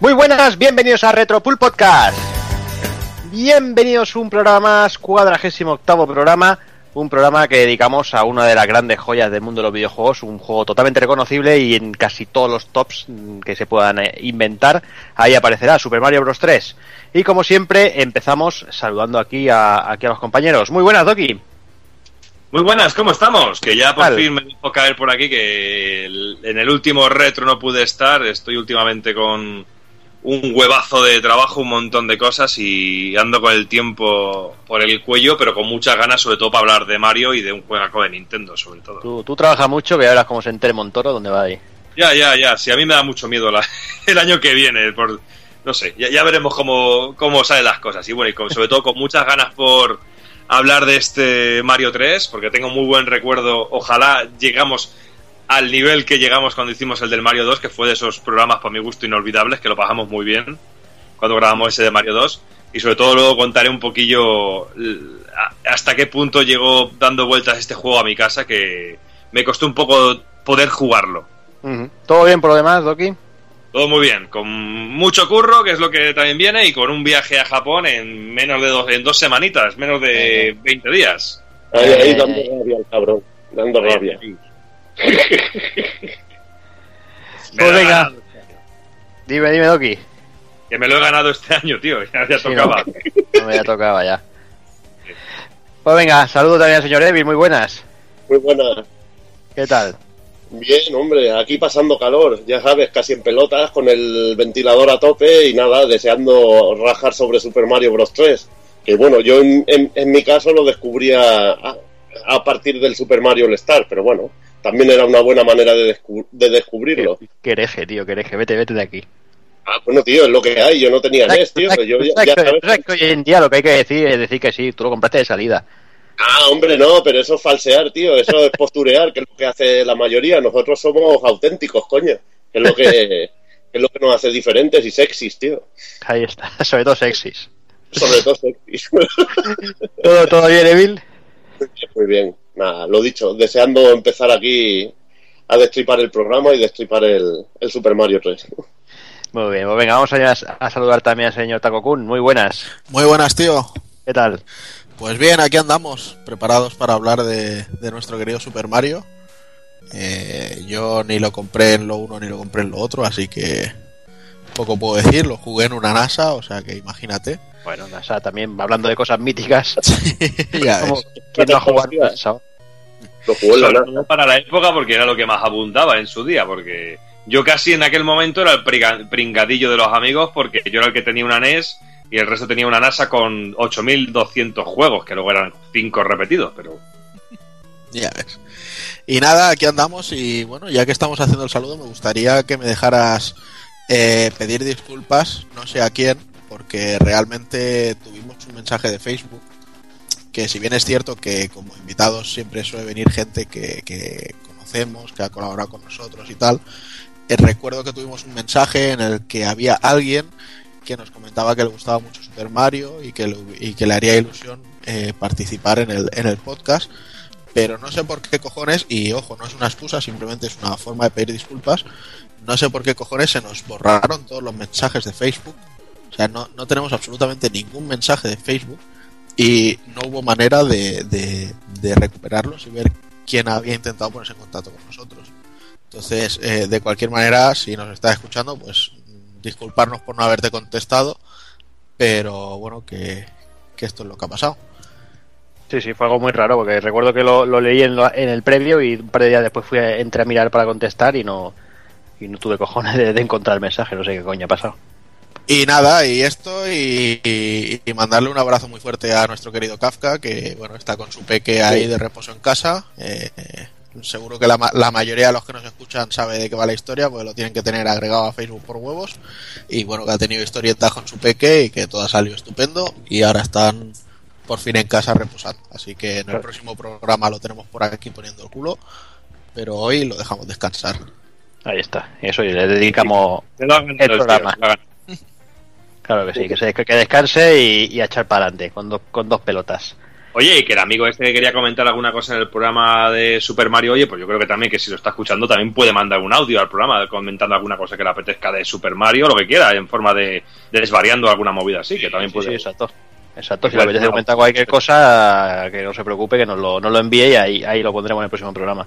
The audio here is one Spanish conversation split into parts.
Muy buenas, bienvenidos a Retropool Podcast. Bienvenidos a un programa más, cuadragésimo octavo programa, un programa que dedicamos a una de las grandes joyas del mundo de los videojuegos, un juego totalmente reconocible y en casi todos los tops que se puedan eh, inventar, ahí aparecerá Super Mario Bros. 3. Y como siempre, empezamos saludando aquí a, aquí a los compañeros. Muy buenas, Doki. Muy buenas, ¿cómo estamos? Que ya por fin me dejo caer por aquí, que en el último retro no pude estar, estoy últimamente con un huevazo de trabajo, un montón de cosas y ando con el tiempo por el cuello, pero con muchas ganas, sobre todo para hablar de Mario y de un juego de Nintendo, sobre todo. Tú, tú trabajas mucho, que ahora como se entere Montoro, ¿dónde va ahí? Ya, ya, ya, sí, a mí me da mucho miedo el año que viene, por, no sé, ya, veremos cómo, cómo salen las cosas. Y bueno, y sobre todo con muchas ganas por hablar de este Mario 3, porque tengo muy buen recuerdo, ojalá llegamos al nivel que llegamos cuando hicimos el del Mario 2, que fue de esos programas para mi gusto inolvidables, que lo pasamos muy bien cuando grabamos ese de Mario 2. Y sobre todo luego contaré un poquillo hasta qué punto llegó dando vueltas este juego a mi casa, que me costó un poco poder jugarlo. ¿Todo bien por lo demás, Doki? Todo muy bien, con mucho curro, que es lo que también viene, y con un viaje a Japón en menos de dos, en dos semanitas, menos de 20 días. Ahí, ahí dando rabia el cabrón, dando rabia. Pues venga. Dime, dime, Doki. Que me lo he ganado este año, tío. Ya, ya tocaba. No, me ya tocaba ya. Pues venga, saludo también al señor Evil, muy buenas. Muy buenas. ¿Qué tal? Bien, hombre, aquí pasando calor, ya sabes, casi en pelotas, con el ventilador a tope y nada, deseando rajar sobre Super Mario Bros. 3. Que bueno, yo en, mi caso lo descubría a, a, partir del Super Mario All Star, pero bueno, también era una buena manera de, de descubrirlo. Qué, hereje, tío, qué hereje, vete, vete de aquí. Ah, bueno, tío, es lo que hay, yo no tenía NES, tío. Yo ya, sabes, hoy en día lo que hay que decir es decir que sí, tú lo compraste de salida. Ah, hombre, no, pero eso es falsear, tío, eso es posturear, que es lo que hace la mayoría. Nosotros somos auténticos, coño, que es lo que, es lo que nos hace diferentes y sexys, tío. Ahí está, sobre todo sexys. Sobre todo sexys. ¿Todo, todo bien, Evil? Muy bien nada, lo dicho, deseando empezar aquí a destripar el programa y destripar el, Super Mario 3. Muy bien, pues venga, vamos a, a saludar también al señor Takokun. Muy buenas. Muy buenas, tío. ¿Qué tal? Pues bien, aquí andamos, preparados para hablar de, nuestro querido Super Mario. Eh, yo ni lo compré en lo uno ni lo compré en lo otro, así que poco puedo decir. Lo jugué en una NASA, o sea que imagínate. Bueno, NASA también, hablando de cosas míticas. ya ¿Quién no ha jugado NASA? Lo jugó la para la época porque era lo que más abundaba en su día, porque yo casi en aquel momento era el pringadillo de los amigos porque yo era el que tenía una NES y el resto tenía una NASA con 8200 juegos, que luego eran 5 repetidos, pero... Ya ves. Y nada, aquí andamos y bueno, ya que estamos haciendo el saludo, me gustaría que me dejaras eh, pedir disculpas, no sé a quién, porque realmente tuvimos un mensaje de Facebook que si bien es cierto que como invitados siempre suele venir gente que, conocemos, que ha colaborado con nosotros y tal, eh, recuerdo que tuvimos un mensaje en el que había alguien que nos comentaba que le gustaba mucho Super Mario y que le, y que le haría ilusión eh, participar en el, en el podcast, pero no sé por qué cojones, y ojo, no es una excusa, simplemente es una forma de pedir disculpas, no sé por qué cojones se nos borraron todos los mensajes de Facebook, o sea, no, no tenemos absolutamente ningún mensaje de Facebook y no hubo manera de, de, recuperarlos y ver quién había intentado ponerse en contacto con nosotros. Entonces, eh, de cualquier manera, si nos estás escuchando, pues disculparnos por no haberte contestado, pero bueno, que, esto es lo que ha pasado. Sí, sí, fue algo muy raro, porque recuerdo que lo, leí en, en, el previo y un par de días después fui a, entré a mirar para contestar y no, y no tuve cojones de, de encontrar el mensaje, no sé qué coño ha pasado. Y nada, y esto, y, mandarle un abrazo muy fuerte a nuestro querido Kafka, que bueno, está con su peque ahí de reposo en casa. Eh, seguro que la, mayoría de los que nos escuchan sabe de qué va la historia, porque lo tienen que tener agregado a Facebook por huevos. Y bueno, que ha tenido historietas con su peque y que todo ha salido estupendo. Y ahora están por fin en casa reposando. Así que en el próximo programa lo tenemos por aquí poniendo el culo. Pero hoy lo dejamos descansar. Ahí está. Eso y le dedicamos el programa. Claro que sí, que, se, que descanse y, a echar para adelante con, con dos pelotas. Oye, y que el amigo este que quería comentar alguna cosa en el programa de Super Mario, oye, pues yo creo que también que si lo está escuchando también puede mandar un audio al programa comentando alguna cosa que le apetezca de Super Mario, lo que quiera, en forma de, de desvariando alguna movida así, que también Sí, puede... sí, exacto. Exacto, si le apetece comentar cualquier cosa, que no se preocupe, que nos lo, nos lo envíe y ahí, ahí lo pondremos en el próximo programa.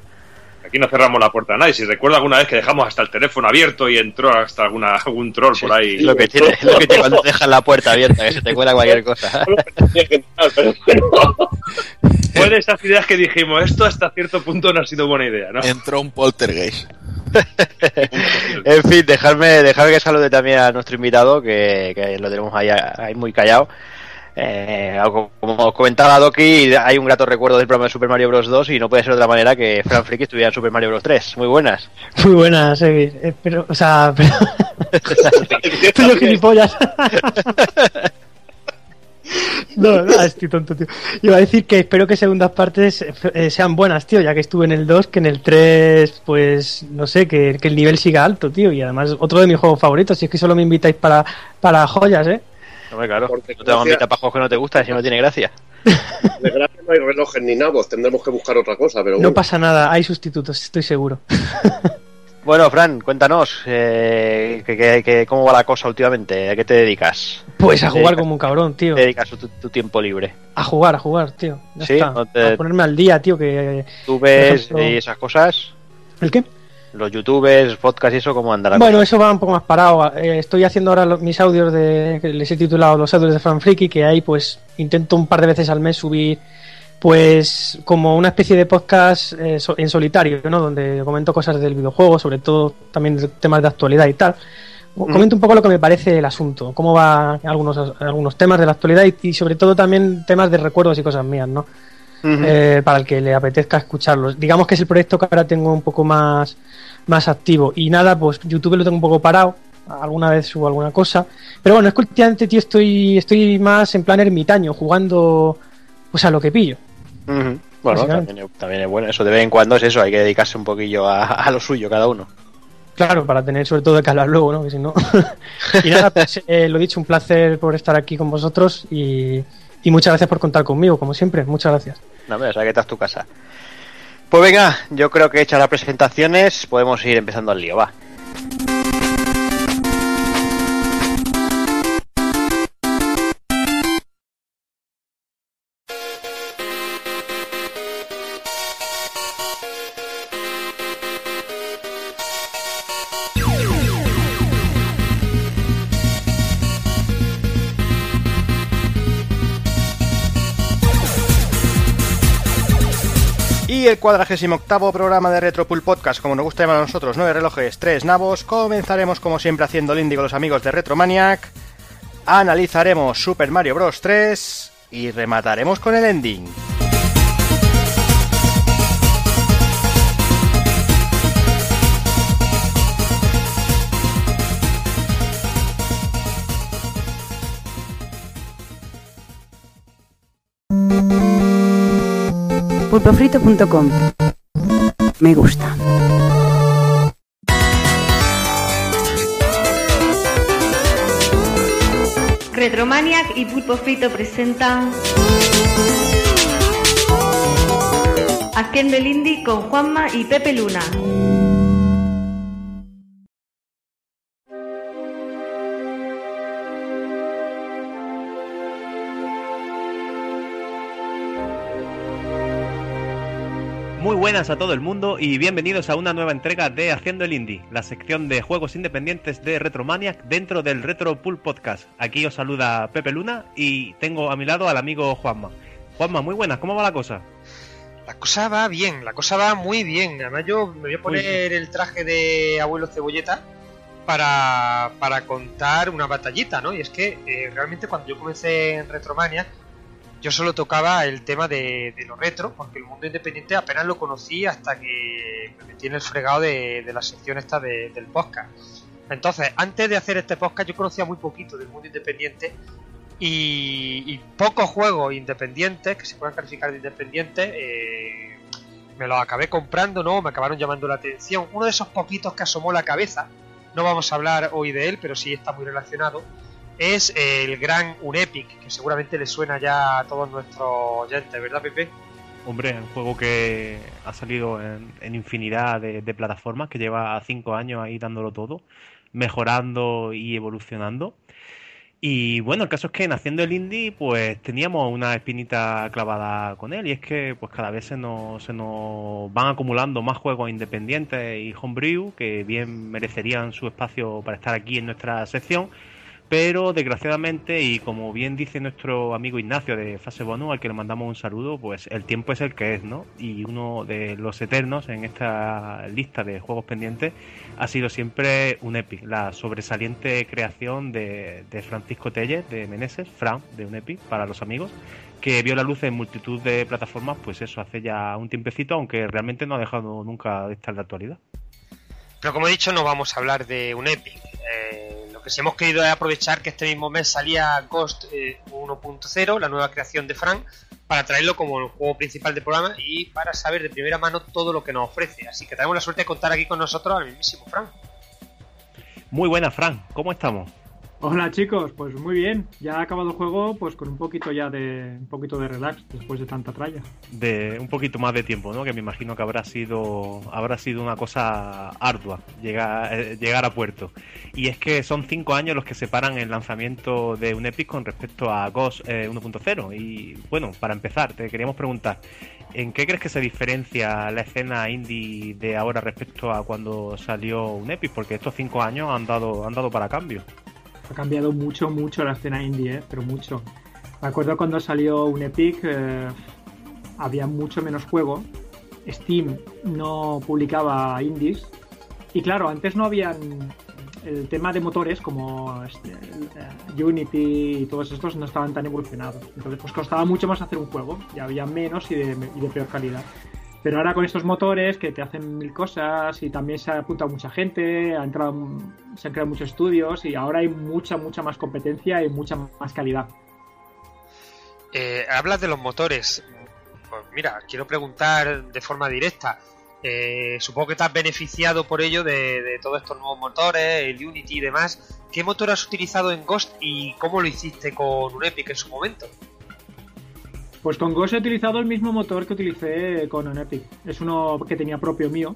Aquí no cerramos la puerta a nadie. Si recuerda alguna vez que dejamos hasta el teléfono abierto y entró hasta alguna, algún troll por ahí. Lo que tiene, es lo que tiene cuando dejas la puerta abierta, que se te cuela cualquier cosa. Fue de esas ideas que dijimos, esto hasta cierto punto no ha sido buena idea, ¿no? Entró un poltergeist. En fin, dejarme, dejarme que salude también a nuestro invitado, que, que lo tenemos ahí, ahí muy callado. Eh, como os comentaba Doki, hay un grato recuerdo del programa de Super Mario Bros. 2 y no puede ser de otra manera que Fran Friki estuviera en Super Mario Bros. 3. Muy buenas. Muy buenas, eh, eh, pero, o sea, pero... Estoy yo gilipollas. No, no, estoy tonto, tío. Iba a decir que espero que segundas partes eh, sean buenas, tío, ya que estuve en el 2, que en el 3, pues, no sé, que, que el nivel siga alto, tío. Y además, otro de mis juegos favoritos, si es que solo me invitáis para, para joyas, ¿eh? Hombre, claro, Por no te vamos a para juegos que no te gustan si no tiene gracia. Desgracia no hay relojes ni nabos, tendremos que buscar otra cosa, pero No bueno. pasa nada, hay sustitutos, estoy seguro. Bueno, Fran, cuéntanos, eh, que, que- que- ¿cómo va la cosa últimamente? ¿A qué te dedicas? Pues a jugar como un cabrón, tío. ¿Te dedicas tu, tu tiempo libre? A jugar, a jugar, tío. Ya Sí, está. no te- A ponerme al día, tío, que... ¿Tú ves ejemplo- y esas cosas? ¿El qué? Los youtubers, podcasts y eso, ¿cómo andará? Bueno, eso va un poco más parado. Eh, estoy haciendo ahora los- mis audios de que les he titulado los audios de Fran Friki, que ahí pues intento un par de veces al mes subir pues como una especie de podcast eh, so- en solitario, ¿no? Donde comento cosas del videojuego, sobre todo también de temas de actualidad y tal. Comento un poco lo que me parece el asunto, cómo va algunos algunos temas de la actualidad y, y sobre todo también temas de recuerdos y cosas mías, ¿no? Eh, para el que le apetezca escucharlos. Digamos que es el proyecto que ahora tengo un poco más, más activo. Y nada, pues YouTube lo tengo un poco parado. Alguna vez subo alguna cosa. Pero bueno, es que últimamente, tío, estoy, estoy más en plan ermitaño, jugando pues a lo que pillo. Bueno, también, es- también es bueno. Eso de vez en cuando es eso, hay que dedicarse un poquillo a, a lo suyo cada uno. Claro, para tener sobre todo de que hablar luego, ¿no? Que si no. y nada, pues eh, lo dicho, un placer por estar aquí con vosotros y, y muchas gracias por contar conmigo, como siempre. Muchas gracias. No, hombre, o sea que estás tu casa. Pues venga, yo creo que hechas las presentaciones, podemos ir empezando al lío, va. Y el cuadragésimo octavo programa de Retropool Podcast, como nos gusta llamar a nosotros, nueve relojes, tres nabos. Comenzaremos como siempre haciendo el indie con los amigos de Retromaniac. Analizaremos Super Mario Bros. 3 y remataremos con el ending. pulpofrito.com Me gusta. Retromaniac y Pulpo Frito presentan Haciendo el Indie con Juanma y Pepe Luna. Buenas a todo el mundo y bienvenidos a una nueva entrega de Haciendo el Indie, la sección de juegos independientes de Retromaniac dentro del Retro Pool Podcast. Aquí os saluda Pepe Luna y tengo a mi lado al amigo Juanma. Juanma, muy buenas, ¿cómo va la cosa? La cosa va bien, la cosa va muy bien. Además, yo me voy a poner el traje de abuelo cebolleta para, para contar una batallita, ¿no? Y es que eh, realmente cuando yo comencé en Retromania, yo solo tocaba el tema de, de lo retro, porque el mundo independiente apenas lo conocí hasta que me metí en el fregado de, la sección esta de- del podcast. Entonces, antes de hacer este podcast, yo conocía muy poquito del mundo independiente y, y pocos juegos independientes que se puedan calificar de independientes eh, me los acabé comprando, ¿no? Me acabaron llamando la atención. Uno de esos poquitos que asomó la cabeza, no vamos a hablar hoy de él, pero sí está muy relacionado, es el gran Unepic, que seguramente le suena ya a todos nuestros oyentes, ¿verdad, Pepe? Hombre, un juego que ha salido en, infinidad de, de plataformas, que lleva cinco años ahí dándolo todo, mejorando y evolucionando. Y bueno, el caso es que en haciendo el indie, pues teníamos una espinita clavada con él, y es que pues cada vez se nos, se nos van acumulando más juegos independientes y homebrew que bien merecerían su espacio para estar aquí en nuestra sección. Pero desgraciadamente, y como bien dice nuestro amigo Ignacio de Fase Bonus, al que le mandamos un saludo, pues el tiempo es el que es, ¿no? Y uno de los eternos en esta lista de juegos pendientes ha sido siempre un Epic, la sobresaliente creación de, Francisco Telles, de Meneses, Fran, de un Epic, para los amigos, que vio la luz en multitud de plataformas, pues eso, hace ya un tiempecito, aunque realmente no ha dejado nunca de estar de actualidad. Pero como he dicho, no vamos a hablar de un Epic. Eh, que sí hemos querido es aprovechar que este mismo mes salía Ghost eh, 1.0, la nueva creación de Frank, para traerlo como el juego principal del programa y para saber de primera mano todo lo que nos ofrece. Así que tenemos la suerte de contar aquí con nosotros al mismísimo Frank. Muy buena, Fran, ¿cómo estamos? Hola chicos, pues muy bien. Ya ha acabado el juego, pues con un poquito ya de un poquito de relax después de tanta tralla. De un poquito más de tiempo, ¿no? Que me imagino que habrá sido habrá sido una cosa ardua llegar eh, llegar a puerto. Y es que son cinco años los que separan el lanzamiento de un Epic con respecto a Ghost eh, 1.0. Y bueno, para empezar, te queríamos preguntar, ¿en qué crees que se diferencia la escena indie de ahora respecto a cuando salió un Epic? Porque estos cinco años han dado han dado para cambio. Ha cambiado mucho, mucho la escena indie, ¿eh? pero mucho. Me acuerdo cuando salió un Epic, eh, había mucho menos juego. Steam no publicaba indies. Y claro, antes no habían el tema de motores como este, eh, Unity y todos estos no estaban tan evolucionados. Entonces, pues costaba mucho más hacer un juego y había menos y de peor calidad. Pero ahora con estos motores que te hacen mil cosas y también se ha apuntado mucha gente, ha entrado, se han creado muchos estudios y ahora hay mucha, mucha más competencia y mucha más calidad. Eh, hablas de los motores. Pues mira, quiero preguntar de forma directa. Eh, supongo que te has beneficiado por ello de, de, todos estos nuevos motores, el Unity y demás. ¿Qué motor has utilizado en Ghost y cómo lo hiciste con un Epic en su momento? Pues con Ghost he utilizado el mismo motor que utilicé con un Epic. Es uno que tenía propio mío.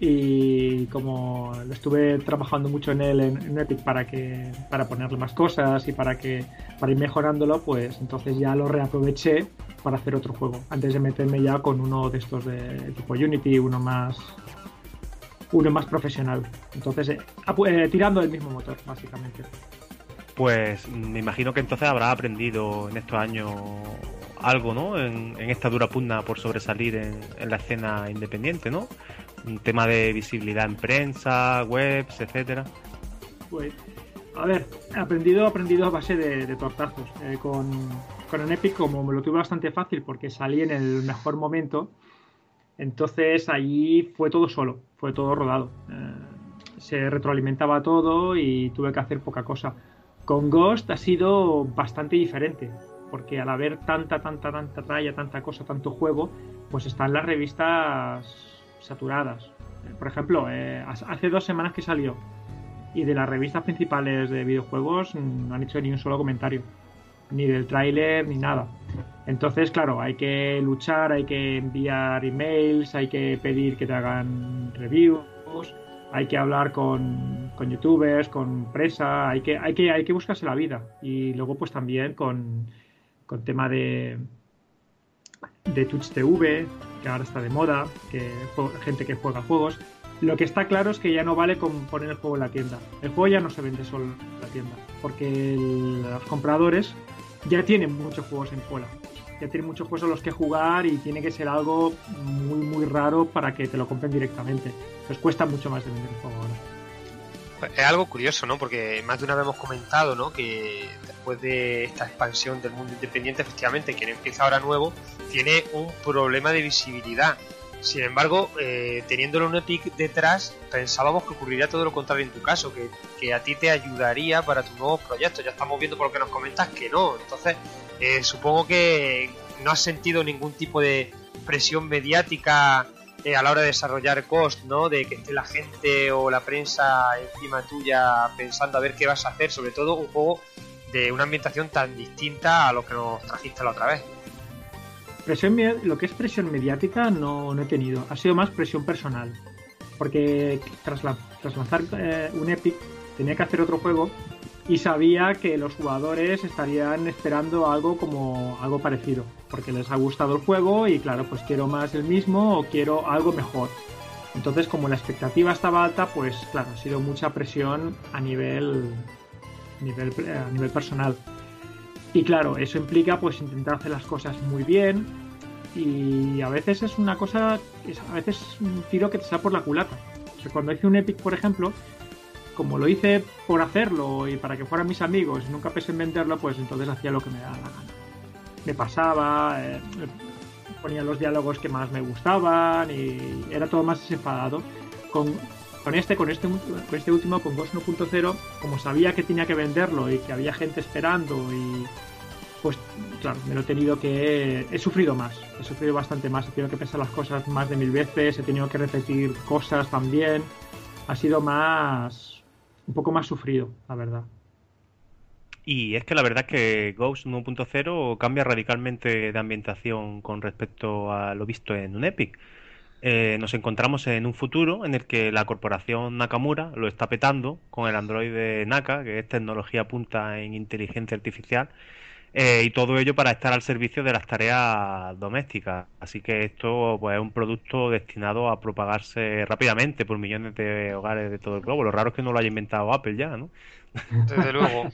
Y como estuve trabajando mucho en él en, en Epic para que para ponerle más cosas y para que para ir mejorándolo, pues entonces ya lo reaproveché para hacer otro juego. Antes de meterme ya con uno de estos de tipo Unity, uno más uno más profesional. Entonces, eh, eh, tirando del mismo motor, básicamente. Pues me imagino que entonces habrá aprendido en estos años algo, ¿no? En, esta dura pugna por sobresalir en, la escena independiente, ¿no? Un tema de visibilidad en prensa, webs, etcétera. Pues, a ver, aprendido, aprendido a base de, tortazos. Eh, con, con un Epic, como me lo tuve bastante fácil porque salí en el mejor momento, entonces ahí fue todo solo, fue todo rodado. Eh, se retroalimentaba todo y tuve que hacer poca cosa. Con Ghost ha sido bastante diferente, porque al haber tanta, tanta, tanta tralla, tanta cosa, tanto juego, pues están las revistas saturadas. Por ejemplo, eh, hace dos semanas que salió y de las revistas principales de videojuegos no han hecho ni un solo comentario, ni del tráiler ni nada. Entonces, claro, hay que luchar, hay que enviar emails, hay que pedir que te hagan reviews, hay que hablar con, con youtubers, con presa, hay que, hay, que, hay que buscarse la vida. Y luego, pues también con, con tema de, de Twitch TV, que ahora está de moda, que gente que juega juegos. Lo que está claro es que ya no vale con poner el juego en la tienda. El juego ya no se vende solo en la tienda, porque los compradores ya tienen muchos juegos en cola. Ya tienen muchos juegos a los que jugar y tiene que ser algo muy, muy raro para que te lo compren directamente. Entonces cuesta mucho más de vender el juego ahora es algo curioso, ¿no? Porque más de una vez hemos comentado, ¿no? Que después de esta expansión del mundo independiente, efectivamente, quien empieza ahora nuevo tiene un problema de visibilidad. Sin embargo, eh, teniéndolo un Epic detrás, pensábamos que ocurriría todo lo contrario en tu caso, que, que, a ti te ayudaría para tus nuevos proyectos. Ya estamos viendo por lo que nos comentas que no. Entonces, eh, supongo que no has sentido ningún tipo de presión mediática eh, a la hora de desarrollar Ghost, ¿no? De que esté la gente o la prensa encima tuya pensando a ver qué vas a hacer, sobre todo un juego de una ambientación tan distinta a lo que nos trajiste la otra vez. Presión, lo que es presión mediática no, he tenido, ha sido más presión personal. Porque tras lanzar eh, un Epic tenía que hacer otro juego y sabía que los jugadores estarían esperando algo como algo parecido. Porque les ha gustado el juego y claro, pues quiero más el mismo o quiero algo mejor. Entonces como la expectativa estaba alta, pues claro, ha sido mucha presión a nivel, nivel, eh, a nivel personal. Y claro, eso implica pues intentar hacer las cosas muy bien y a veces es una cosa, a veces es un tiro que te sale por la culata. O sea, cuando hice un Epic, por ejemplo, como lo hice por hacerlo y para que fueran mis amigos y nunca pensé en venderlo, pues entonces hacía lo que me daba la gana. Me pasaba, eh, ponía los diálogos que más me gustaban y era todo más desenfadado. Con, con este, con este, con este último, con Ghost 1.0, como sabía que tenía que venderlo y que había gente esperando y pues claro, me lo he tenido que... He sufrido más, he sufrido bastante más, he tenido que pensar las cosas más de mil veces, he tenido que repetir cosas también. Ha sido más... un poco más sufrido, la verdad. Y es que la verdad es que Ghost 1.0 cambia radicalmente de ambientación con respecto a lo visto en un Epic. Eh, nos encontramos en un futuro en el que la corporación Nakamura lo está petando con el androide Naka, que es tecnología punta en inteligencia artificial, eh, y todo ello para estar al servicio de las tareas domésticas. Así que esto pues, es un producto destinado a propagarse rápidamente por millones de hogares de todo el globo. Lo raro es que no lo haya inventado Apple ya, ¿no? Desde luego.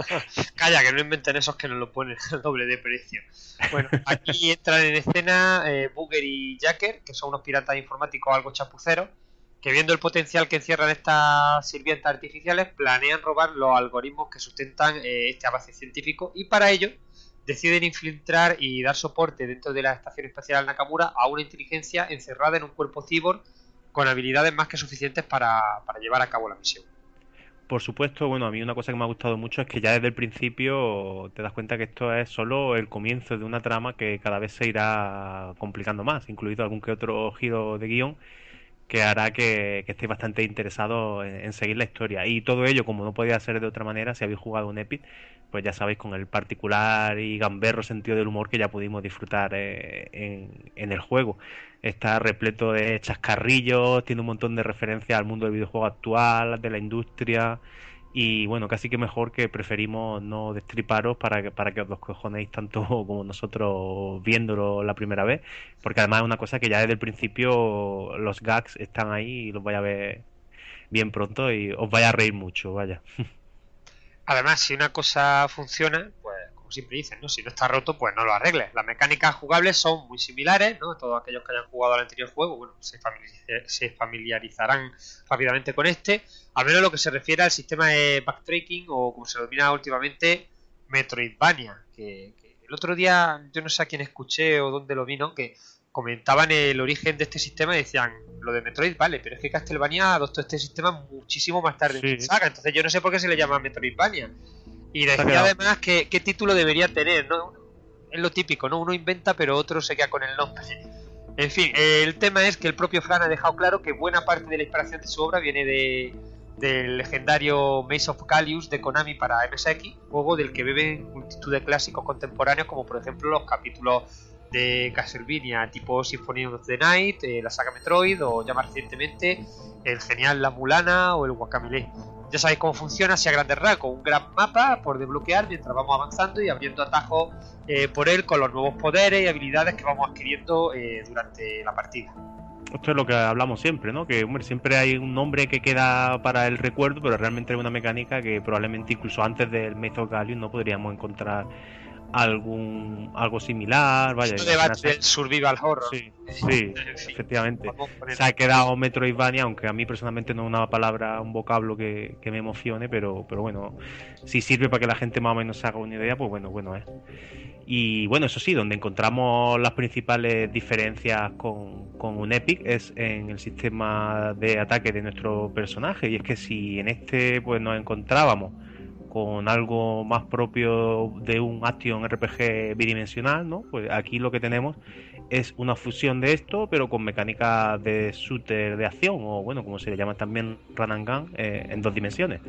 Calla, que no inventen esos que nos lo ponen al doble de precio. Bueno, aquí entran en escena eh, Booger y Jacker, que son unos piratas informáticos algo chapuceros, que viendo el potencial que encierran estas sirvientas artificiales, planean robar los algoritmos que sustentan eh, este avance científico y para ello deciden infiltrar y dar soporte dentro de la Estación Espacial Nakamura a una inteligencia encerrada en un cuerpo cyborg con habilidades más que suficientes para, para llevar a cabo la misión. Por supuesto, bueno, a mí una cosa que me ha gustado mucho es que ya desde el principio te das cuenta que esto es solo el comienzo de una trama que cada vez se irá complicando más, incluido algún que otro giro de guion que hará que, estéis bastante interesados en, en, seguir la historia. Y todo ello, como no podía ser de otra manera, si habéis jugado un Epic, pues ya sabéis, con el particular y gamberro sentido del humor que ya pudimos disfrutar eh, en, en, el juego. Está repleto de chascarrillos, tiene un montón de referencias al mundo del videojuego actual, de la industria. Y bueno, casi que mejor que preferimos no destriparos para que, para que os los cojonéis tanto como nosotros viéndolo la primera vez. Porque además es una cosa que ya desde el principio los gags están ahí y los vais a ver bien pronto y os vais a reír mucho, vaya. Además, si una cosa funciona, siempre dicen, ¿no? Si no está roto, pues no lo arregles. Las mecánicas jugables son muy similares, ¿no? Todos aquellos que hayan jugado al anterior juego, bueno, se, familiar, se familiarizarán rápidamente con este. Al menos lo que se refiere al sistema de backtracking o como se denomina últimamente, Metroidvania. Que, que el otro día, yo no sé a quién escuché o dónde lo vino, que comentaban el origen de este sistema y decían, lo de Metroid vale, pero es que Castlevania adoptó este sistema muchísimo más tarde sí. en la saga, entonces yo no sé por qué se le llama Metroidvania. Y decía además que qué título debería tener, ¿no? Es lo típico, ¿no? Uno inventa, pero otro se queda con el nombre. En fin, el tema es que el propio Fran ha dejado claro que buena parte de la inspiración de su obra viene de del legendario Maze of Kalius de Konami para MSX, juego del que beben multitud de clásicos contemporáneos como por ejemplo los capítulos de Castlevania tipo Symphony of the Night, eh, la saga Metroid o ya más recientemente el genial La Mulana o el Guacamole. Ya sabéis cómo funciona, así a grandes rasgos, un gran mapa por desbloquear mientras vamos avanzando y abriendo atajos eh, por él con los nuevos poderes y habilidades que vamos adquiriendo eh, durante la partida. Esto es lo que hablamos siempre, ¿no? Que hombre, siempre hay un nombre que queda para el recuerdo, pero realmente hay una mecánica que probablemente incluso antes del Gallium no podríamos encontrar algún algo similar vaya debate del survival horror. Sí, sí efectivamente. Se ha quedado Metroidvania aunque a mí personalmente no es una palabra un vocablo que, que, me emocione pero pero bueno si sirve para que la gente más o menos se haga una idea pues bueno bueno es y bueno eso sí donde encontramos las principales diferencias con, con un Epic es en el sistema de ataque de nuestro personaje. Y es que si en este pues nos encontrábamos con algo más propio de un action RPG bidimensional, ¿no? Pues aquí lo que tenemos es una fusión de esto, pero con mecánica de shooter de acción, o bueno, como se le llama también run and gun, eh, en dos dimensiones.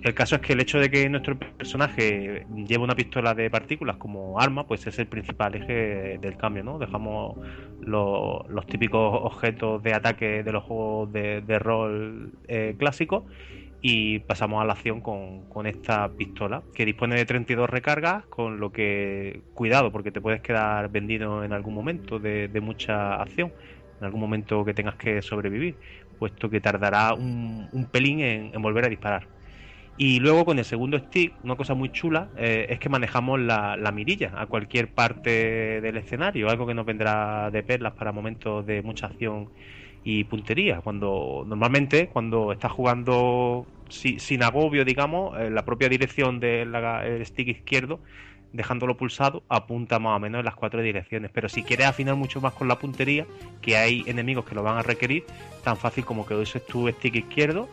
El caso es que el hecho de que nuestro personaje lleve una pistola de partículas como arma, pues es el principal eje del cambio, ¿no? Dejamos los, típicos objetos de ataque de los juegos de, de rol eh, clásicos y pasamos a la acción con, con, esta pistola que dispone de 32 recargas con lo que cuidado porque te puedes quedar vendido en algún momento de, de mucha acción en algún momento que tengas que sobrevivir puesto que tardará un, un pelín en, volver a disparar. Y luego con el segundo stick una cosa muy chula eh, es que manejamos la, la, mirilla a cualquier parte del escenario algo que nos vendrá de perlas para momentos de mucha acción y puntería. Cuando normalmente cuando estás jugando si, sin agobio, digamos, en la propia dirección del stick izquierdo, dejándolo pulsado, apunta más o menos en las cuatro direcciones. Pero si quieres afinar mucho más con la puntería, que hay enemigos que lo van a requerir, tan fácil como que uses tu stick izquierdo,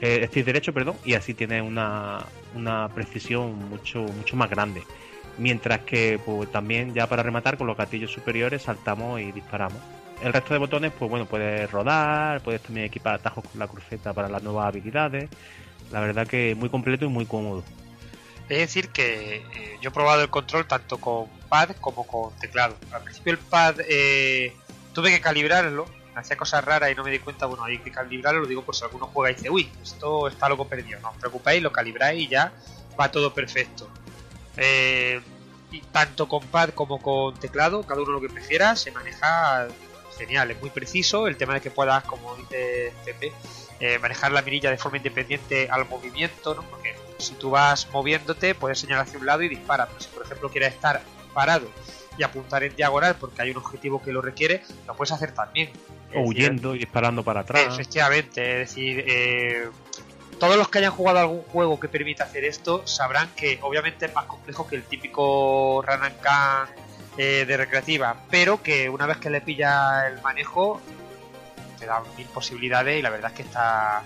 eh, stick derecho, perdón, y así tienes una, una precisión mucho, mucho más grande. Mientras que pues, también ya para rematar con los gatillos superiores saltamos y disparamos el resto de botones, pues bueno, puedes rodar, puedes también equipar atajos con la cruceta para las nuevas habilidades. La verdad que muy completo y muy cómodo. Es decir, que eh, yo he probado el control tanto con pad como con teclado. Al principio el pad eh, tuve que calibrarlo, hacía cosas raras y no me di cuenta, bueno, hay que calibrarlo, lo digo por si alguno juega y dice, uy, esto está loco perdido. No os preocupéis, lo calibráis y ya va todo perfecto. Eh, y tanto con pad como con teclado, cada uno lo que prefiera, se maneja genial, es muy preciso. El tema de que puedas, como dice Pepe, eh, manejar la mirilla de forma independiente al movimiento, ¿no? Porque si tú vas moviéndote, puedes señalar hacia un lado y disparar. Pero si, por ejemplo, quieres estar parado y apuntar en diagonal porque hay un objetivo que lo requiere, lo puedes hacer también. O huyendo y disparando para atrás. Efectivamente, es decir, eh, todos los que hayan jugado algún juego que permita hacer esto sabrán que obviamente es más complejo que el típico run and eh, de recreativa, pero que una vez que le pilla el manejo te da mil posibilidades y la verdad es que está,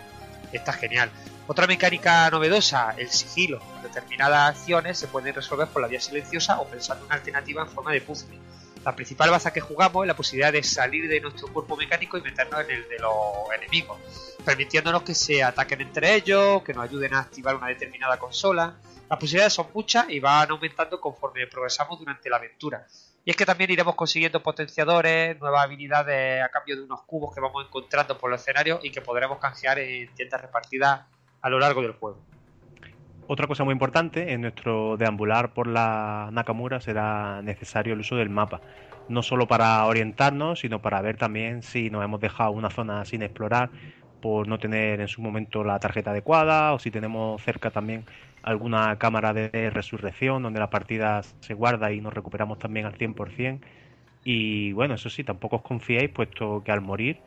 está genial. Otra mecánica novedosa, el sigilo. Determinadas acciones se pueden resolver por la vía silenciosa o pensando una alternativa en forma de puzzle. La principal baza que jugamos es la posibilidad de salir de nuestro cuerpo mecánico y meternos en el de los enemigos, permitiéndonos que se ataquen entre ellos, que nos ayuden a activar una determinada consola. Las posibilidades son muchas y van aumentando conforme progresamos durante la aventura. Y es que también iremos consiguiendo potenciadores, nuevas habilidades a cambio de unos cubos que vamos encontrando por los escenarios y que podremos canjear en tiendas repartidas a lo largo del juego. Otra cosa muy importante, en nuestro deambular por la Nakamura será necesario el uso del mapa. No solo para orientarnos, sino para ver también si nos hemos dejado una zona sin explorar por no tener en su momento la tarjeta adecuada o si tenemos cerca también alguna cámara de resurrección donde la partida se guarda y nos recuperamos también al 100%. Y bueno, eso sí, tampoco os confiéis, puesto que al morir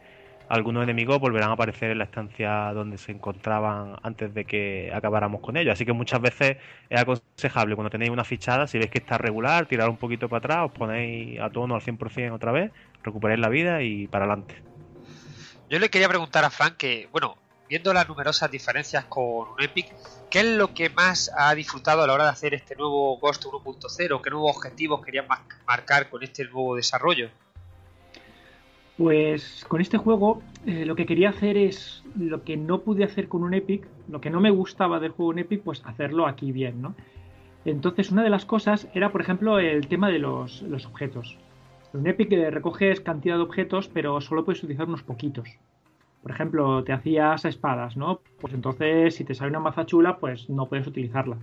algunos enemigos volverán a aparecer en la estancia donde se encontraban antes de que acabáramos con ellos. Así que muchas veces es aconsejable cuando tenéis una fichada, si veis que está regular, tirar un poquito para atrás, os ponéis a tono al 100% otra vez, recuperáis la vida y para adelante. Yo le quería preguntar a Frank que, bueno, viendo las numerosas diferencias con un Epic, ¿qué es lo que más ha disfrutado a la hora de hacer este nuevo Ghost 1.0? ¿Qué nuevos objetivos querían marcar con este nuevo desarrollo? Pues con este juego eh, lo que quería hacer es lo que no pude hacer con un Epic, lo que no me gustaba del juego en Epic, pues hacerlo aquí bien, ¿no? Entonces una de las cosas era, por ejemplo, el tema de los, objetos. En Epic eh, recoges cantidad de objetos, pero solo puedes utilizar unos poquitos. Por ejemplo, te hacías espadas, ¿no? Pues entonces, si te sale una maza chula, pues no puedes utilizarla.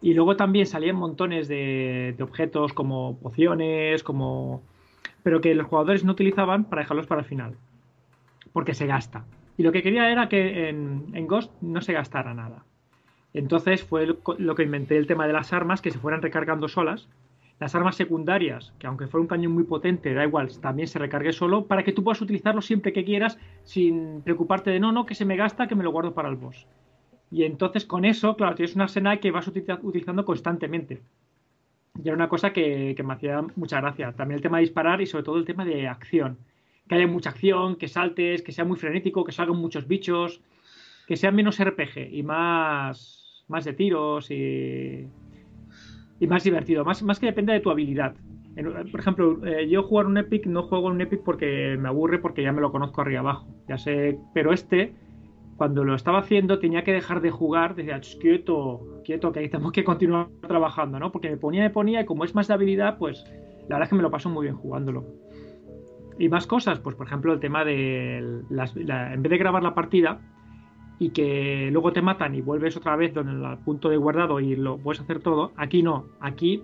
Y luego también salían montones de, objetos como pociones, como... Pero que los jugadores no utilizaban para dejarlos para el final. Porque se gasta. Y lo que quería era que en Ghost no se gastara nada. Entonces fue lo que inventé el tema de las armas que se fueran recargando solas las armas secundarias, que aunque fuera un cañón muy potente, da igual, también se recargue solo, para que tú puedas utilizarlo siempre que quieras, sin preocuparte de no, no, que se me gasta, que me lo guardo para el boss. Y entonces con eso, claro, tienes una arsenal que vas utilizando constantemente. Y era una cosa que, que, me hacía mucha gracia. También el tema de disparar y sobre todo el tema de acción. Que haya mucha acción, que saltes, que sea muy frenético, que salgan muchos bichos, que sea menos RPG y más, más de tiros y, y más divertido. Más, más que depende de tu habilidad. Por ejemplo, eh, yo jugar un Epic no juego un Epic porque me aburre porque ya me lo conozco arriba abajo. Ya sé, pero este, cuando lo estaba haciendo, tenía que dejar de jugar. Decía, "Ch, quieto, quieto, que ahí tenemos que continuar trabajando, ¿no? Porque me ponía, me ponía, y como es más de habilidad, pues la verdad es que me lo paso muy bien jugándolo. Y más cosas, pues por ejemplo el tema de las, la- en vez de grabar la partida y que luego te matan y vuelves otra vez donde el punto de guardado y lo puedes hacer todo, aquí no, aquí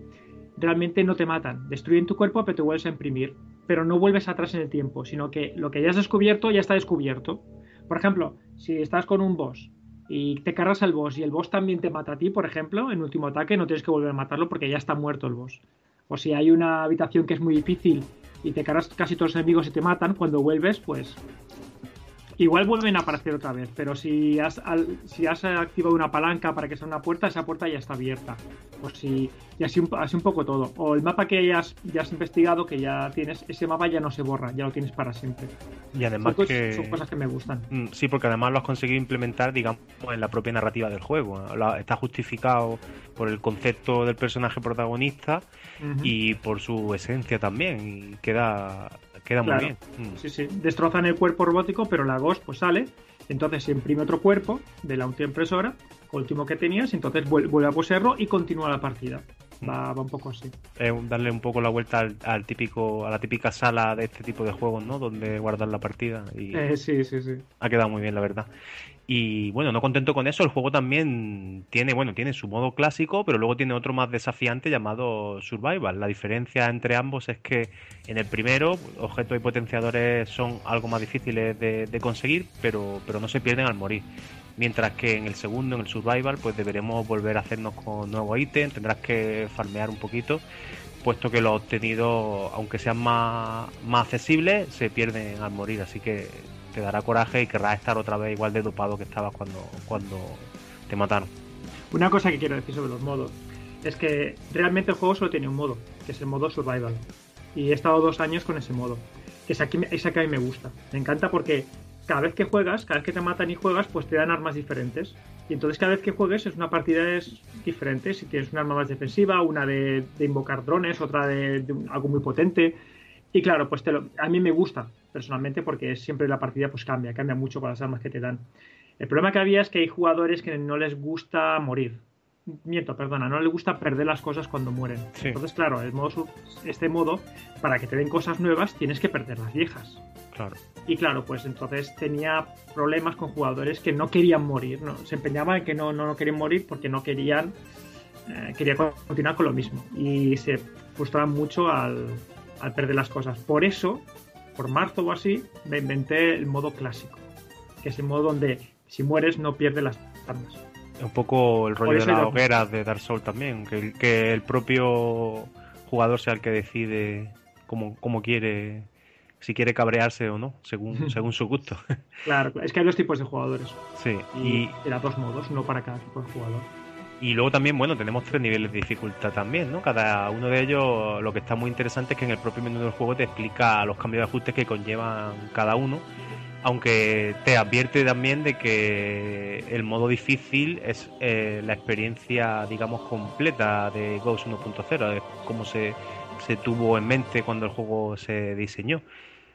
realmente no te matan, destruyen tu cuerpo pero te vuelves a imprimir, pero no vuelves atrás en el tiempo, sino que lo que ya has descubierto ya está descubierto. Por ejemplo, si estás con un boss y te cargas al boss y el boss también te mata a ti, por ejemplo, en último ataque no tienes que volver a matarlo porque ya está muerto el boss. O si hay una habitación que es muy difícil y te cargas casi todos los enemigos y te matan, cuando vuelves, pues igual vuelven a aparecer otra vez. Pero si has, al- si has activado una palanca para que sea una puerta, esa puerta ya está abierta. O si, y así un, así un poco todo. O el mapa que ya has, ya has investigado, que ya tienes, ese mapa ya no se borra, ya lo tienes para siempre. Y además son, cos- que... son cosas que me gustan. Mm, Sí, porque además lo has conseguido implementar, digamos, en la propia narrativa del juego. Está justificado por el concepto del personaje protagonista y por su esencia también. Y queda, queda muy bien. Mm. Sí, sí. Destrozan el cuerpo robótico, pero la Ghost pues sale. Entonces se imprime otro cuerpo de la impresora, último que tenías, entonces vuel- vuelve a poseerlo y continúa la partida. Va, va un poco así. Un- darle un poco la vuelta al, al típico, a la típica sala de este tipo de juegos, ¿no? Donde guardar la partida. Y Eh, sí, sí, sí. ha quedado muy bien, la verdad. Y bueno, no contento con eso, el juego también tiene, bueno, tiene su modo clásico, pero luego tiene otro más desafiante llamado Survival. La diferencia entre ambos es que en el primero, objetos y potenciadores son algo más difíciles de, conseguir, pero, pero no se pierden al morir. Mientras que en el segundo, en el Survival, pues deberemos volver a hacernos con nuevos ítems, tendrás que farmear un poquito, puesto que los obtenidos, aunque sean más, más accesibles, se pierden al morir. Así que te dará coraje y querrás estar otra vez igual de dopado que estabas cuando, cuando te mataron. Una cosa que quiero decir sobre los modos es que realmente el juego solo tiene un modo, que es el modo survival. Y he estado dos años con ese modo. Es aquí, ese que a mí me gusta. Me encanta porque cada vez que juegas, cada vez que te matan y juegas, pues te dan armas diferentes. Y entonces cada vez que juegues es una partida es diferente. Si tienes un arma más defensiva, una de, invocar drones, otra de, algo muy potente. Y claro, pues a mí me gusta personalmente porque siempre la partida pues cambia, cambia mucho con las armas que te dan. El problema que había es que hay jugadores que no les gusta morir. Miento, perdona, no les gusta perder las cosas cuando mueren. Sí. Entonces, claro, el modo, este modo, para que te den cosas nuevas, tienes que perder las viejas. Claro. Y claro, pues entonces tenía problemas con jugadores que no querían morir, ¿no? se empeñaban en que no, no, no querían morir porque no querían, eh, quería continuar con lo mismo. Y se frustraban mucho al, al perder las cosas. Por eso, por marzo o así, me inventé el modo clásico, que es el modo donde si mueres no pierdes las armas. Un poco el rollo de la hoguera de Dark Souls también, que, el- que el propio jugador sea el que decide cómo, cómo quiere, si quiere cabrearse o no, según, según su gusto. Claro, es que hay dos tipos de jugadores. sí, Y, y, era dos modos, uno para cada tipo de jugador. Y luego también, bueno, tenemos tres niveles de dificultad también, ¿no? Cada uno de ellos, lo que está muy interesante es que en el propio menú del juego te explica los cambios de ajustes que conllevan cada uno, aunque te advierte también de que el modo difícil es eh, la experiencia, digamos, completa de Ghost 1.0, es como se, se tuvo en mente cuando el juego se diseñó.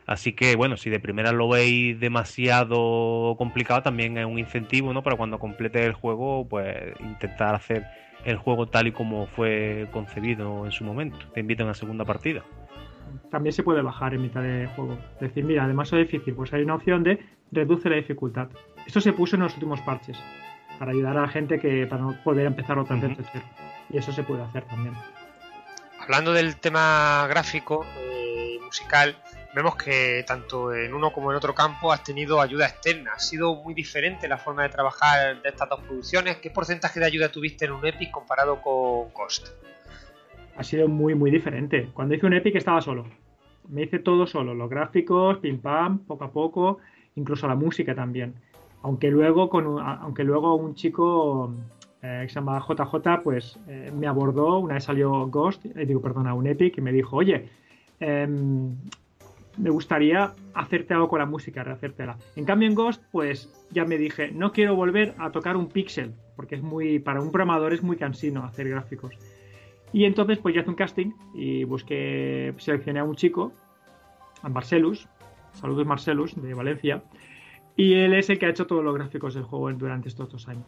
Así que bueno, si de primera lo veis demasiado complicado, también es un incentivo, ¿no? Para cuando complete el juego, pues intentar hacer el juego tal y como fue concebido en su momento. Te invito a una segunda partida. También se puede bajar en mitad de juego. Decir, mira, además es difícil, pues hay una opción de reduce la dificultad. Esto se puso en los últimos parches para ayudar a la gente que para no poder empezar otra vez de cero. Y eso se puede hacer también. Hablando del tema gráfico eh, y musical, vemos que tanto en uno como en otro campo has tenido ayuda externa. Ha sido muy diferente la forma de trabajar de estas dos producciones. ¿Qué porcentaje de ayuda tuviste en un Epic comparado con Ghost? Ha sido muy, muy diferente. Cuando hice un Epic estaba solo. Me hice todo solo, los gráficos, pim pam, poco a poco, incluso la música también. Aunque luego, con un, aunque luego un chico eh, que se llama JJ, pues eh, me abordó, una vez salió Ghost, eh, digo, perdona, un Epic, y me dijo, oye, em, me gustaría hacerte algo con la música, rehacértela. En cambio en Ghost, pues ya me dije, no quiero volver a tocar un pixel, porque es muy, para un programador es muy cansino hacer gráficos. Y entonces pues yo hice un casting y busqué, seleccioné a un chico, a Marcelus, saludos Marcelus, de Valencia, y él es el que ha hecho todos los gráficos del juego durante estos dos años.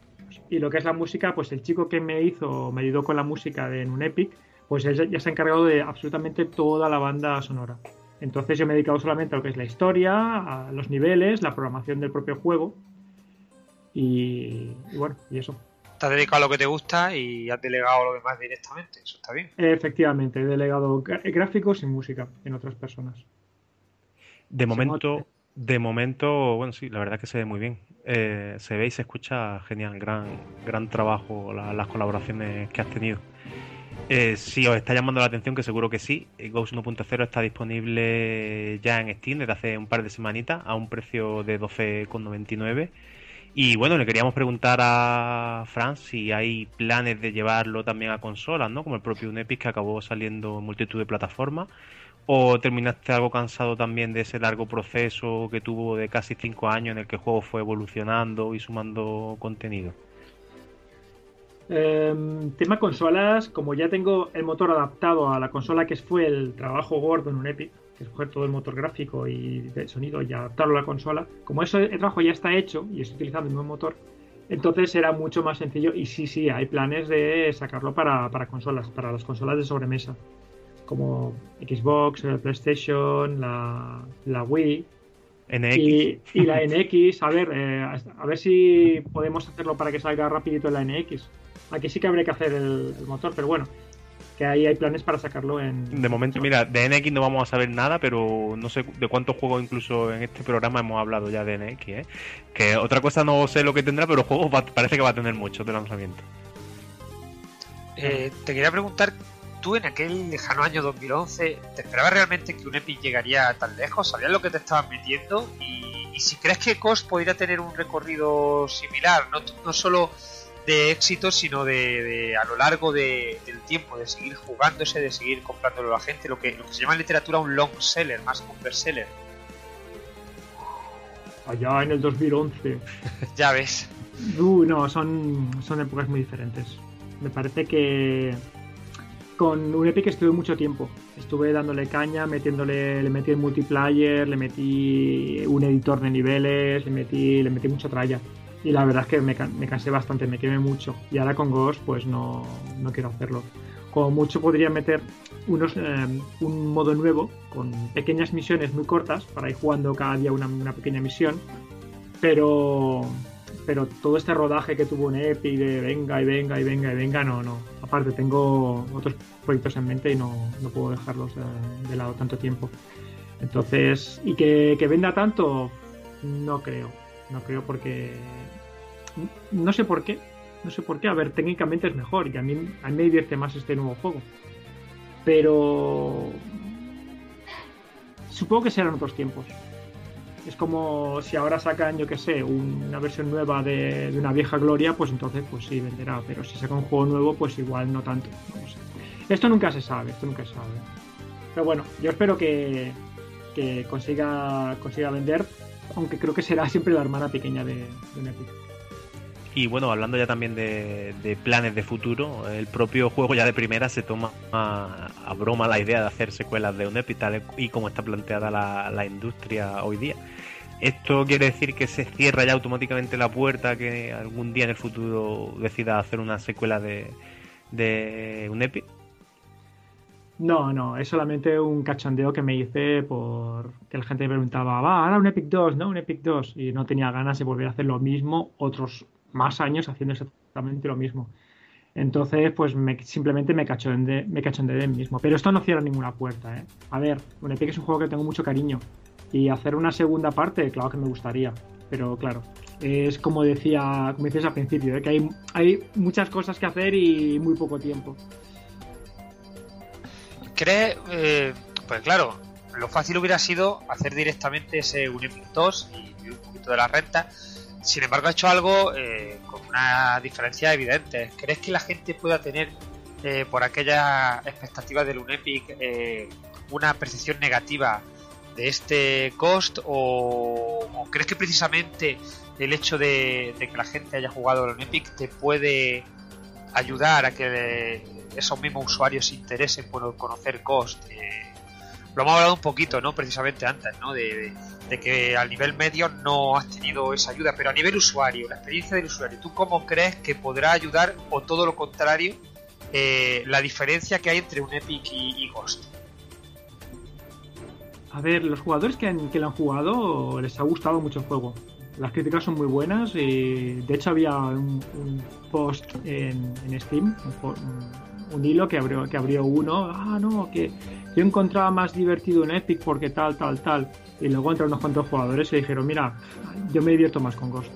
Y lo que es la música, pues el chico que me hizo, me ayudó con la música de en un Epic, pues él ya se ha encargado de absolutamente toda la banda sonora. Entonces yo me he dedicado solamente a lo que es la historia, a los niveles, la programación del propio juego. Y, y bueno, y eso. Te has dedicado a lo que te gusta y has delegado lo demás directamente. Eso está bien. Efectivamente, he delegado gráficos y música en otras personas. De momento, de momento, bueno, sí, la verdad que se ve muy bien. Eh, se ve y se escucha genial, gran, gran trabajo la- las colaboraciones que has tenido. Eh, si os está llamando la atención, que seguro que sí, eh, Ghost 1.0 está disponible ya en Steam desde hace un par de semanitas a un precio de 12,99. Y bueno, le queríamos preguntar a Fran si hay planes de llevarlo también a consolas, ¿no? Como el propio Unepic que acabó saliendo en multitud de plataformas. ¿O terminaste algo cansado también de ese largo proceso que tuvo de casi 5 años en el que el juego fue evolucionando y sumando contenido? Em, tema consolas, como ya tengo el motor adaptado a la consola que fue el trabajo gordo en un Epic, que es coger todo el motor gráfico y de sonido y adaptarlo a la consola, como eso el trabajo ya está hecho y estoy utilizando el mismo motor, entonces era mucho más sencillo y sí, sí, hay planes de sacarlo para, para consolas, para las consolas de sobremesa, como Xbox, eh, PlayStation, la, la Wii, NX. y, y la NX, a ver, eh, a ver si podemos hacerlo para que salga rapidito en la NX. Aquí sí que habría que hacer el, el motor, pero bueno, que ahí hay planes para sacarlo en... De momento, mira, de NX no vamos a saber nada, pero no sé de cuántos juegos incluso en este programa hemos hablado ya de NX, ¿eh? Que otra cosa no sé lo que tendrá, pero juegos va- parece que va a tener muchos de lanzamiento. Eh, te quería preguntar, tú en aquel lejano año 2011, ¿te esperabas realmente que un Epic llegaría tan lejos? ¿Sabías lo que te estabas metiendo? Y, y si crees que Cost podría tener un recorrido similar, no, no solo de éxito, sino de, de a lo largo de- del tiempo, de seguir jugándose, de seguir comprándolo a la gente, lo que, lo que se llama en literatura un long seller, más que un bestseller. Allá en el 2011. ya ves. Uh, no, son, son épocas muy diferentes. Me parece que con un Epic estuve mucho tiempo. Estuve dándole caña, metiéndole, le metí el multiplayer, le metí un editor de niveles, le metí, le metí mucha tralla. Y la verdad es que me, can- me cansé bastante, me quemé mucho. Y ahora con Ghost, pues no, no quiero hacerlo. Como mucho podría meter unos, eh, un modo nuevo con pequeñas misiones muy cortas para ir jugando cada día una, una pequeña misión. Pero, pero todo este rodaje que tuvo un Epic de venga y venga y venga y venga, no, no. Aparte, tengo otros proyectos en mente y no, no puedo dejarlos de, de lado tanto tiempo. Entonces, y que venda tanto, no creo. No creo porque. No sé por qué. No sé por qué. A ver, técnicamente es mejor y a mí, a mí me divierte más este nuevo juego. Pero. Supongo que serán otros tiempos. Es como si ahora sacan, yo que sé, una versión nueva de, de una vieja gloria, pues entonces pues sí venderá. Pero si sacan un juego nuevo, pues igual no tanto. No sé. Esto nunca se sabe, esto nunca se sabe. Pero bueno, yo espero que, que consiga, consiga vender, aunque creo que será siempre la hermana pequeña de, de. Y bueno, hablando ya también de, planes de futuro, el propio juego ya de primera se toma a, broma la idea de hacer secuelas de un Epic tal y como está planteada la, industria hoy día. ¿Esto quiere decir que se cierra ya automáticamente la puerta que algún día en el futuro decida hacer una secuela de, de un Epic? No, no, es solamente un cachondeo que me hice por que la gente me preguntaba, va, ahora un Epic 2, ¿no? Un Epic 2. Y no tenía ganas de volver a hacer lo mismo otros más años haciendo exactamente lo mismo. Entonces, pues me, simplemente me cachondeé me cachondeé de mí mismo. Pero esto no cierra ninguna puerta, ¿eh? A ver, un Epic es un juego que tengo mucho cariño. Y hacer una segunda parte, claro que me gustaría. Pero claro, es como decía, como decías al principio, ¿eh? que hay, hay muchas cosas que hacer y muy poco tiempo. ¿Crees? eh, pues claro, lo fácil hubiera sido hacer directamente ese un Epic 2 y un poquito de la renta. Sin embargo, ha hecho algo eh, con una diferencia evidente. ¿Crees que la gente pueda tener, eh, por aquellas expectativas del Unepic, eh, una percepción negativa de este cost? O, crees que precisamente el hecho de, que la gente haya jugado en Epic te puede ayudar a que esos mismos usuarios se interesen por conocer Ghost. Eh, lo hemos hablado un poquito, ¿no? Precisamente antes, ¿no? De, que al nivel medio no has tenido esa ayuda, pero a nivel usuario, la experiencia del usuario, ¿tú cómo crees que podrá ayudar o todo lo contrario eh, la diferencia que hay entre un Epic y, Ghost? A ver, los jugadores que, que lo han jugado les ha gustado mucho el juego. Las críticas son muy buenas y de hecho había un, post en, Steam, un, hilo que abrió, que abrió uno, ah, no, que yo encontraba más divertido en Epic porque tal, tal, tal. Y luego entraron unos cuantos jugadores y dijeron, mira, yo me divierto más con Ghost.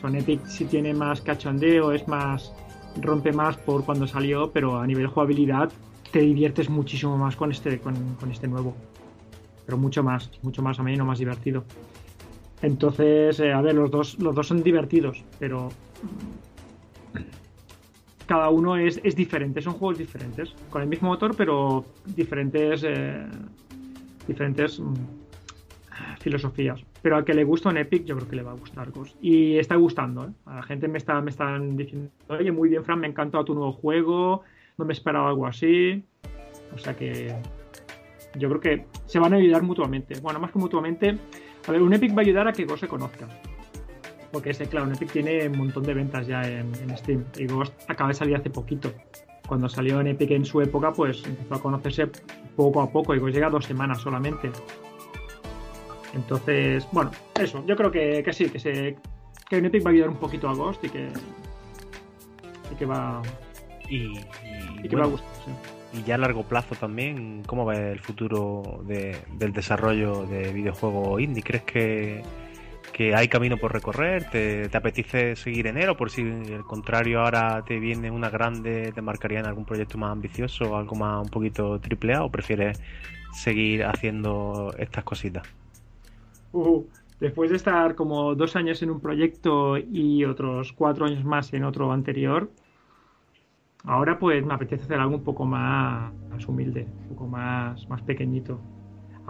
Son Epic si tiene más cachondeo, es más, rompe más por cuando salió, pero a nivel jugabilidad te diviertes muchísimo más con este, con, con este nuevo. Pero mucho más, mucho más ameno, más divertido. Entonces, eh, a ver, los dos, los dos son divertidos, pero cada uno es, diferente, son juegos diferentes, con el mismo motor, pero diferentes, eh, diferentes mm, filosofías. Pero al que le gusta un Epic, yo creo que le va a gustar Ghost. Y está gustando, ¿eh? A la gente me, está, me están diciendo, oye, muy bien, Fran, me ha encantado tu nuevo juego, no me esperaba algo así. O sea que yo creo que se van a ayudar mutuamente. Bueno, más que mutuamente, a ver, un Epic va a ayudar a que Ghost se conozca. Porque ese, claro, un Epic tiene un montón de ventas ya en, Steam. Y Ghost acaba de salir hace poquito. Cuando salió en Epic en su época, pues empezó a conocerse poco a poco. Y Ghost llega dos semanas solamente. Entonces, bueno, eso. Yo creo que, sí, que, se, que un Epic va a ayudar un poquito a Ghost y que, y que va. Y, que va a gustar, y ya a largo plazo también, ¿cómo va el futuro del desarrollo de videojuegos indie? ¿Crees que, hay camino por recorrer? ¿Te, ¿Te, apetece seguir en él o por si el contrario ahora te viene una grande, te marcaría en algún proyecto más ambicioso, algo más un poquito triple A o prefieres seguir haciendo estas cositas? Uh, después de estar como dos años en un proyecto y otros cuatro años más en otro anterior, Ahora pues me apetece hacer algo un poco más, humilde, un poco más, más pequeñito.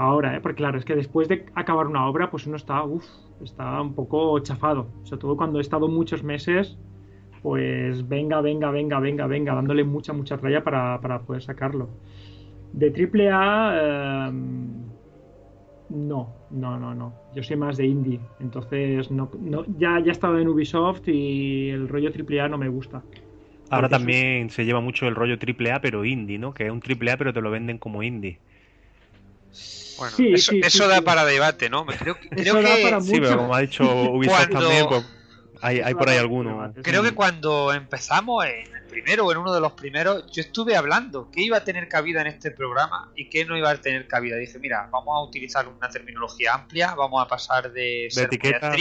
Ahora, ¿eh? porque claro, es que después de acabar una obra, pues uno está, uff, está un poco chafado. Sobre todo cuando he estado muchos meses, pues venga, venga, venga, venga, venga, dándole mucha, mucha tralla para, poder sacarlo. De triple A, em, no, no, no, no. Yo soy más de indie. Entonces, no, no, ya, ya he estado en Ubisoft y el rollo triple A no me gusta. Ahora también se lleva mucho el rollo triple A, pero indie, ¿no? Que es un triple A, pero te lo venden como indie. Bueno, eso, da para debate, ¿no? Creo, creo que... sí, pero como ha dicho Ubisoft también, pues hay, hay por ahí alguno. Creo que cuando empezamos en el primero o en uno de los primeros, yo estuve hablando que iba a tener cabida en este programa y que no iba a tener cabida. Dije, mira, vamos a utilizar una terminología amplia, vamos a pasar de, ser etiqueta.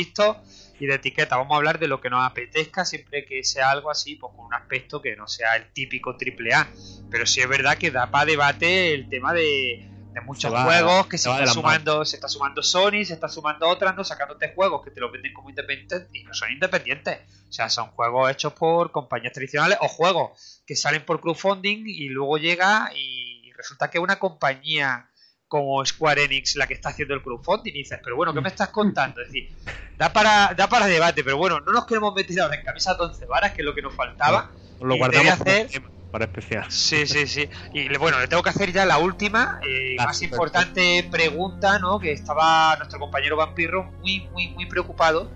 y de etiqueta. Vamos a hablar de lo que nos apetezca siempre que sea algo así, pues con un aspecto que no sea el típico triple A. Pero sí es verdad que da para debate el tema de de muchos juegos que se, está sumando, se está sumando Sony, se está sumando otras, ¿no? Sacándote juegos que te los venden como independientes y no son independientes. O sea, son juegos hechos por compañías tradicionales o juegos que salen por crowdfunding y luego llega y resulta que una compañía como Square Enix la que está haciendo el crowdfunding y dices, pero bueno, ¿qué me estás contando? Es decir, da para, da para debate, pero bueno, no nos queremos meter ahora en camisa de once varas, que es lo que nos faltaba. lo guardamos hacer para especial. Sí, sí, sí. Y bueno, le tengo que hacer ya la última, eh, más importante pregunta, ¿no? Que estaba nuestro compañero Vampirro muy, muy, muy preocupado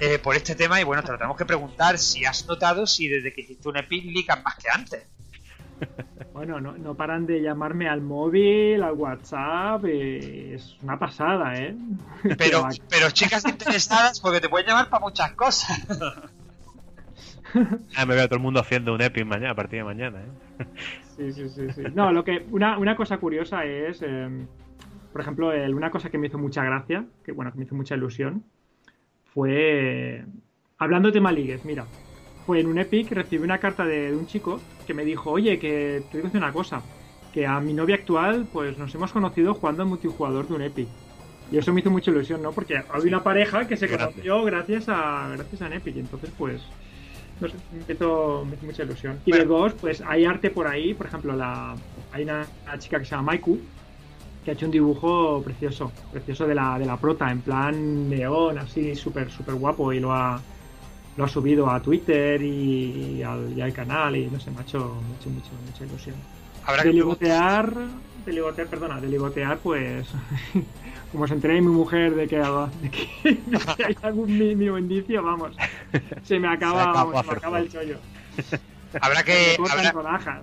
eh, por este tema. Y bueno, te lo tenemos que preguntar si has notado si desde que hiciste un Epic más que antes. Bueno, no, no paran de llamarme al móvil, al WhatsApp, eh, es una pasada, ¿eh? Pero, pero chicas interesadas, porque te pueden llamar para muchas cosas. ah, me veo a todo el mundo haciendo un Epic mañana, a partir de mañana. ¿eh? sí, sí, sí, sí. No, lo que, una, una cosa curiosa es, em, por ejemplo, una cosa que me hizo mucha gracia, que bueno, que me hizo mucha ilusión, fue, hablando de tema ligues, mira, fue en un Epic, recibí una carta de, un chico que me dijo, oye, que te digo una cosa, que a mi novia actual, pues nos hemos conocido jugando en multijugador de un Epic. Y eso me hizo mucha ilusión, ¿no? Porque había una pareja que se conoció gracias a gracias a Epic. Entonces, pues, no sé, me hizo, mucha ilusión. Y de pues hay arte por ahí, por ejemplo, la hay una, chica que se llama Maiku, que ha hecho un dibujo precioso, precioso de la, de la prota, en plan neón, así súper, súper guapo, y lo ha, lo ha subido a Twitter y, al, y al canal, y no sé, me ha hecho, me ha hecho mucho, mucha ilusión. Habrá que de ligotear, de ligotear, perdona, de ligotear, pues como se entere mi mujer de que, de que, de que hay algún mínimo indicio, vamos, se me acaba, Se acaba vamos, se me acaba el chollo. Habrá que, habrá,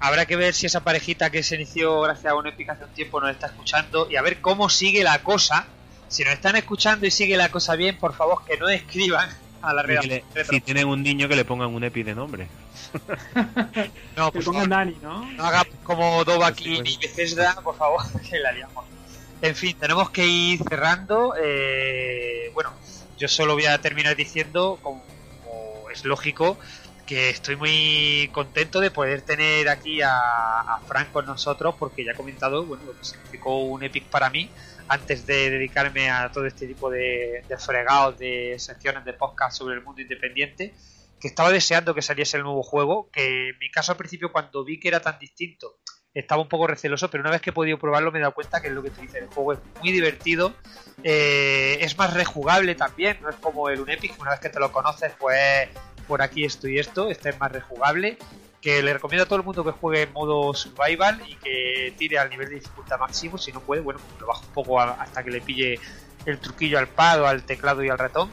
habrá que ver si esa parejita que se inició gracias a un Epic hace un tiempo nos está escuchando y a ver cómo sigue la cosa. Si nos están escuchando y sigue la cosa bien, por favor que no escriban a la que red. le- si tienen un niño que le pongan un epi de nombre. No, Que por pongan favor, Dani, ¿no? no haga como Sí, pues. y Bethesda, por favor, que la liamos. En fin, tenemos que ir cerrando. eh, bueno, yo solo voy a terminar diciendo, como, es lógico, que estoy muy contento de poder tener aquí a, a Frank con nosotros, porque ya he comentado bueno, lo que significó un Epic para mí antes de dedicarme a todo este tipo de, de fregados, de secciones de podcast sobre el mundo independiente, que estaba deseando que saliese el nuevo juego, que en mi caso al principio cuando vi que era tan distinto estaba un poco receloso, pero una vez que he podido probarlo me he dado cuenta que es lo que te dice, el juego es muy divertido, eh, es más rejugable también, no es como el Unepic, una vez que te lo conoces pues por aquí esto y esto, este es más rejugable, que le recomiendo a todo el mundo que juegue en modo survival y que tire al nivel de dificultad máximo, si no puede, bueno, pues lo bajo un poco hasta que le pille el truquillo al pad al teclado y al ratón.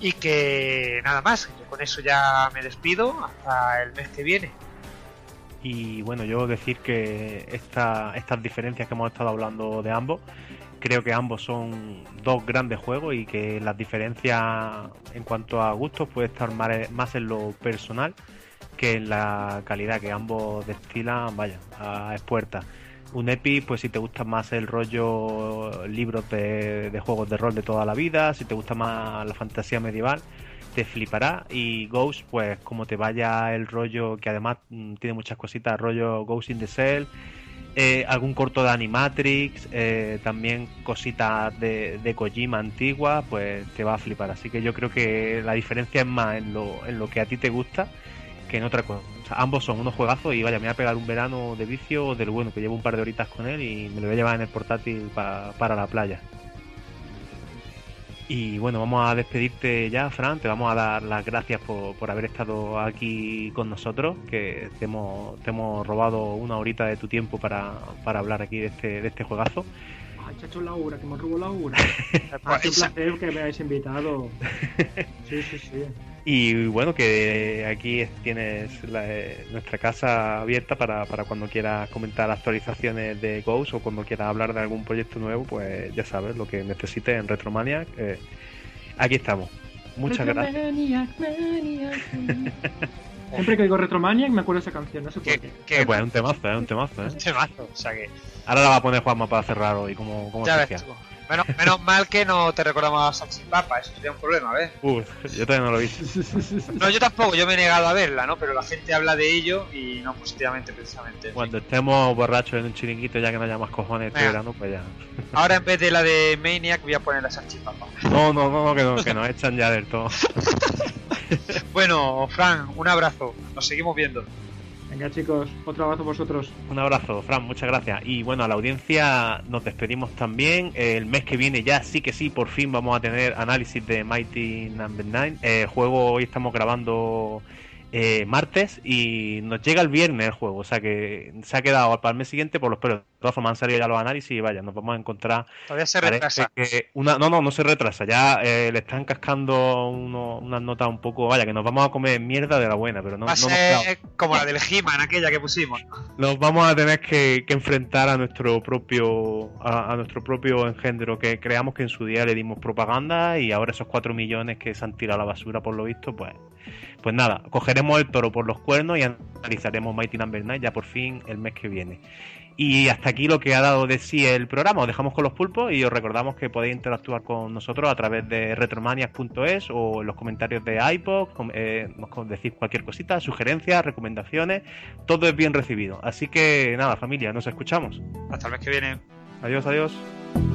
Y que nada más, yo con eso ya me despido hasta el mes que viene. Y bueno, yo decir que esta, estas diferencias que hemos estado hablando de ambos, creo que ambos son dos grandes juegos y que las diferencias en cuanto a gustos puede estar más, en lo personal que en la calidad que ambos destilan, vaya, a expuertas. Un EPI, pues si te gusta más el rollo libros de, de juegos de rol de toda la vida, si te gusta más la fantasía medieval, te flipará. Y Ghost pues como te vaya el rollo que además mm, tiene muchas cositas rollo Ghost in the Shell eh, algún corto de Animatrix eh, también cositas de, de Kojima antigua pues te va a flipar. Así que yo creo que la diferencia es más en lo, en lo que a ti te gusta que en otra cosa. O sea, ambos son unos juegazos y vaya me voy a pegar un verano de vicio del bueno que llevo un par de horitas con él y me lo voy a llevar en el portátil pa- para la playa y bueno, vamos a despedirte ya, Fran. Te vamos a dar las gracias por, por haber estado aquí con nosotros, que te hemos, te hemos robado una horita de tu tiempo para, para hablar aquí de este, de este juegazo. Ay, chacho, Laura, que me robó Laura. Ah, Pues, qué placer que me hayáis invitado. Sí, sí, sí. Y bueno, que aquí tienes la- eh, nuestra casa abierta para, para cuando quieras comentar actualizaciones de Ghost o cuando quieras hablar de algún proyecto nuevo, pues ya sabes, lo que necesites en Retromania. eh, aquí estamos. Muchas gracias. Retromaniac, Maniac, Maniac. Siempre que digo Retromaniac me acuerdo de esa canción, no sé por qué. que Eh, pues es un temazo, es un temazo. ¿eh? un temazo, o sea que Ahora la va a poner Juanma para cerrar hoy, como, como ya ves especial. tú. Menos, menos mal que no te recordamos a Salchipapa, eso sería un problema, ¿ves? Uf, yo todavía no lo he visto. No, yo tampoco, yo me he negado a verla, ¿no? Pero la gente habla de ello y no positivamente, precisamente. Cuando estemos borrachos en un chiringuito, ya que no haya más cojones este verano, pues ya. Ahora en vez de la de Maniac voy a poner la Salchipapa. No, no, no, no, que, no, que nos echan ya del todo. Bueno, Fran, un abrazo. Nos seguimos viendo. Venga, chicos, otro abrazo a vosotros. Un abrazo, Fran, muchas gracias. Y bueno, a la audiencia nos despedimos también. El mes que viene ya sí que sí, por fin vamos a tener análisis de Mighty Number 9. El juego hoy estamos grabando eh, martes y nos llega el viernes el juego. O sea que se ha quedado para el mes siguiente por los pelos. Todas formas han salido ya los análisis y vaya, nos vamos a encontrar Todavía se retrasa. que una, no, no, no se retrasa. Ya eh, le están cascando uno- unas notas un poco. Vaya, que nos vamos a comer mierda de la buena, pero no, Va a no ser como la del He-Man, aquella que pusimos. nos vamos a tener que, que enfrentar a nuestro propio a, a nuestro propio engendro que creamos que en su día le dimos propaganda y ahora esos 4 millones que se han tirado a la basura por lo visto, pues pues nada, cogeremos el toro por los cuernos y analizaremos Mighty Number 9 ya por fin el mes que viene. Y hasta aquí lo que ha dado de sí el programa. Os dejamos con los pulpos y os recordamos que podéis interactuar con nosotros a través de retromanias.es o en los comentarios de iPod. eh, nos con- decís cualquier cosita, sugerencias, recomendaciones. Todo es bien recibido. Así que nada, familia, nos escuchamos. Hasta el mes que viene. Adiós, adiós.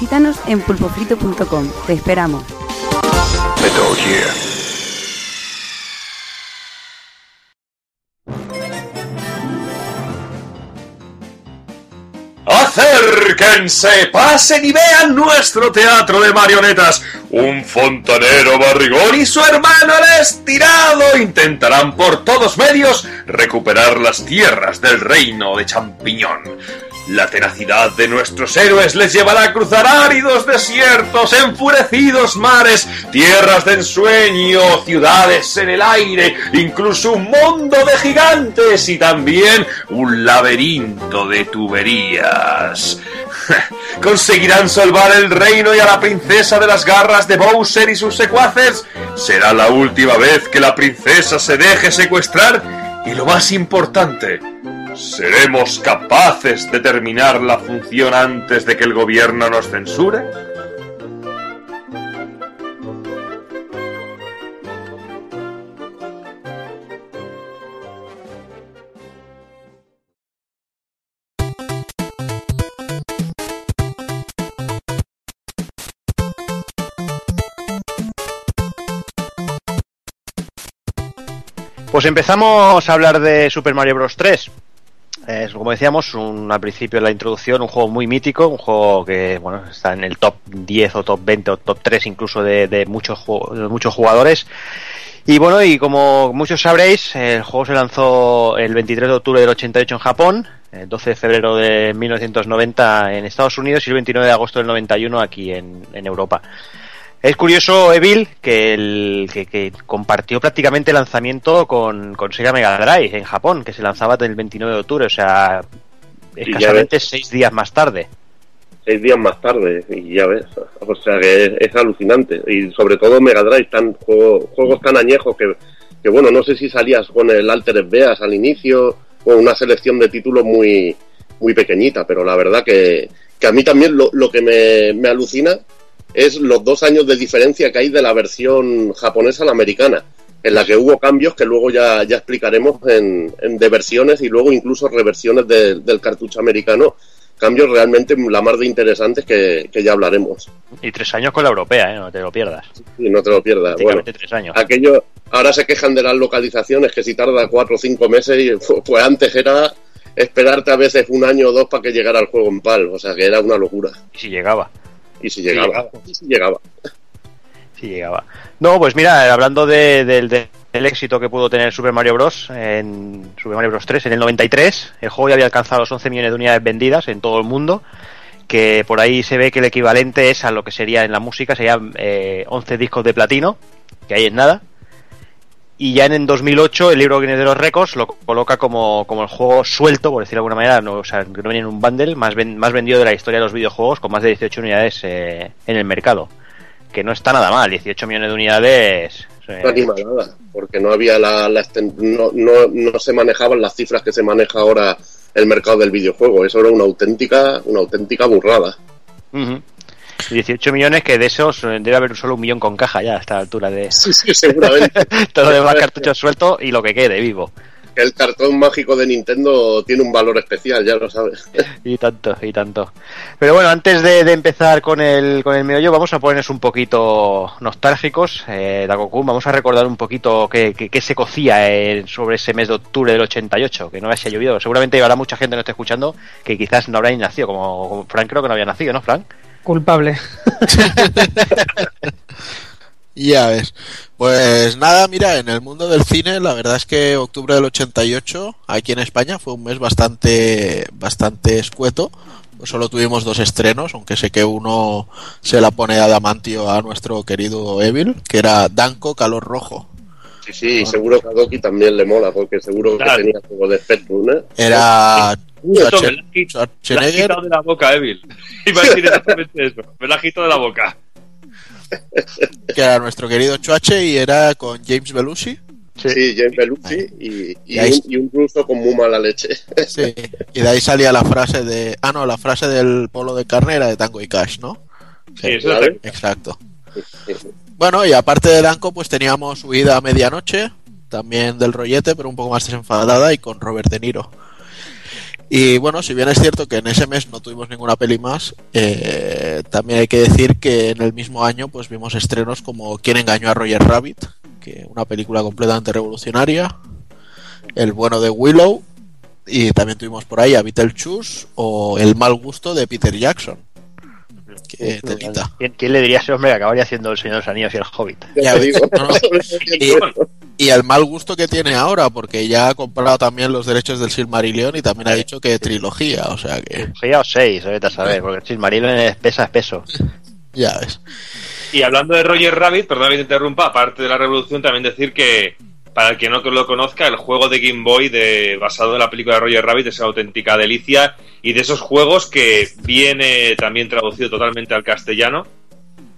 Visítanos en pulpofrito.com. Te esperamos. Acérquense, pasen y vean nuestro teatro de marionetas. Un fontanero barrigón y su hermano el estirado intentarán por todos medios recuperar las tierras del reino de Champiñón. La tenacidad de nuestros héroes les llevará a cruzar áridos desiertos, enfurecidos mares, tierras de ensueño, ciudades en el aire, incluso un mundo de gigantes y también un laberinto de tuberías. ¿Conseguirán salvar el reino y a la princesa de las garras de Bowser y sus secuaces? ¿Será la última vez que la princesa se deje secuestrar? Y lo más importante, ¿Seremos capaces de terminar la función antes de que el gobierno nos censure? Pues empezamos a hablar de Super Mario Bros. 3. Es, como decíamos, un, al principio de la introducción, un juego muy mítico, un juego que bueno está en el top 10 o top 20 o top 3 incluso de, de muchos, de muchos jugadores. Y bueno, y como muchos sabréis, el juego se lanzó el 23 de octubre del 88 en Japón, el 12 de febrero de 1990 en Estados Unidos y el 29 de agosto del 91 aquí en, en Europa. Es curioso, Evil, que, el, que, que, compartió prácticamente el lanzamiento con, con Sega Mega Drive en Japón, que se lanzaba el 29 de octubre, o sea, escasamente seis días más tarde. Seis días más tarde, y ya ves, o sea que es, es alucinante. Y sobre todo Mega Drive, tan, juego, juegos tan añejos que, que, bueno, no sé si salías con el Alter Beas al inicio, o una selección de títulos muy, muy pequeñita, pero la verdad que, que a mí también lo, lo que me, me alucina es los dos años de diferencia que hay de la versión japonesa a la americana, en la que hubo cambios que luego ya, ya explicaremos en, en de versiones y luego incluso reversiones de, del cartucho americano. Cambios realmente la más de interesantes que, que, ya hablaremos. Y tres años con la europea, ¿eh? no te lo pierdas. Sí, no te lo pierdas. Bueno, tres años. Aquello, ahora se quejan de las localizaciones, que si tarda cuatro o cinco meses, y, pues antes era esperarte a veces un año o dos para que llegara el juego en PAL, o sea que era una locura. Y si llegaba. Y si llegaba. Y si llegaba. Si llegaba. No, pues mira, hablando de, de, de, del éxito que pudo tener Super Mario Bros. en Super Mario Bros. 3 en el 93, el juego ya había alcanzado los 11 millones de unidades vendidas en todo el mundo, que por ahí se ve que el equivalente es a lo que sería en la música, serían eh, 11 discos de platino, que ahí es nada. Y ya en 2008 el libro Guinness de los Récords lo coloca como, como el juego suelto, por decirlo de alguna manera, no, o sea, que no viene en un bundle, más, ven, más vendido de la historia de los videojuegos, con más de 18 unidades eh, en el mercado. Que no está nada mal, 18 millones de unidades. Eh. No anima nada, porque no había la, la no, no, no se manejaban las cifras que se maneja ahora el mercado del videojuego. Eso era una auténtica, una auténtica burrada. Uh -huh. 18 millones que de esos debe haber solo un millón con caja ya a esta altura de sí, sí, seguramente. todo lo demás cartuchos sueltos y lo que quede vivo. El cartón mágico de Nintendo tiene un valor especial ya lo sabes. Y tanto y tanto. Pero bueno antes de, de empezar con el con el meollo vamos a ponernos un poquito nostálgicos. Eh, Dagoku vamos a recordar un poquito qué, qué, qué se cocía eh, sobre ese mes de octubre del 88 que no había llovido. Seguramente habrá mucha gente que no esté escuchando que quizás no habrá ni nacido como, como Frank creo que no había nacido ¿no Frank? Culpable. ya ves. Pues nada, mira, en el mundo del cine, la verdad es que octubre del 88, aquí en España, fue un mes bastante, bastante escueto. Pues solo tuvimos dos estrenos, aunque sé que uno se la pone adamantio a nuestro querido Evil, que era Danko Calor Rojo. Sí, sí, seguro que a Doki también le mola, porque seguro claro. que tenía algo de Spectrum, ¿eh? Era Esto me la, me la has quitado de la boca, Evil. Iba a decir exactamente eso. Me la has quitado de la boca. Que era nuestro querido Chuache y era con James Belushi. Sí, sí James Belushi y, y, y, un, y, un, ruso con muy mala leche. Sí, y de ahí salía la frase de. Ah, no, la frase del polo de carnera de Tango y Cash, ¿no? Sí, sí eso Exacto. Bueno, y aparte de Danko, pues teníamos Huida a medianoche, también del rollete, pero un poco más desenfadada y con Robert De Niro. Y bueno, si bien es cierto que en ese mes no tuvimos ninguna peli más, eh, también hay que decir que en el mismo año pues vimos estrenos como Quién engañó a Roger Rabbit, que una película completamente revolucionaria, El bueno de Willow, y también tuvimos por ahí a Beetlejuice o El mal gusto de Peter Jackson. Qué telita. ¿Quién, quién le diría a ese hombre que acabaría siendo el Señor de los Anillos y el Hobbit? Ya ves, no, no. Y, y el mal gusto que tiene ahora, porque ya ha comprado también los derechos del Silmarillion y también ha dicho que trilogía, o sea que Ya o seis, vete a saber, porque el Silmarillion es pesa espeso. ya ves. Y hablando de Roger Rabbit, perdón que te interrumpa, aparte de la revolución, también decir que, para el que no lo conozca, el juego de Game Boy de, basado en la película de Roger Rabbit es una auténtica delicia y de esos juegos que viene también traducido totalmente al castellano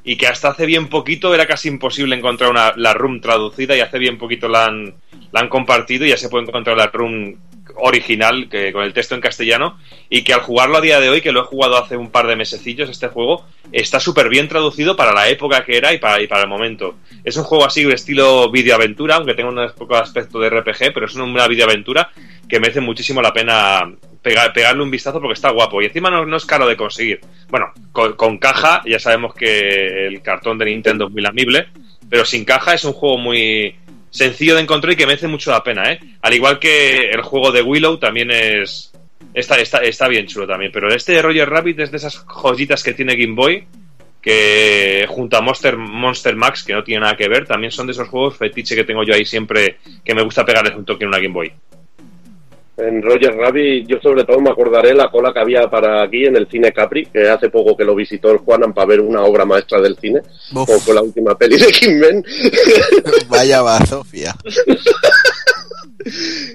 y que hasta hace bien poquito era casi imposible encontrar una, la ROM traducida y hace bien poquito la han, la han compartido y ya se puede encontrar la ROM original que, con el texto en castellano y que al jugarlo a día de hoy, que lo he jugado hace un par de mesecillos este juego, está súper bien traducido para la época que era y para, y para el momento. Es un juego así estilo videoaventura, aunque tenga un poco de aspecto de RPG, pero es una videoaventura que merece muchísimo la pena pegar, pegarle un vistazo porque está guapo y encima no, no es caro de conseguir. Bueno, con, con caja ya sabemos que el cartón de Nintendo es muy lamible, pero sin caja es un juego muy sencillo de encontrar y que merece mucho la pena, ¿eh? Al igual que el juego de Willow también es está, está, está bien chulo también, pero este de Roger Rabbit es de esas joyitas que tiene Game Boy que junto a Monster, Monster Max, que no tiene nada que ver, también son de esos juegos fetiche que tengo yo ahí siempre que me gusta pegarles un toque en una Game Boy. En Roger Rabbit, yo sobre todo me acordaré la cola que había para aquí en el cine Capri, que hace poco que lo visitó el Juanan para ver una obra maestra del cine, Uf. como fue la última peli de Kingman. Vaya va, Sofía.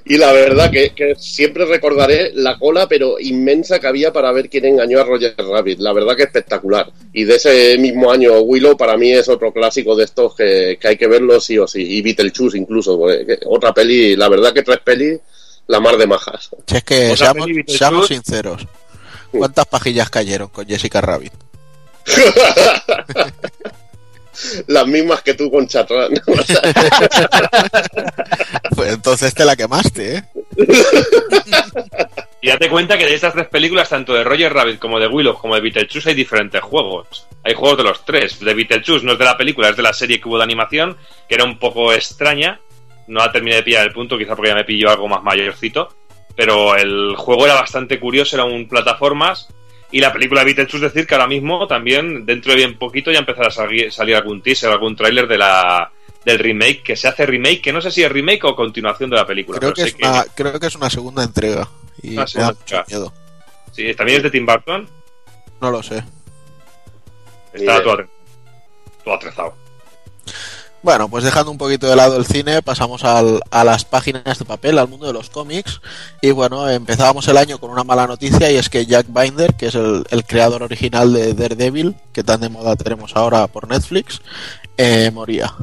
y la verdad que, que siempre recordaré la cola, pero inmensa que había para ver quién engañó a Roger Rabbit. La verdad que espectacular. Y de ese mismo año, Willow para mí es otro clásico de estos que, que hay que verlo sí o sí. Y Beetlejuice incluso, que- otra peli, la verdad que tres pelis, la mar de majas. Si es que Otra seamos sinceros. ¿Cuántas pajillas cayeron con Jessica Rabbit? Las mismas que tú con Chatrán. Pues entonces te la quemaste, ¿eh? Y date cuenta que de estas tres películas, tanto de Roger Rabbit como de Willow como de Beetlejuice, hay diferentes juegos. Hay juegos de los tres. De Beetlejuice no es de la película, es de la serie que hubo de animación, que era un poco extraña. No la terminé de pillar el punto, quizá porque ya me pilló algo más mayorcito. Pero el juego era bastante curioso, era un plataformas. Y la película de Beetlejuice, decir que ahora mismo también, dentro de bien poquito, ya empezará a salir, salir algún teaser, algún tráiler de la del remake, que se hace remake, que no sé si es remake o continuación de la película. Creo que, es una, creo que es una segunda entrega. Y Una segunda da mucho entrega. miedo. Sí, también es de Tim Burton. No lo sé. Está todo atrezado. Bueno, pues dejando un poquito de lado el cine, pasamos a las páginas de papel, al mundo de los cómics. Y bueno, empezábamos el año con una mala noticia y es que Jack Binder, que es el, el creador original de Daredevil, que tan de moda tenemos ahora por Netflix, eh, moría.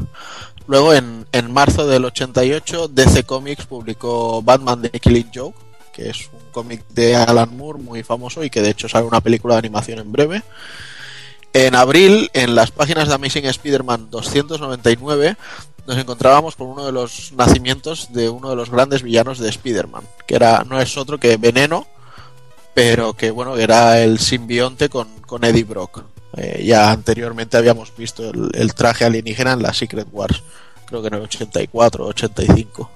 Luego, en, en marzo del 88, DC Comics publicó Batman The Killing Joke, que es un cómic de Alan Moore muy famoso y que de hecho sale una película de animación en breve. En abril, en las páginas de Amazing Spider-Man 299, nos encontrábamos con uno de los nacimientos de uno de los grandes villanos de Spider-Man, que era no es otro que Veneno, pero que bueno, era el simbionte con, con Eddie Brock. Eh, ya anteriormente habíamos visto el, el traje alienígena en la Secret Wars, creo que en el 84 85.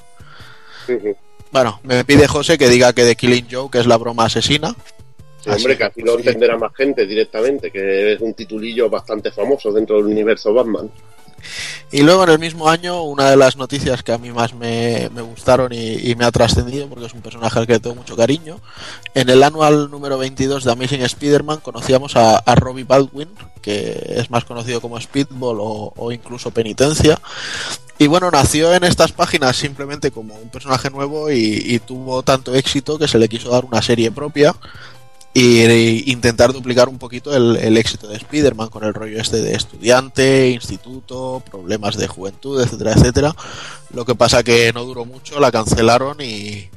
Bueno, me pide José que diga que The Killing Joke es la broma asesina. Hombre, que así lo entenderá más gente directamente, que es un titulillo bastante famoso dentro del universo Batman. Y luego en el mismo año, una de las noticias que a mí más me, me gustaron y, me ha trascendido, porque es un personaje al que tengo mucho cariño, en el anual número 22 de Amazing Spider-Man conocíamos a, a Robbie Baldwin, que es más conocido como Speedball o, incluso Penitencia. Y bueno, nació en estas páginas simplemente como un personaje nuevo y tuvo tanto éxito que se le quiso dar una serie propia y, intentar duplicar un poquito el, éxito de Spider-Man con el rollo este de estudiante, instituto, problemas de juventud, etcétera, etcétera. Lo que pasa que no duró mucho, la cancelaron y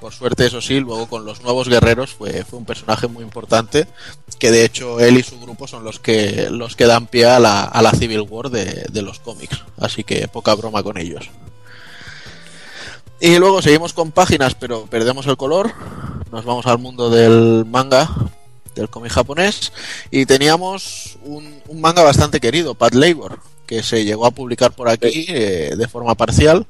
por suerte eso sí, luego con los nuevos guerreros fue, fue un personaje muy importante que de hecho él y su grupo son los que los que dan pie a la, Civil War de los cómics, así que poca broma con ellos. Y luego seguimos con páginas, pero perdemos el color. nos vamos al mundo del manga, del cómic japonés, y teníamos un, un manga bastante querido, Pad Labor, que se llegó a publicar por aquí eh, de forma parcial,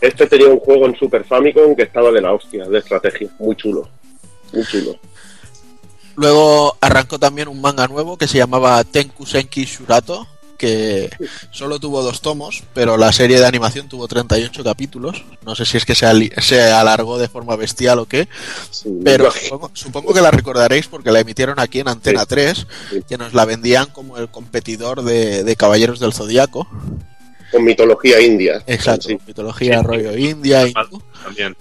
Este tenía un juego en Super Famicom que estaba de la hostia, de estrategia. Muy chulo. Muy chulo. Luego arrancó también un manga nuevo que se llamaba Tenku Senki Shurato, que solo tuvo dos tomos, pero la serie de animación tuvo 38 capítulos. No sé si es que se, se alargó de forma bestial o qué, pero supongo, supongo que la recordaréis porque la emitieron aquí en Antena 3, que nos la vendían como el competidor de, de Caballeros del Zodiaco. Con mitología india. Exacto, Sí. mitología rollo india, hindú. También.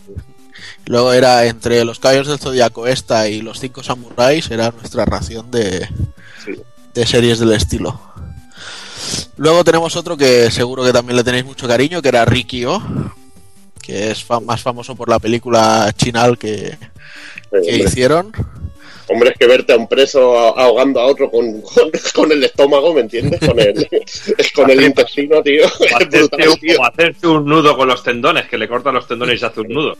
Luego era entre los Caballeros del Zodiaco esta y los cinco samuráis, era nuestra ración de, de series del estilo. Luego tenemos otro que seguro que también le tenéis mucho cariño, que era Rikio, que es más famoso por la película chinal que, que hombre. hicieron. Hombre, es que verte a un preso ahogando a otro con, con, con el estómago, ¿me entiendes? Con el, con el intestino, tío. O Es hacerse, brutal, un, tío. o hacerse un nudo con los tendones, que le cortan los tendones y se hace un nudo.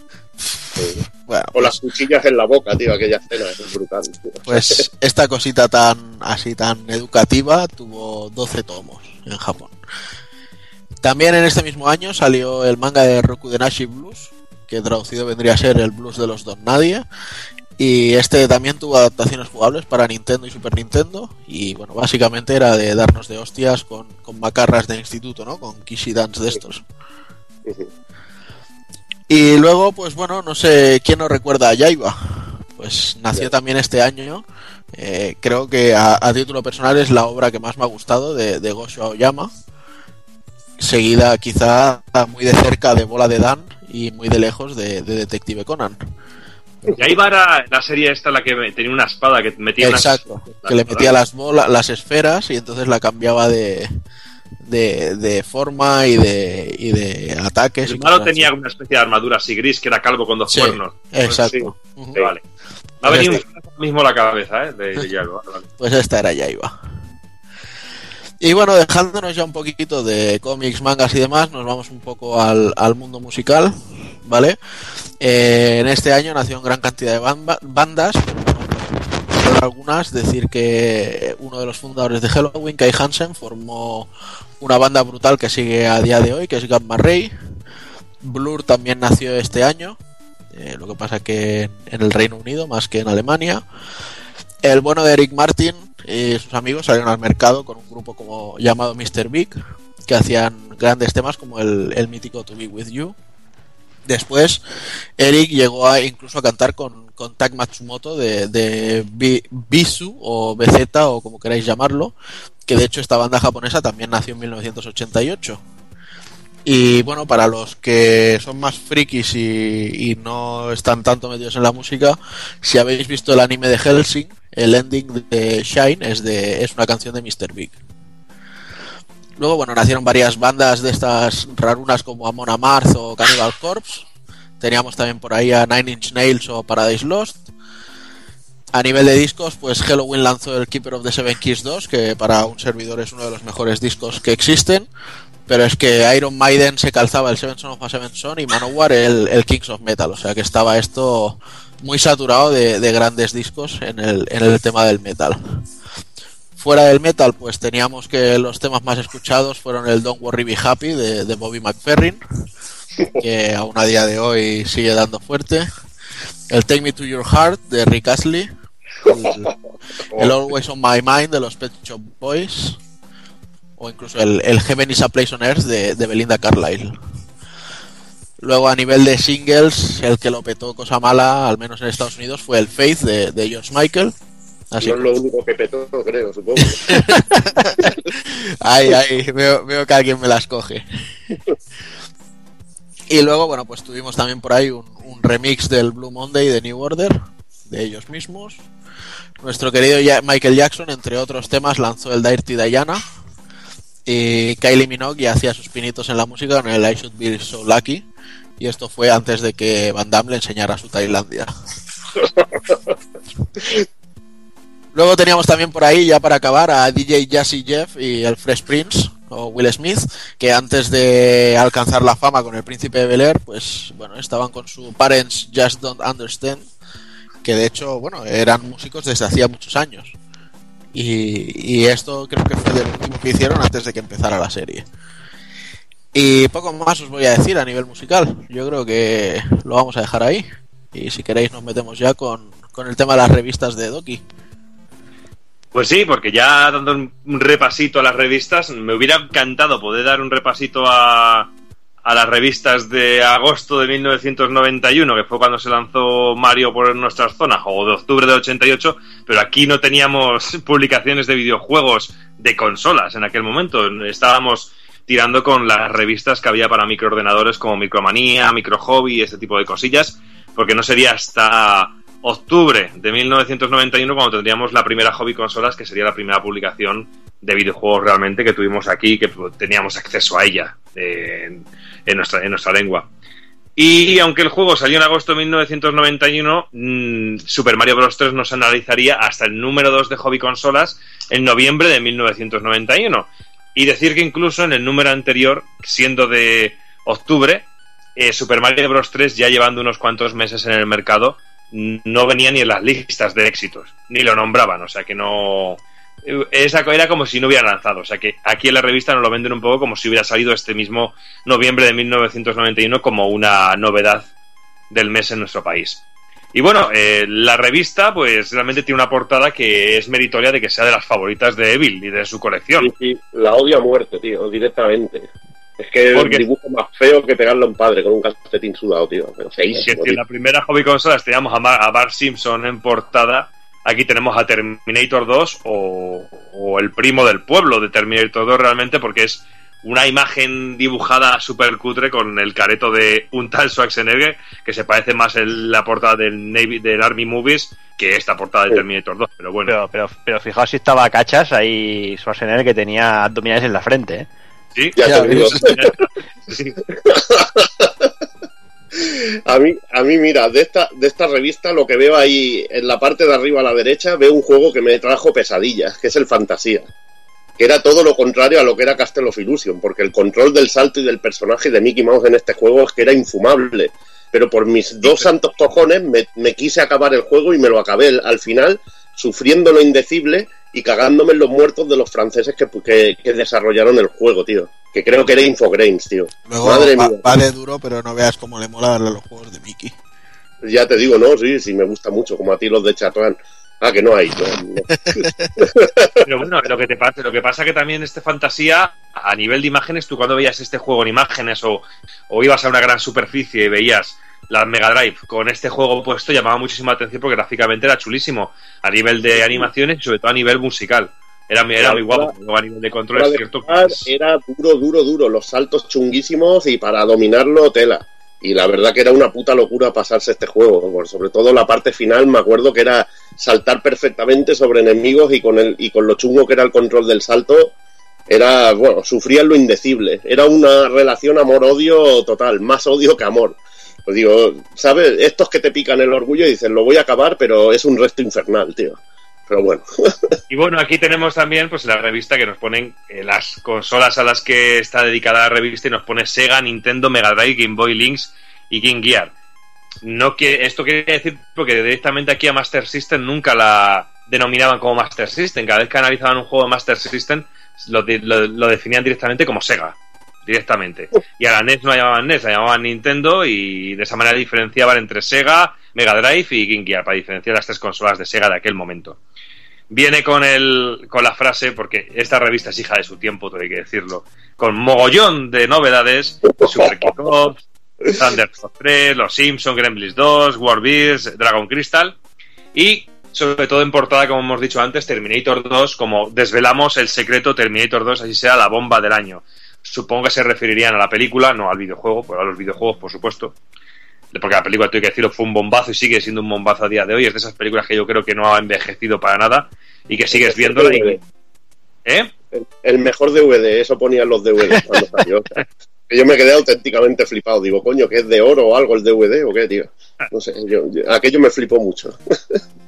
Bueno, Con las cuchillas en la boca, tío, aquella escena. Es brutal. tío. Pues esta cosita tan así tan educativa tuvo 12 tomos en Japón. También en este mismo año salió el manga de Rokudenashi Blues, que traducido vendría a ser el blues de los Don Nadie. Y este también tuvo adaptaciones jugables para Nintendo y Super Nintendo. Y bueno, básicamente era de darnos de hostias con, con macarras de instituto, ¿no? Con Kishi Dance de estos. Y luego, pues bueno, no sé quién nos recuerda a Yaiba. Pues nació también este año. Eh, creo que a, a título personal es la obra que más me ha gustado de, de Gosho Aoyama. Seguida quizá muy de cerca de Bola de Dan y muy de lejos de, de Detective Conan. Y ahí va la, la serie esta, la que tenía una espada que metía unas- que le metía las bolas, las esferas y entonces la cambiaba de, de, de forma y de, y de ataques. El malo tenía así. una especie de armadura así gris que era calvo con dos Sí, cuernos. exacto. Sí. Vale. Me ha venido Este- mismo la cabeza, ¿eh? De, de Yago, vale. Pues esta era Yaiba. Y bueno, dejándonos ya un poquito de cómics, mangas y demás, nos vamos un poco al, al mundo musical, ¿vale? Eh, en este año nació en gran cantidad de bandas. Por algunas, decir que uno de los fundadores de Halloween, Kai Hansen, formó una banda brutal que sigue a día de hoy, que es Gamma Ray. Blur también nació este año, eh, lo que pasa que en, en el Reino Unido más que en Alemania. El bueno de Eric Martin y sus amigos salieron al mercado con un grupo como llamado Mr. Big, que hacían grandes temas como el, el mítico To Be With You. Después, Eric llegó a incluso a cantar con, con Tak Matsumoto de, de Bi- Bisu o BZ o como queráis llamarlo, que de hecho esta banda japonesa también nació en 1988. Y bueno, para los que son más frikis y, y no están tanto metidos en la música, si habéis visto el anime de Helsing, el ending de Shine es de es una canción de Mr. Big. Luego, bueno, nacieron varias bandas de estas rarunas como Amon Amarth o Cannibal Corpse. Teníamos también por ahí a Nine Inch Nails o Paradise Lost. A nivel de discos, pues Halloween lanzó el Keeper of the Seven Keys 2, que para un servidor es uno de los mejores discos que existen. Pero es que Iron Maiden se calzaba el Seven Son of a Seven Son y Manowar el, el Kings of Metal. O sea que estaba esto muy saturado de, de grandes discos en el, en el tema del metal. Fuera del metal, pues teníamos que los temas más escuchados fueron el Don't Worry Be Happy de, Bobby McFerrin, que aún a día de hoy sigue dando fuerte. El Take Me to Your Heart de Rick Astley. El, Always on My Mind de los Pet Shop Boys. O incluso el, el Heaven is a Place on Earth de, de Belinda Carlisle. Luego a nivel de singles, el que lo petó cosa mala, al menos en Estados Unidos, fue el Faith de, de George Michael. Así no es lo único que petó, creo, supongo. Ay, ay, veo, veo que alguien me las coge. Y luego, bueno, pues tuvimos también por ahí un, un remix del Blue Monday de New Order, de ellos mismos. Nuestro querido Ya- Michael Jackson, entre otros temas, lanzó el Dirty Diana. Y Kylie Minogue ya hacía sus pinitos en la música con el I Should Be So Lucky. Y esto fue antes de que Van Damme le enseñara su Tailandia. Luego teníamos también por ahí, ya para acabar, a DJ Jazzy Jeff y el Fresh Prince, o Will Smith, que antes de alcanzar la fama con el príncipe de Bel Air, pues bueno, estaban con su Parents Just Don't Understand, que de hecho, bueno, eran músicos desde hacía muchos años. Y, esto creo que fue de lo último que hicieron antes de que empezara la serie. Y poco más os voy a decir a nivel musical. Yo creo que lo vamos a dejar ahí. Y si queréis nos metemos ya con, con el tema de las revistas de Doki. Pues sí, porque ya dando un repasito a las revistas, me hubiera encantado poder dar un repasito a, a las revistas de agosto de 1991, que fue cuando se lanzó Mario por nuestras zonas, o de octubre de 88, pero aquí no teníamos publicaciones de videojuegos de consolas en aquel momento. Estábamos tirando con las revistas que había para microordenadores como Micromanía, Micro Hobby, este tipo de cosillas, porque no sería hasta octubre de 1991 cuando tendríamos la primera hobby consolas, que sería la primera publicación de videojuegos realmente que tuvimos aquí, que teníamos acceso a ella en, en nuestra, en nuestra lengua. Y aunque el juego salió en agosto de 1991, mmm, Super Mario Bros. 3 nos analizaría hasta el número 2 de hobby consolas en noviembre de 1991. Y decir que incluso en el número anterior, siendo de octubre, eh, Super Mario Bros. 3 ya llevando unos cuantos meses en el mercado, no venía ni en las listas de éxitos, ni lo nombraban, o sea que no... Esa era como si no hubiera lanzado, o sea que aquí en la revista nos lo venden un poco como si hubiera salido este mismo noviembre de 1991 como una novedad del mes en nuestro país. Y bueno, eh, la revista pues realmente tiene una portada que es meritoria de que sea de las favoritas de Evil y de su colección. Sí, sí, la odio a muerte, tío, directamente. Es que Porque- el dibujo más feo que pegarle a un padre con un calcetín sudado, tío. Pero Que feísimo, si en la primera hobby consolas teníamos a, Mar- a Bart Simpson en portada, aquí tenemos a Terminator 2 o, o el primo del pueblo de Terminator 2 realmente porque es una imagen dibujada super cutre con el careto de un tal Schwarzenegger que se parece más en la portada del, Navy, del Army Movies que esta portada de Terminator 2, pero bueno. Pero, pero, pero fijaos si estaba cachas ahí Schwarzenegger que tenía abdominales en la frente. ¿eh? Sí, Ya Ya te digo. Sí. A mí, a mí, mira, de esta, de esta revista lo que veo ahí en la parte de arriba a la derecha, veo un juego que me trajo pesadillas, que es el Fantasía. Que era todo lo contrario a lo que era Castle of Illusion, porque el control del salto y del personaje de Mickey Mouse en este juego es que era infumable. Pero por mis dos santos cojones me, me quise acabar el juego y me lo acabé al- al final, sufriendo lo indecible y cagándome en los muertos de los franceses que, que- que desarrollaron el juego, tío. Que creo que era Infogrames, tío. Luego Madre va, mía. va de duro, pero no veas cómo le mola darle a los juegos de Mickey. Ya te digo, no, sí, sí, me gusta mucho, como a ti los de Chatrán. Ah, que no hay. no, no. Pero bueno, lo que te pasa, lo que pasa que también este fantasía, a nivel de imágenes, tú cuando veías este juego en imágenes o, o ibas a una gran superficie y veías la Mega Drive con este juego puesto, llamaba muchísima atención porque gráficamente era chulísimo. A nivel de animaciones y sobre todo a nivel musical. Era, era muy guapo. A nivel de control es cierto Era duro, duro, duro. Los saltos chunguísimos y para dominarlo, tela. Y la verdad que era una puta locura pasarse este juego. Sobre todo la parte final, me acuerdo que era saltar perfectamente sobre enemigos y con, el, y con lo chungo que era el control del salto. Era, bueno, sufrían lo indecible. Era una relación amor-odio total. Más odio que amor. Pues digo, ¿sabes? Estos que te pican el orgullo y dicen, lo voy a acabar, pero es un resto infernal, tío. Pero bueno. Y bueno, aquí tenemos también pues la revista que nos ponen eh, las consolas a las que está dedicada la revista y nos pone Sega, Nintendo, Mega Drive, Game Boy Lynx y Game Gear. No que esto quiere decir porque directamente aquí a Master System nunca la denominaban como Master System. Cada vez que analizaban un juego de Master System lo definían directamente como Sega. Directamente. Y a la NES no la llamaban NES, la llamaban Nintendo y de esa manera diferenciaban entre Sega, Mega Drive y Game Gear para diferenciar las tres consolas de Sega de aquel momento viene con el con la frase porque esta revista es hija de su tiempo todo hay que decirlo con mogollón de novedades Super Kickoff Thundercats 3 Los Simpson Gremlins 2 War Bears Dragon Crystal y sobre todo en portada como hemos dicho antes Terminator 2 como desvelamos el secreto Terminator 2 así sea la bomba del año supongo que se referirían a la película no al videojuego pero a los videojuegos por supuesto porque la película, tengo que decirlo, fue un bombazo y sigue siendo un bombazo a día de hoy. Es de esas películas que yo creo que no ha envejecido para nada y que sigues viéndola. Y... ¿Eh? El, mejor DVD, eso ponían los DVD cuando salió. Yo me quedé auténticamente flipado. Digo, coño, que es de oro o algo el DVD o qué, tío. No sé, yo, yo- aquello me flipó mucho.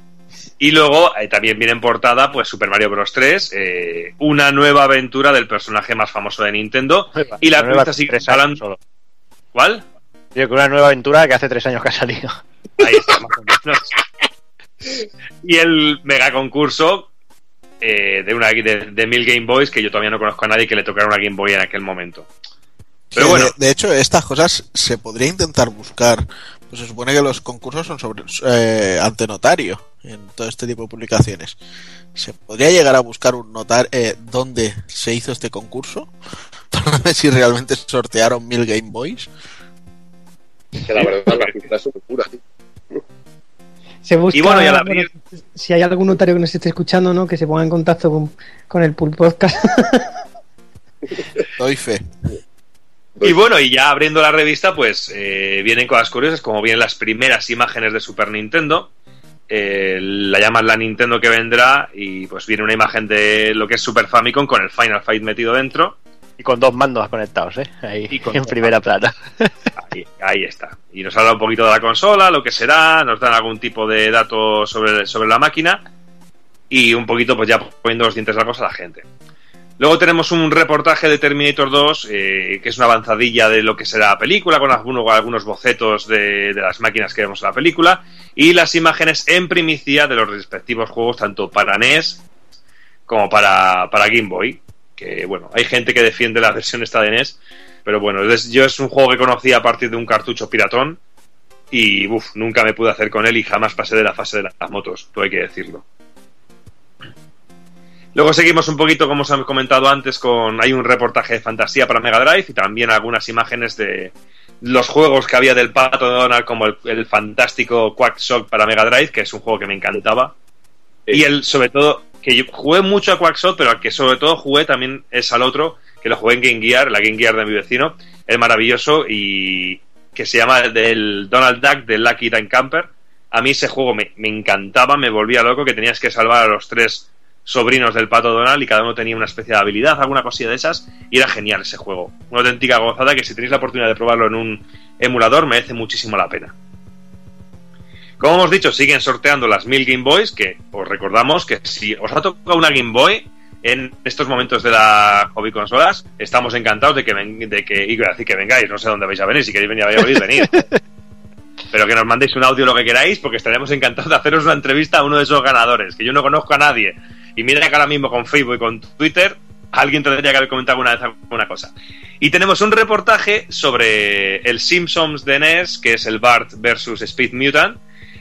Y luego eh, también viene en portada pues Super Mario Bros. 3, eh, una nueva aventura del personaje más famoso de Nintendo. Y la pista sigue hablando- solo. ¿Cuál? Digo que una nueva aventura que hace tres años que ha salido. Ahí está, más o menos. Y el mega concurso eh, de, una, de, de mil Game Boys, que yo todavía no conozco a nadie que le tocara una Game Boy en aquel momento. Pero Sí, bueno, de, de hecho, estas cosas se podría intentar buscar. Pues se supone que los concursos son sobre eh, ante notario en todo este tipo de publicaciones. ¿Se podría llegar a buscar un notar eh, dónde se hizo este concurso? Para ver si realmente sortearon mil Game Boys. Que la verdad la cifra es una locura. Se busca, Y bueno, si hay algún notario que nos esté escuchando, ¿no? Que se ponga en contacto con, con el Pool Podcast. Doy fe. Y bueno, y ya abriendo la revista, pues eh, vienen cosas curiosas, como vienen las primeras imágenes de Super Nintendo. Eh, la llaman la Nintendo que vendrá y pues viene una imagen de lo que es Super Famicom con el Final Fight metido dentro. Y con dos mandos conectados, ¿eh? Ahí, Y con en primera plana. Ahí, ahí está. Y nos habla un poquito de la consola, lo que será, nos dan algún tipo de datos sobre, sobre la máquina y un poquito pues ya poniendo los dientes largos a la gente. Luego tenemos un reportaje de Terminator 2, eh, que es una avanzadilla de lo que será la película, con algunos, bocetos de, las máquinas que vemos en la película, y las imágenes en primicia de los respectivos juegos, tanto para NES como para, Game Boy. Que bueno, hay gente que defiende la versión esta de NES, pero bueno, es- yo es un juego que conocí a partir de un cartucho piratón, y uf, nunca me pude hacer con él y jamás pasé de la fase de las motos, todo hay que decirlo. Luego seguimos un poquito, como os he comentado antes, con hay un reportaje de fantasía para Mega Drive y también algunas imágenes de los juegos que había del Pato Donald, como el, el fantástico Quack Shock para Mega Drive, que es un juego que me encantaba. Y el, sobre todo, que yo jugué mucho a Quackshot, pero al que sobre todo jugué también es al otro, que lo jugué en Game Gear, la Game Gear de mi vecino, el maravilloso y que se llama del Donald Duck de Lucky Time Camper. A mí ese juego me, me encantaba, me volvía loco, que tenías que salvar a los tres sobrinos del pato Donald y cada uno tenía una especie de habilidad, alguna cosilla de esas, y era genial ese juego. Una auténtica gozada que si tenéis la oportunidad de probarlo en un emulador merece muchísimo la pena. Como hemos dicho, siguen sorteando las 1000 Game Boys, que os recordamos que si os ha tocado una Game Boy en estos momentos de la hobby consolas, estamos encantados de que, ven- de que, y decir que vengáis, no sé dónde vais a venir, si queréis venir a Valladolid, venid. Pero que nos mandéis un audio lo que queráis, porque estaremos encantados de haceros una entrevista a uno de esos ganadores, que yo no conozco a nadie. Y mira que ahora mismo con Facebook y con Twitter, alguien tendría que haber comentado alguna vez alguna cosa. Y tenemos un reportaje sobre el Simpsons de NES, que es el Bart versus Speed Mutant,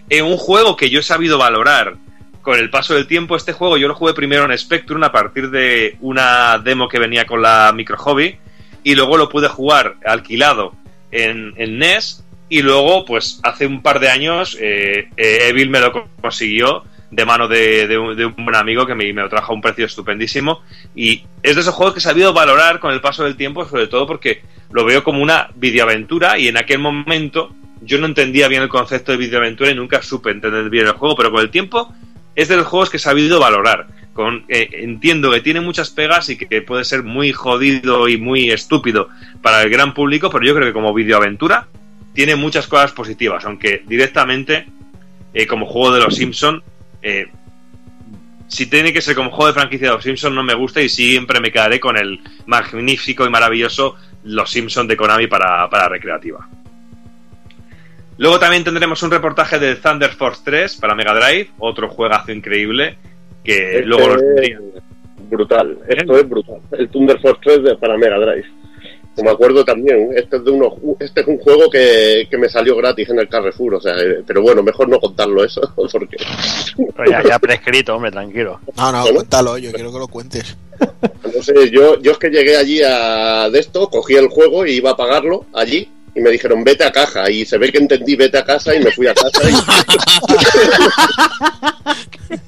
en un juego que yo he sabido valorar con el paso del tiempo. Este juego yo lo jugué primero en Spectrum a partir de una demo que venía con la Micro Hobby y luego lo pude jugar alquilado en, en NES y luego pues hace un par de años eh, eh, Evil me lo consiguió de mano de, un, buen amigo que me, me lo trajo a un precio estupendísimo y es de esos juegos que he sabido valorar con el paso del tiempo sobre todo porque lo veo como una videoaventura y en aquel momento yo no entendía bien el concepto de videoaventura y nunca supe entender bien el juego, pero con el tiempo es de los juegos que he sabido valorar. Con, eh, entiendo que tiene muchas pegas y que puede ser muy jodido y muy estúpido para el gran público, pero yo creo que como videoaventura tiene muchas cosas positivas, aunque directamente eh, como juego de los Simpson eh, si tiene que ser como juego de franquicia de los Simpsons no me gusta y siempre me quedaré con el magnífico y maravilloso Los Simpsons de Konami para, para recreativa. Luego también tendremos un reportaje de Thunder Force 3 para Mega Drive, otro juegazo increíble que Este luego los es brutal, esto es brutal. El Thunder Force 3 de, para Mega Drive. Como me acuerdo también, este es, de unos, este es un juego que, que me salió gratis en el Carrefour, o sea, eh, pero bueno, mejor no contarlo eso, porque... Pero ya, ya prescrito, hombre, tranquilo. No, no, ¿Cómo? cuéntalo, yo quiero que lo cuentes. No sé, yo, yo es que llegué allí a de esto, cogí el juego y iba a pagarlo allí y me dijeron vete a caja y se ve que entendí vete a casa y me fui a casa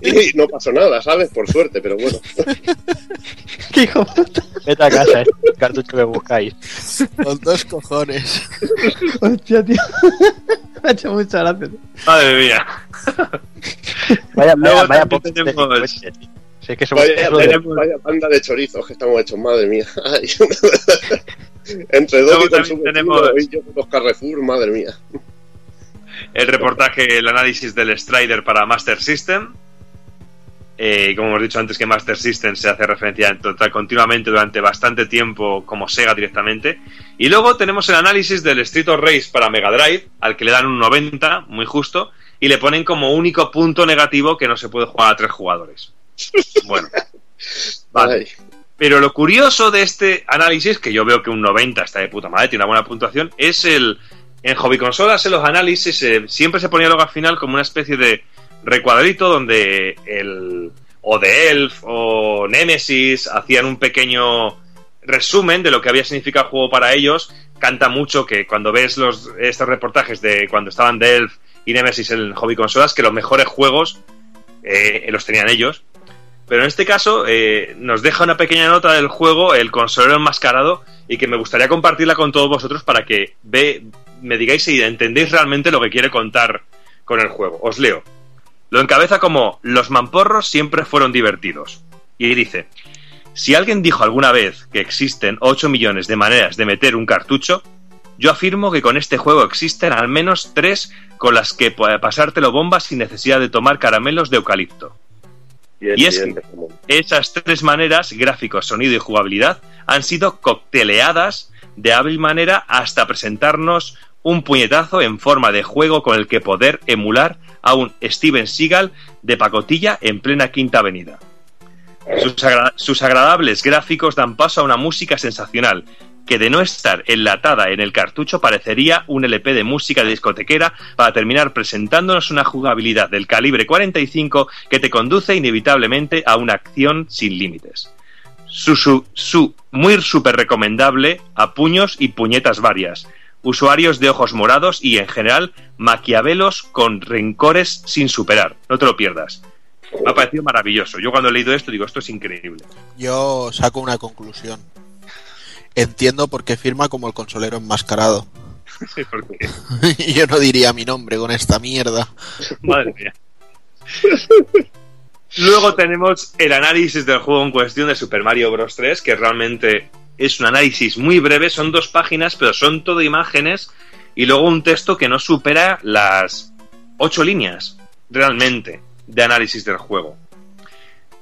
y, y no pasó nada, ¿sabes? Por suerte, pero bueno. ¿Qué hijo de puta? Vete a casa, eh, el cartucho que buscáis. Con dos cojones. Hostia, tío. Me ha hecho mucha gracia. tío. Madre mía. Vaya, vaya, vaya tenemos-. Si es que somos Vaya, de- tenemos- vaya banda de chorizos que estamos hechos, madre mía. Ay. Entre dos y tenemos- y yo con los Carrefour, madre mía. El reportaje, el análisis del Strider para Master System. eh, como hemos dicho antes que Master System se hace referencia en total, continuamente durante bastante tiempo como Sega directamente. Y luego tenemos el análisis del Street of Race para Mega Drive, al que le dan un 90, muy justo, y le ponen como único punto negativo que no se puede jugar a tres jugadores. Bueno, vale. Pero lo curioso de este análisis, que yo veo que un 90 está de puta madre, tiene una buena puntuación, es el... En hobby consolas, en los análisis, eh, siempre se ponía luego al final como una especie de recuadrito donde el o de Elf o Nemesis hacían un pequeño resumen de lo que había significado el juego para ellos. Canta mucho que cuando ves los, estos reportajes de cuando estaban de Elf y Nemesis en hobby consolas, que los mejores juegos eh, los tenían ellos. Pero en este caso eh, nos deja una pequeña nota del juego, el consolero enmascarado, y que me gustaría compartirla con todos vosotros para que ve, me digáis si entendéis realmente lo que quiere contar con el juego. Os leo. Lo encabeza como los mamporros siempre fueron divertidos. Y dice, si alguien dijo alguna vez que existen 8 millones de maneras de meter un cartucho, yo afirmo que con este juego existen al menos 3 con las que pasártelo bombas sin necesidad de tomar caramelos de eucalipto. Bien, Y es bien, que esas tres maneras, gráficos, sonido y jugabilidad, han sido cocteleadas de hábil manera hasta presentarnos un puñetazo en forma de juego con el que poder emular a un Steven Seagal de pacotilla en plena Quinta Avenida. Sus, agra- sus agradables gráficos dan paso a una música sensacional que de no estar enlatada en el cartucho parecería un LP de música discotequera para terminar presentándonos una jugabilidad del calibre 45 que te conduce inevitablemente a una acción sin límites. Su, su, su muy súper recomendable a puños y puñetas varias, usuarios de ojos morados y en general maquiavelos con rencores sin superar. No te lo pierdas. Me ha parecido maravilloso. Yo cuando he leído esto digo, esto es increíble. Yo saco una conclusión. Entiendo por qué firma como el consolero enmascarado. Porque, Yo no diría mi nombre con esta mierda. madre mía. Luego tenemos el análisis del juego en cuestión de Super Mario Bros. 3, que realmente es un análisis muy breve, son dos páginas, pero son todo imágenes y luego un texto que no supera las ocho líneas, realmente, de análisis del juego.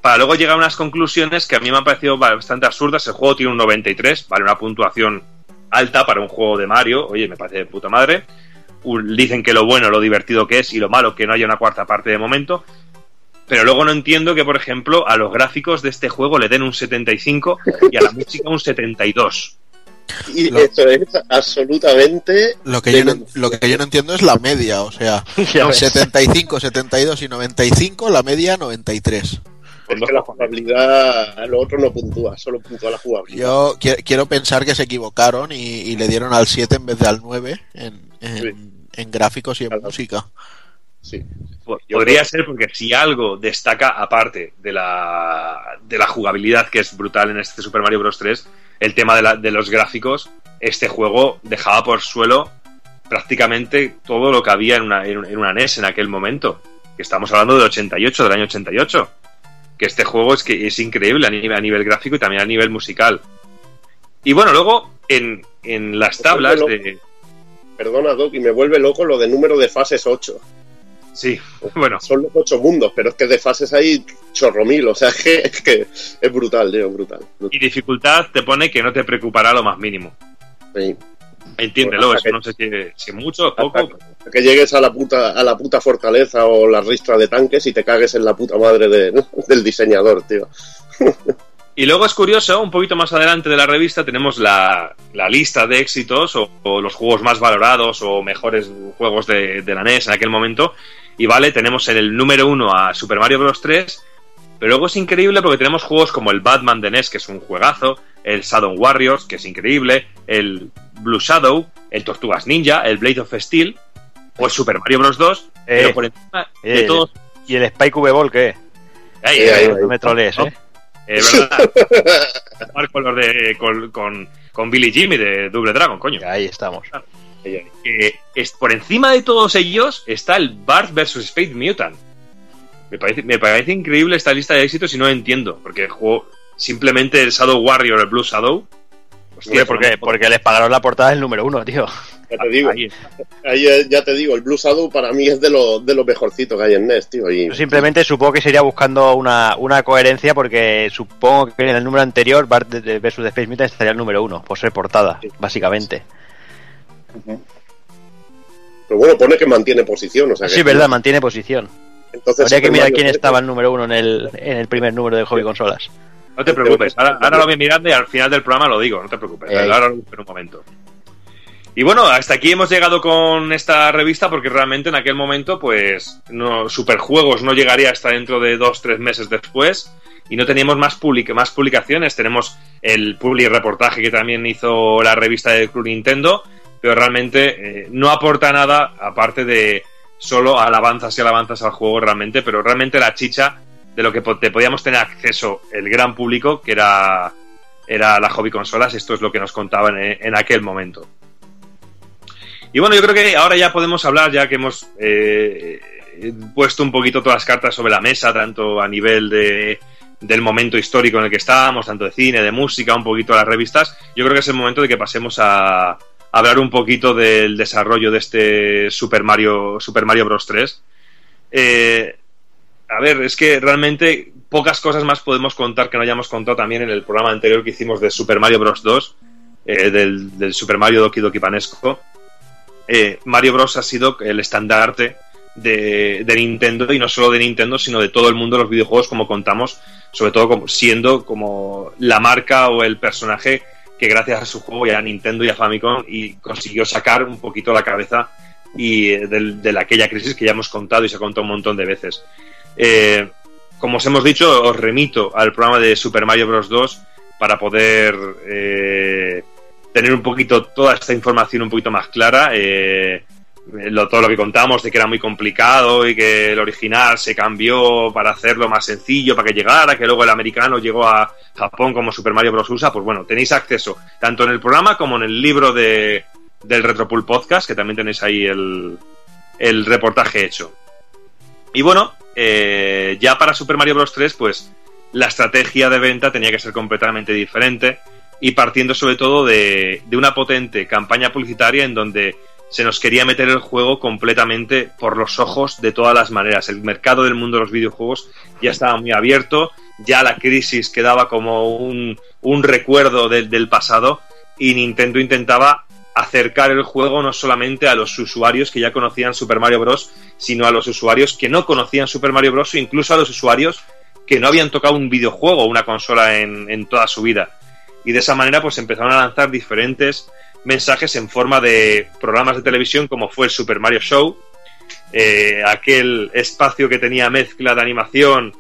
Para luego llegar a unas conclusiones que a mí me han parecido bastante absurdas. El juego tiene un 93, vale, una puntuación alta para un juego de Mario. Oye, me parece de puta madre. Un- Dicen que lo bueno, lo divertido que es y lo malo que no haya una cuarta parte de momento. Pero luego no entiendo que, por ejemplo, a los gráficos de este juego le den un 75 y a la música un 72. Y Lo- eso es absolutamente. Lo que, yo no, lo que yo no entiendo es la media, o sea, Ya ves. 75, 72 y 95, la media 93. Es que la jugabilidad, lo otro no puntúa, solo puntúa la jugabilidad. Yo qui- quiero pensar que se equivocaron y, y le dieron al 7 en vez de al 9 en, en- en gráficos y en Claro. música. Sí. Yo Podría creo- ser porque si algo destaca, aparte de la, de la jugabilidad que es brutal en este Super Mario Bros. 3, el tema de, la- de los gráficos, este juego dejaba por suelo prácticamente todo lo que había en una, en, un- en una NES en aquel momento. Que estamos hablando del 88, del año 88. Que este juego es que es increíble a nivel, a nivel gráfico y también a nivel musical. Y bueno, luego en, en las tablas de... Perdona, Doc, y me vuelve loco lo de número de fases 8. Sí, bueno. Son los 8 mundos, pero es que de fases hay chorro mil, o sea, es que, es que es brutal, tío, brutal. Y dificultad te pone que no te preocupará lo más mínimo. Sí. Entiéndelo, Bueno, eso hasta no sé si, si mucho o poco. Que llegues a la puta a la puta fortaleza o la ristra de tanques y te cagues en la puta madre de- del diseñador, tío. Y luego es curioso, un poquito más adelante de la revista tenemos la, la lista de éxitos o, o los juegos más valorados o mejores juegos de, de la NES en aquel momento. Y vale, tenemos en el número uno a Super Mario Bros. 3, pero luego es increíble porque tenemos juegos como el Batman de NES, que es un juegazo, el Shadow Warriors, que es increíble, el Blue Shadow, el Tortugas Ninja, el Blade of Steel, o el Super Mario Bros. 2, pero por encima de Eh, todos... ¿Y el Spike V-Ball qué? Eh, no me trolees, ¿eh? Es verdad. Con los de. Con, con, con Billy Jimmy de Double Dragon, coño. Ahí estamos. Eh, es, por encima de todos ellos está el Bart vs. Space Mutant. Me parece, me parece increíble esta lista de éxitos y no entiendo. Porque el juego. Simplemente el Shadow Warrior, el Blue Shadow. Hostia, Hombre, porque, porque les pagaron la portada del número uno, tío. Ya te digo, Ahí. ahí, ya te digo, el Blue Shadow para mí es de lo, de lo mejorcito que hay en NES, tío. Y, Yo simplemente supongo que sería buscando una, una coherencia porque supongo que en el número anterior Bart versus The Space estaría el número uno, por ser portada, básicamente. Pero bueno, pone que mantiene posición, o sea que... Sí, verdad, mantiene posición. Entonces, Habría que mirar quién 3, estaba el número uno en el, en el primer número de Hobby Consolas. No te preocupes, ahora, ahora lo voy mirando y al final del programa lo digo, no te preocupes. Eh. Ahora lo en un momento. Y bueno, hasta aquí hemos llegado con esta revista porque realmente en aquel momento, pues, no, Superjuegos no llegaría hasta dentro de dos, tres meses después y no teníamos más, public más publicaciones. Tenemos el public reportaje que también hizo la revista de Club Nintendo, pero realmente eh, no aporta nada aparte de solo alabanzas y alabanzas al juego realmente, pero realmente la chicha de lo que te podíamos tener acceso el gran público, que era, era la hobby consolas, esto es lo que nos contaban en, en aquel momento. Y bueno, yo creo que ahora ya podemos hablar, ya que hemos eh, puesto un poquito todas las cartas sobre la mesa, tanto a nivel de, del momento histórico en el que estábamos, tanto de cine, de música, un poquito de las revistas, yo creo que es el momento de que pasemos a, a hablar un poquito del desarrollo de este Super Mario, Super Mario Bros. 3. Eh, a ver, es que realmente pocas cosas más podemos contar que no hayamos contado también en el programa anterior que hicimos de Super Mario Bros. 2, eh, del, Super Mario Doki Doki Panesco. Eh, Mario Bros. ha sido el estandarte de, de Nintendo y no solo de Nintendo, sino de todo el mundo de los videojuegos, como contamos, sobre todo como, siendo como la marca o el personaje que gracias a su juego ya a Nintendo y a Famicom y consiguió sacar un poquito la cabeza y eh, de, la- aquella crisis que ya hemos contado y se ha contado un montón de veces. Eh, como os hemos dicho, os remito al programa de Super Mario Bros. 2 para poder eh, tener un poquito toda esta información un poquito más clara. eh, todo lo que contamos de que era muy complicado y que el original se cambió para hacerlo más sencillo, para que llegara, que luego el americano llegó a Japón como Super Mario Bros. USA, pues bueno, tenéis acceso tanto en el programa como en el libro de, del Retropool Podcast, que también tenéis ahí el, el reportaje hecho. Y bueno, eh, ya para Super Mario Bros. 3, pues la estrategia de venta tenía que ser completamente diferente y partiendo sobre todo de, de una potente campaña publicitaria en donde se nos quería meter el juego completamente por los ojos de todas las maneras. El mercado del mundo de los videojuegos ya estaba muy abierto, ya la crisis quedaba como un, un recuerdo del- del pasado y Nintendo intentaba acercar el juego no solamente a los usuarios que ya conocían Super Mario Bros., sino a los usuarios que no conocían Super Mario Bros. o incluso a los usuarios que no habían tocado un videojuego o una consola en, toda su vida. Y de esa manera pues empezaron a lanzar diferentes mensajes en forma de programas de televisión como fue el Super Mario Show, eh, aquel espacio que tenía mezcla de animación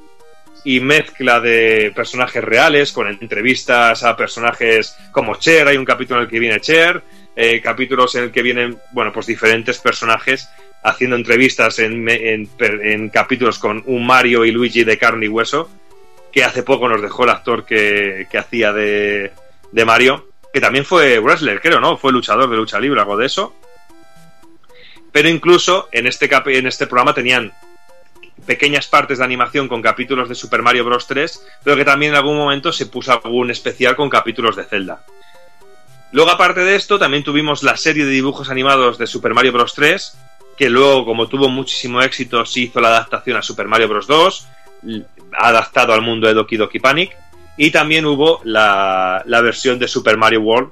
y mezcla de personajes reales con entrevistas a personajes como Cher, hay un capítulo en el que viene Cher, eh, capítulos en el que vienen, bueno, pues diferentes personajes haciendo entrevistas en, en- capítulos con un Mario y Luigi de carne y hueso, que hace poco nos dejó el actor que, que hacía de, de Mario, que también fue wrestler, creo, ¿no? Fue luchador de lucha libre, algo de eso. Pero incluso en este, en este programa tenían pequeñas partes de animación con capítulos de Super Mario Bros. 3, pero que también en algún momento se puso algún especial con capítulos de Zelda. Luego, aparte de esto, también tuvimos la serie de dibujos animados de Super Mario Bros. 3, que luego, como tuvo muchísimo éxito, se hizo la adaptación a Super Mario Bros. 2, l- adaptado al mundo de Doki Doki Panic, y también hubo la, la versión de Super Mario World,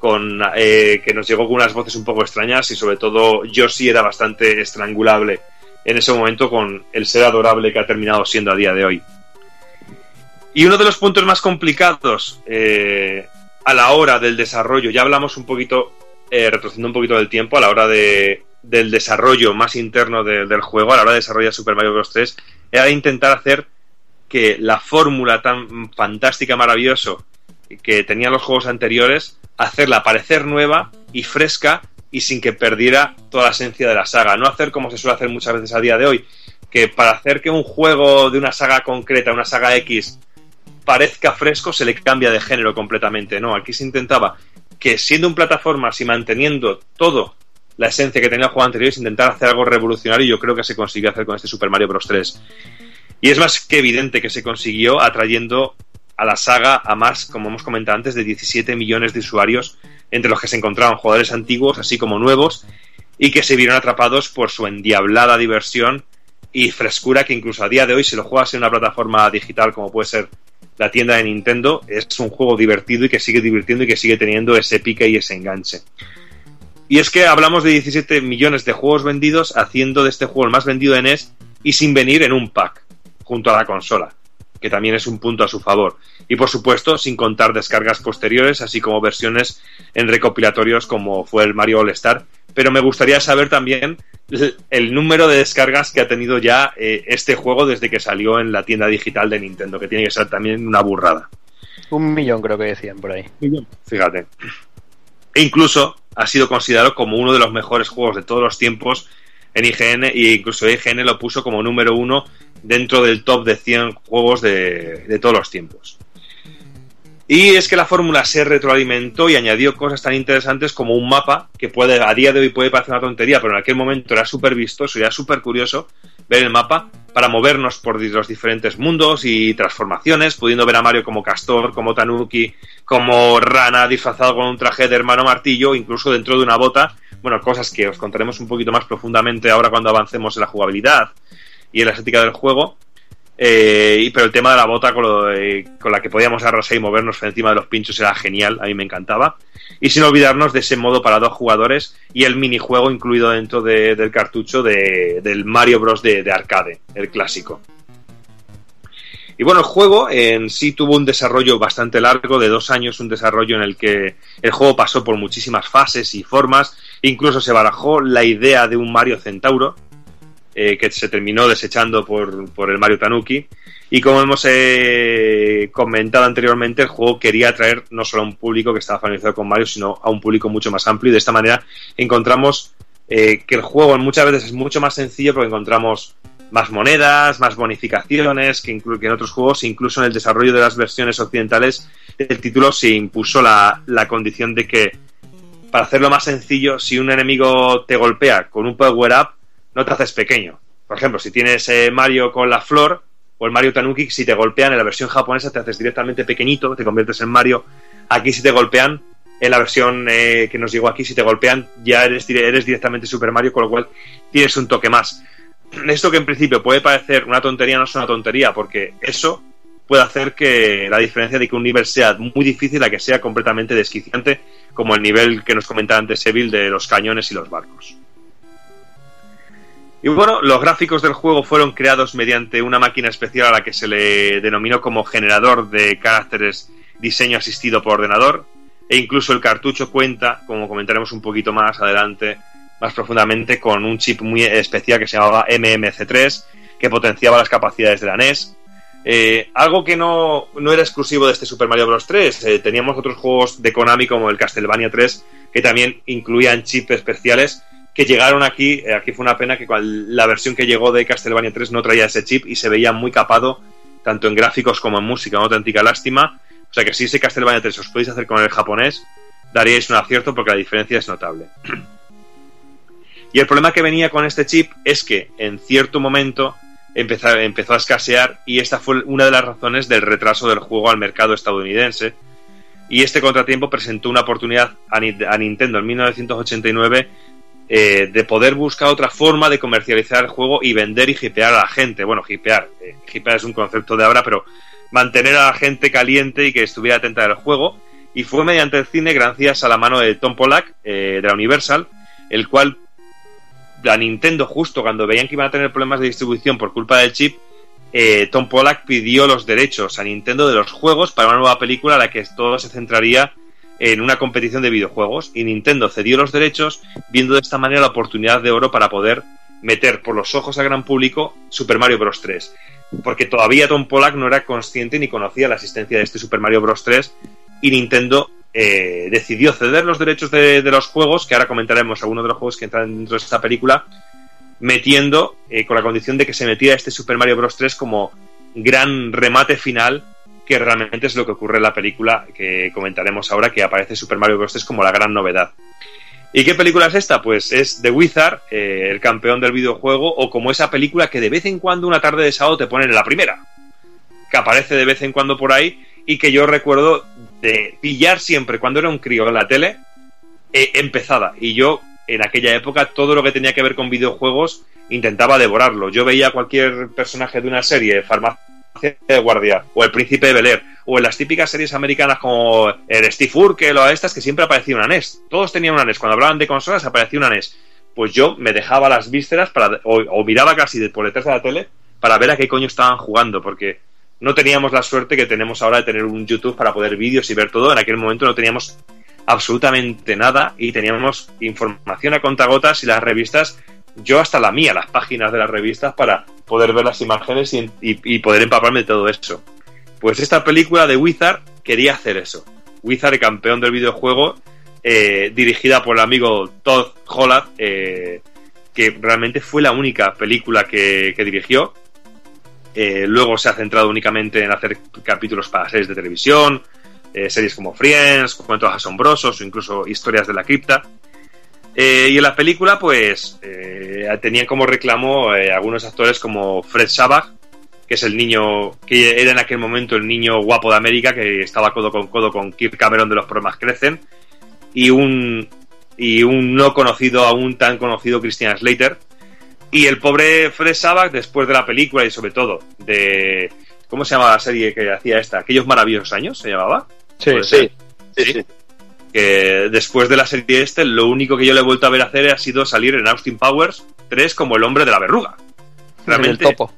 con, eh, que nos llegó con unas voces un poco extrañas y sobre todo Yoshi era bastante estrangulable en ese momento con el ser adorable que ha terminado siendo a día de hoy. Y uno de los puntos más complicados eh, a la hora del desarrollo, ya hablamos un poquito, eh, retrocediendo un poquito del tiempo, a la hora de, del desarrollo más interno de- del juego, a la hora de desarrollar Super Mario Bros. 3, era intentar hacer que la fórmula tan fantástica, maravilloso que tenían los juegos anteriores, hacerla parecer nueva y fresca y sin que perdiera toda la esencia de la saga. No hacer como se suele hacer muchas veces a día de hoy, que para hacer que un juego de una saga concreta, una saga X, parezca fresco, se le cambia de género completamente. No, aquí se intentaba que siendo un plataformas y manteniendo todo la esencia que tenía el juego anterior, es intentar hacer algo revolucionario y yo creo que se consiguió hacer con este Super Mario Bros. 3. Y es más que evidente que se consiguió atrayendo a la saga a más, como hemos comentado antes, de 17 millones de usuarios, entre los que se encontraban jugadores antiguos, así como nuevos, y que se vieron atrapados por su endiablada diversión y frescura que incluso a día de hoy, si lo juegas en una plataforma digital como puede ser la tienda de Nintendo, es un juego divertido y que sigue divirtiendo y que sigue teniendo ese pique y ese enganche. Y es que hablamos de 17 millones de juegos vendidos, haciendo de este juego el más vendido en NES y sin venir en un pack, junto a la consola, que también es un punto a su favor. Y por supuesto, sin contar descargas posteriores, así como versiones en recopilatorios como fue el Mario All Star. Pero me gustaría saber también el número de descargas que ha tenido ya eh, este juego desde que salió en la tienda digital de Nintendo, que tiene que ser también una burrada. Un millón creo que decían por ahí. Fíjate. E incluso ha sido considerado como uno de los mejores juegos de todos los tiempos en IGN e incluso IGN lo puso como número uno dentro del top de 100 juegos de, de todos los tiempos. Y es que la fórmula se retroalimentó y añadió cosas tan interesantes como un mapa que puede a día de hoy puede parecer una tontería, pero en aquel momento era súper vistoso y era súper curioso ver el mapa para movernos por los diferentes mundos y transformaciones, pudiendo ver a Mario como Castor, como Tanuki, como Rana disfrazado con un traje de hermano martillo, incluso dentro de una bota. Bueno, cosas que os contaremos un poquito más profundamente ahora cuando avancemos en la jugabilidad y en la estética del juego. Eh, pero el tema de la bota con, lo, eh, con, la que podíamos arrasar y movernos encima de los pinchos era genial, a mí me encantaba. Y sin olvidarnos de ese modo para dos jugadores y el minijuego incluido dentro de, del cartucho de, del Mario Bros. De, de, arcade, el clásico. Y bueno, el juego en sí tuvo un desarrollo bastante largo, de dos años, un desarrollo en el que el juego pasó por muchísimas fases y formas. Incluso se barajó la idea de un Mario Centauro, eh, que se terminó desechando por, por, el Mario Tanuki. Y como hemos eh, comentado anteriormente, el juego quería atraer no solo a un público que estaba familiarizado con Mario, sino a un público mucho más amplio. Y de esta manera encontramos eh, que el juego muchas veces es mucho más sencillo porque encontramos más monedas, más bonificaciones que, que en otros juegos. Incluso en el desarrollo de las versiones occidentales del título se impuso la, la condición de que, para hacerlo más sencillo, si un enemigo te golpea con un power-up, no te haces pequeño. Por ejemplo, si tienes eh, Mario con la flor o el Mario Tanuki, si te golpean en la versión japonesa te haces directamente pequeñito, te conviertes en Mario. Aquí si te golpean, en la versión eh, que nos llegó aquí, si te golpean ya eres, eres directamente Super Mario, con lo cual tienes un toque más. Esto que en principio puede parecer una tontería, no es una tontería, porque eso puede hacer que la diferencia de que un nivel sea muy difícil a que sea completamente desquiciante, como el nivel que nos comentaba antes Seville de los cañones y los barcos. Y bueno, los gráficos del juego fueron creados mediante una máquina especial a la que se le denominó como generador de caracteres diseño asistido por ordenador, e incluso el cartucho cuenta, como comentaremos un poquito más adelante, más profundamente, con un chip muy especial que se llamaba MMC3, que potenciaba las capacidades de la NES. Eh, algo que no, no, era exclusivo de este Super Mario Bros. 3. Eh, teníamos otros juegos de Konami como el Castlevania 3 que también incluían chips especiales que llegaron aquí. Eh, aquí fue una pena que la versión que llegó de Castlevania 3 no traía ese chip y se veía muy capado, tanto en gráficos como en música. Una auténtica lástima. O sea que si ese Castlevania 3 os podéis hacer con el japonés, daríais un acierto porque la diferencia es notable. Y el problema que venía con este chip es que en cierto momento empezó, empezó, a escasear y esta fue una de las razones del retraso del juego al mercado estadounidense. Y este contratiempo presentó una oportunidad a, Nintendo en 1989 eh, de poder buscar otra forma de comercializar el juego y vender y hipear a la gente. Bueno, hipear, eh, hipear es un concepto de ahora, pero mantener a la gente caliente y que estuviera atenta al juego. Y fue mediante el cine, gracias a la mano de Tom Pollack, eh, de la Universal, el cual la Nintendo, justo cuando veían que iban a tener problemas de distribución por culpa del chip, eh, Tom Pollack pidió los derechos a Nintendo de los juegos para una nueva película a la que todo se centraría en una competición de videojuegos y Nintendo cedió los derechos viendo de esta manera la oportunidad de oro para poder meter por los ojos al gran público Super Mario Bros. 3. Porque todavía Tom Pollack no era consciente ni conocía la existencia de este Super Mario Bros. 3 y Nintendo eh, decidió ceder los derechos de, los juegos, que ahora comentaremos algunos de los juegos que entran dentro de esta película, metiendo eh, con la condición de que se metiera este Super Mario Bros. 3 como gran remate final, que realmente es lo que ocurre en la película que comentaremos ahora, que aparece Super Mario Bros. 3 como la gran novedad. ¿Y qué película es esta? Pues es The Wizard, eh, el campeón del videojuego, o como esa película que de vez en cuando una tarde de sábado te ponen en la primera, que aparece de vez en cuando por ahí y que yo recuerdo de pillar siempre cuando era un crío en la tele eh, empezada. Y yo en aquella época todo lo que tenía que ver con videojuegos intentaba devorarlo. Yo veía cualquier personaje de una serie, Farmacia de Guardia, o El Príncipe de Bel Air, o en las típicas series americanas como el Steve Urkel o estas que siempre aparecía una NES. Todos tenían una NES. Cuando hablaban de consolas aparecía una NES. Pues yo me dejaba las vísceras para, o, o miraba casi por detrás de la tele para ver a qué coño estaban jugando, porque no teníamos la suerte que tenemos ahora de tener un YouTube para poder vídeos y ver todo. En aquel momento no teníamos absolutamente nada y teníamos información a contagotas y las revistas, yo hasta la mía, las páginas de las revistas para poder ver las imágenes y, poder empaparme de todo eso. Pues esta película de Wizard quería hacer eso. Wizard, campeón del videojuego, eh, dirigida por el amigo Todd Holland, eh, que realmente fue la única película que dirigió. Eh, luego se ha centrado únicamente en hacer capítulos para series de televisión, eh, series como Friends, cuentos asombrosos o incluso historias de la cripta. Eh, y en la película, pues, tenían como reclamo algunos actores como Fred Savage, que es el niño, que era en aquel momento el niño guapo de América, que estaba codo con codo con Kirk Cameron de Los Problemas Crecen, y un, y un no conocido, aún tan conocido, Christian Slater. Y el pobre Fred Savage, después de la película y sobre todo de. ¿Cómo se llamaba la serie que hacía esta? Aquellos maravillosos años, ¿se llamaba? Sí, Sí, sí, sí. que después de la serie este, lo único que yo le he vuelto a ver hacer ha sido salir en Austin Powers 3 como el hombre de la verruga. Realmente, El topo.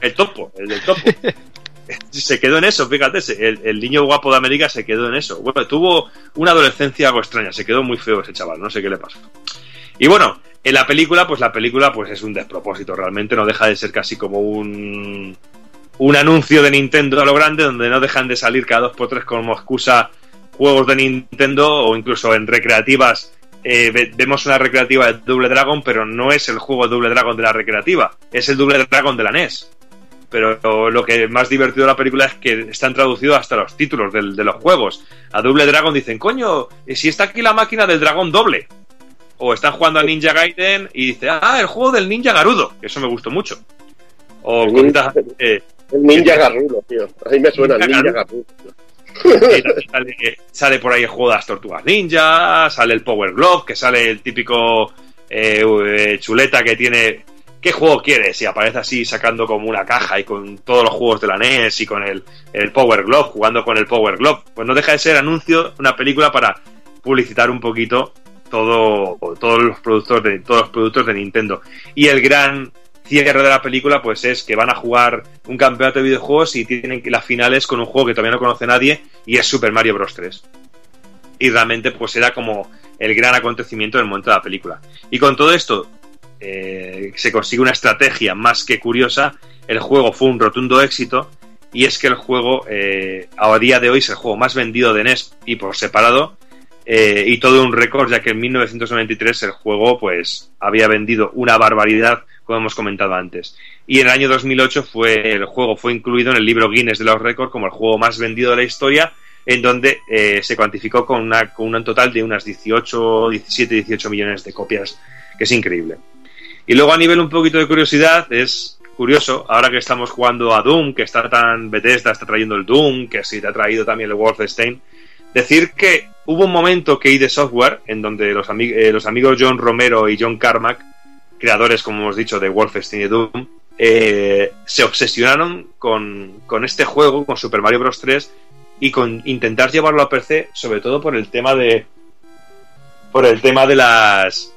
el topo, el del topo. se quedó en eso, fíjate, el, el niño guapo de América se quedó en eso. Bueno, tuvo una adolescencia algo extraña, se quedó muy feo ese chaval, no sé qué le pasó. Y bueno, en la película, pues la película pues es un despropósito, realmente no deja de ser casi como un un anuncio de Nintendo a lo grande donde no dejan de salir cada dos por tres como excusa juegos de Nintendo o incluso en recreativas eh, ve- vemos una recreativa de Double Dragon pero no es el juego Double Dragon de la recreativa es el Double Dragon de la NES pero lo que más divertido de la película es que están traducidos hasta los títulos del- de los juegos. A Double Dragon dicen coño ¿y si está aquí la máquina del dragón doble o están jugando a Ninja Gaiden y dice ah el juego del Ninja Garudo que eso me gustó mucho o El cositas, eh, El Ninja Garrulo, tío. Ahí me suena el Ninja Ninja también sale, sale por ahí el juego de las tortugas ninja, sale el Power Glove, que sale el típico eh, eh, chuleta que tiene. ¿Qué juego quieres? Y aparece así sacando como una caja y con todos los juegos de la NES y con el, el Power Glove, jugando con el Power Glove. Pues no deja de ser anuncio, una película para publicitar un poquito todo, todos los productos de, todos los productos de Nintendo. Y el gran cierre de la película pues es que van a jugar un campeonato de videojuegos y tienen las finales con un juego que todavía no conoce nadie y es Super Mario Bros. 3 y realmente pues era como el gran acontecimiento del momento de la película. Y con todo esto eh, se consigue una estrategia más que curiosa. El juego fue un rotundo éxito y es que el juego eh, a día de hoy es el juego más vendido de NES y por separado eh, y todo un récord ya que en 1993 el juego pues había vendido una barbaridad como hemos comentado antes. Y en el año 2008 fue el juego fue incluido en el libro Guinness de los récords como el juego más vendido de la historia en donde eh, se cuantificó con, una, con un total de unas 18, 17, 18 millones de copias que es increíble. Y luego a nivel un poquito de curiosidad es curioso, ahora que estamos jugando a Doom, que está tan Bethesda está trayendo el Doom, que sí te ha traído también el Wolfenstein, decir que hubo un momento que ID Software, en donde los, eh, los amigos John Romero y John Carmack, creadores, como hemos dicho, de Wolfenstein y Doom, eh, se obsesionaron con, con este juego, con Super Mario Bros. 3, y con intentar llevarlo a PC, sobre todo por el tema de. por el tema de las.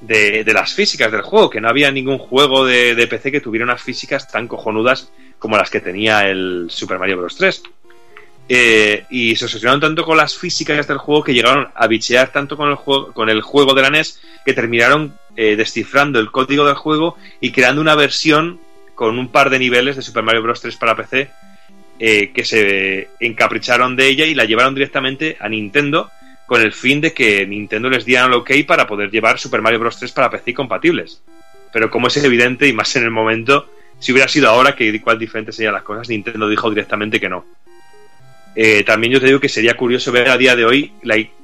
De, de las físicas del juego, que no había ningún juego de, de PC que tuviera unas físicas tan cojonudas como las que tenía el Super Mario Bros. 3. Eh, y se obsesionaron tanto con las físicas del juego que llegaron a bichear tanto con el juego, con el juego de la NES que terminaron eh, descifrando el código del juego y creando una versión con un par de niveles de Super Mario Bros. 3 para PC eh, que se encapricharon de ella y la llevaron directamente a Nintendo con el fin de que Nintendo les diera el ok para poder llevar Super Mario Bros. 3 para PC compatibles. Pero como es evidente y más en el momento, si hubiera sido ahora que igual diferentes serían las cosas, Nintendo dijo directamente que no. Eh, también yo te digo que sería curioso ver a día de hoy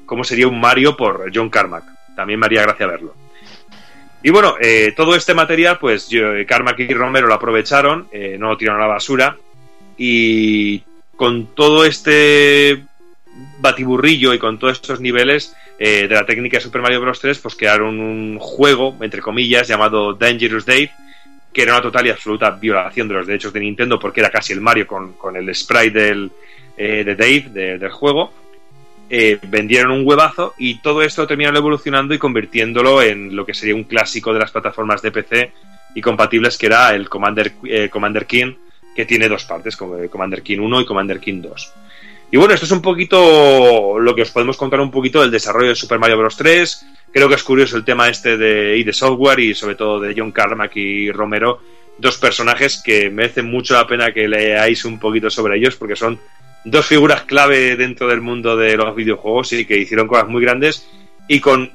cómo sería un Mario por John Carmack. También me haría gracia verlo. Y bueno, eh, todo este material, pues yo, eh, Carmack y Romero lo aprovecharon, no lo tiraron a la basura. Y con todo este batiburrillo y con todos estos niveles de la técnica de Super Mario Bros. 3, pues crearon un juego, entre comillas, llamado Dangerous Dave, que era una total y absoluta violación de los derechos de Nintendo, porque era casi el Mario con, con el sprite del, eh, de Dave, de- del juego. Eh, vendieron un huevazo y todo esto terminaron evolucionando y convirtiéndolo en lo que sería un clásico de las plataformas de PC y compatibles, que era el Commander, eh, Commander King, que tiene dos partes, como Commander King 1 y Commander King 2. Y bueno, esto es un poquito lo que os podemos contar un poquito del desarrollo de Super Mario Bros. 3. Creo que es curioso el tema este de ID Software y sobre todo de John Carmack y Romero, dos personajes que merecen mucho la pena que leáis un poquito sobre ellos porque son dos figuras clave dentro del mundo de los videojuegos y que hicieron cosas muy grandes y con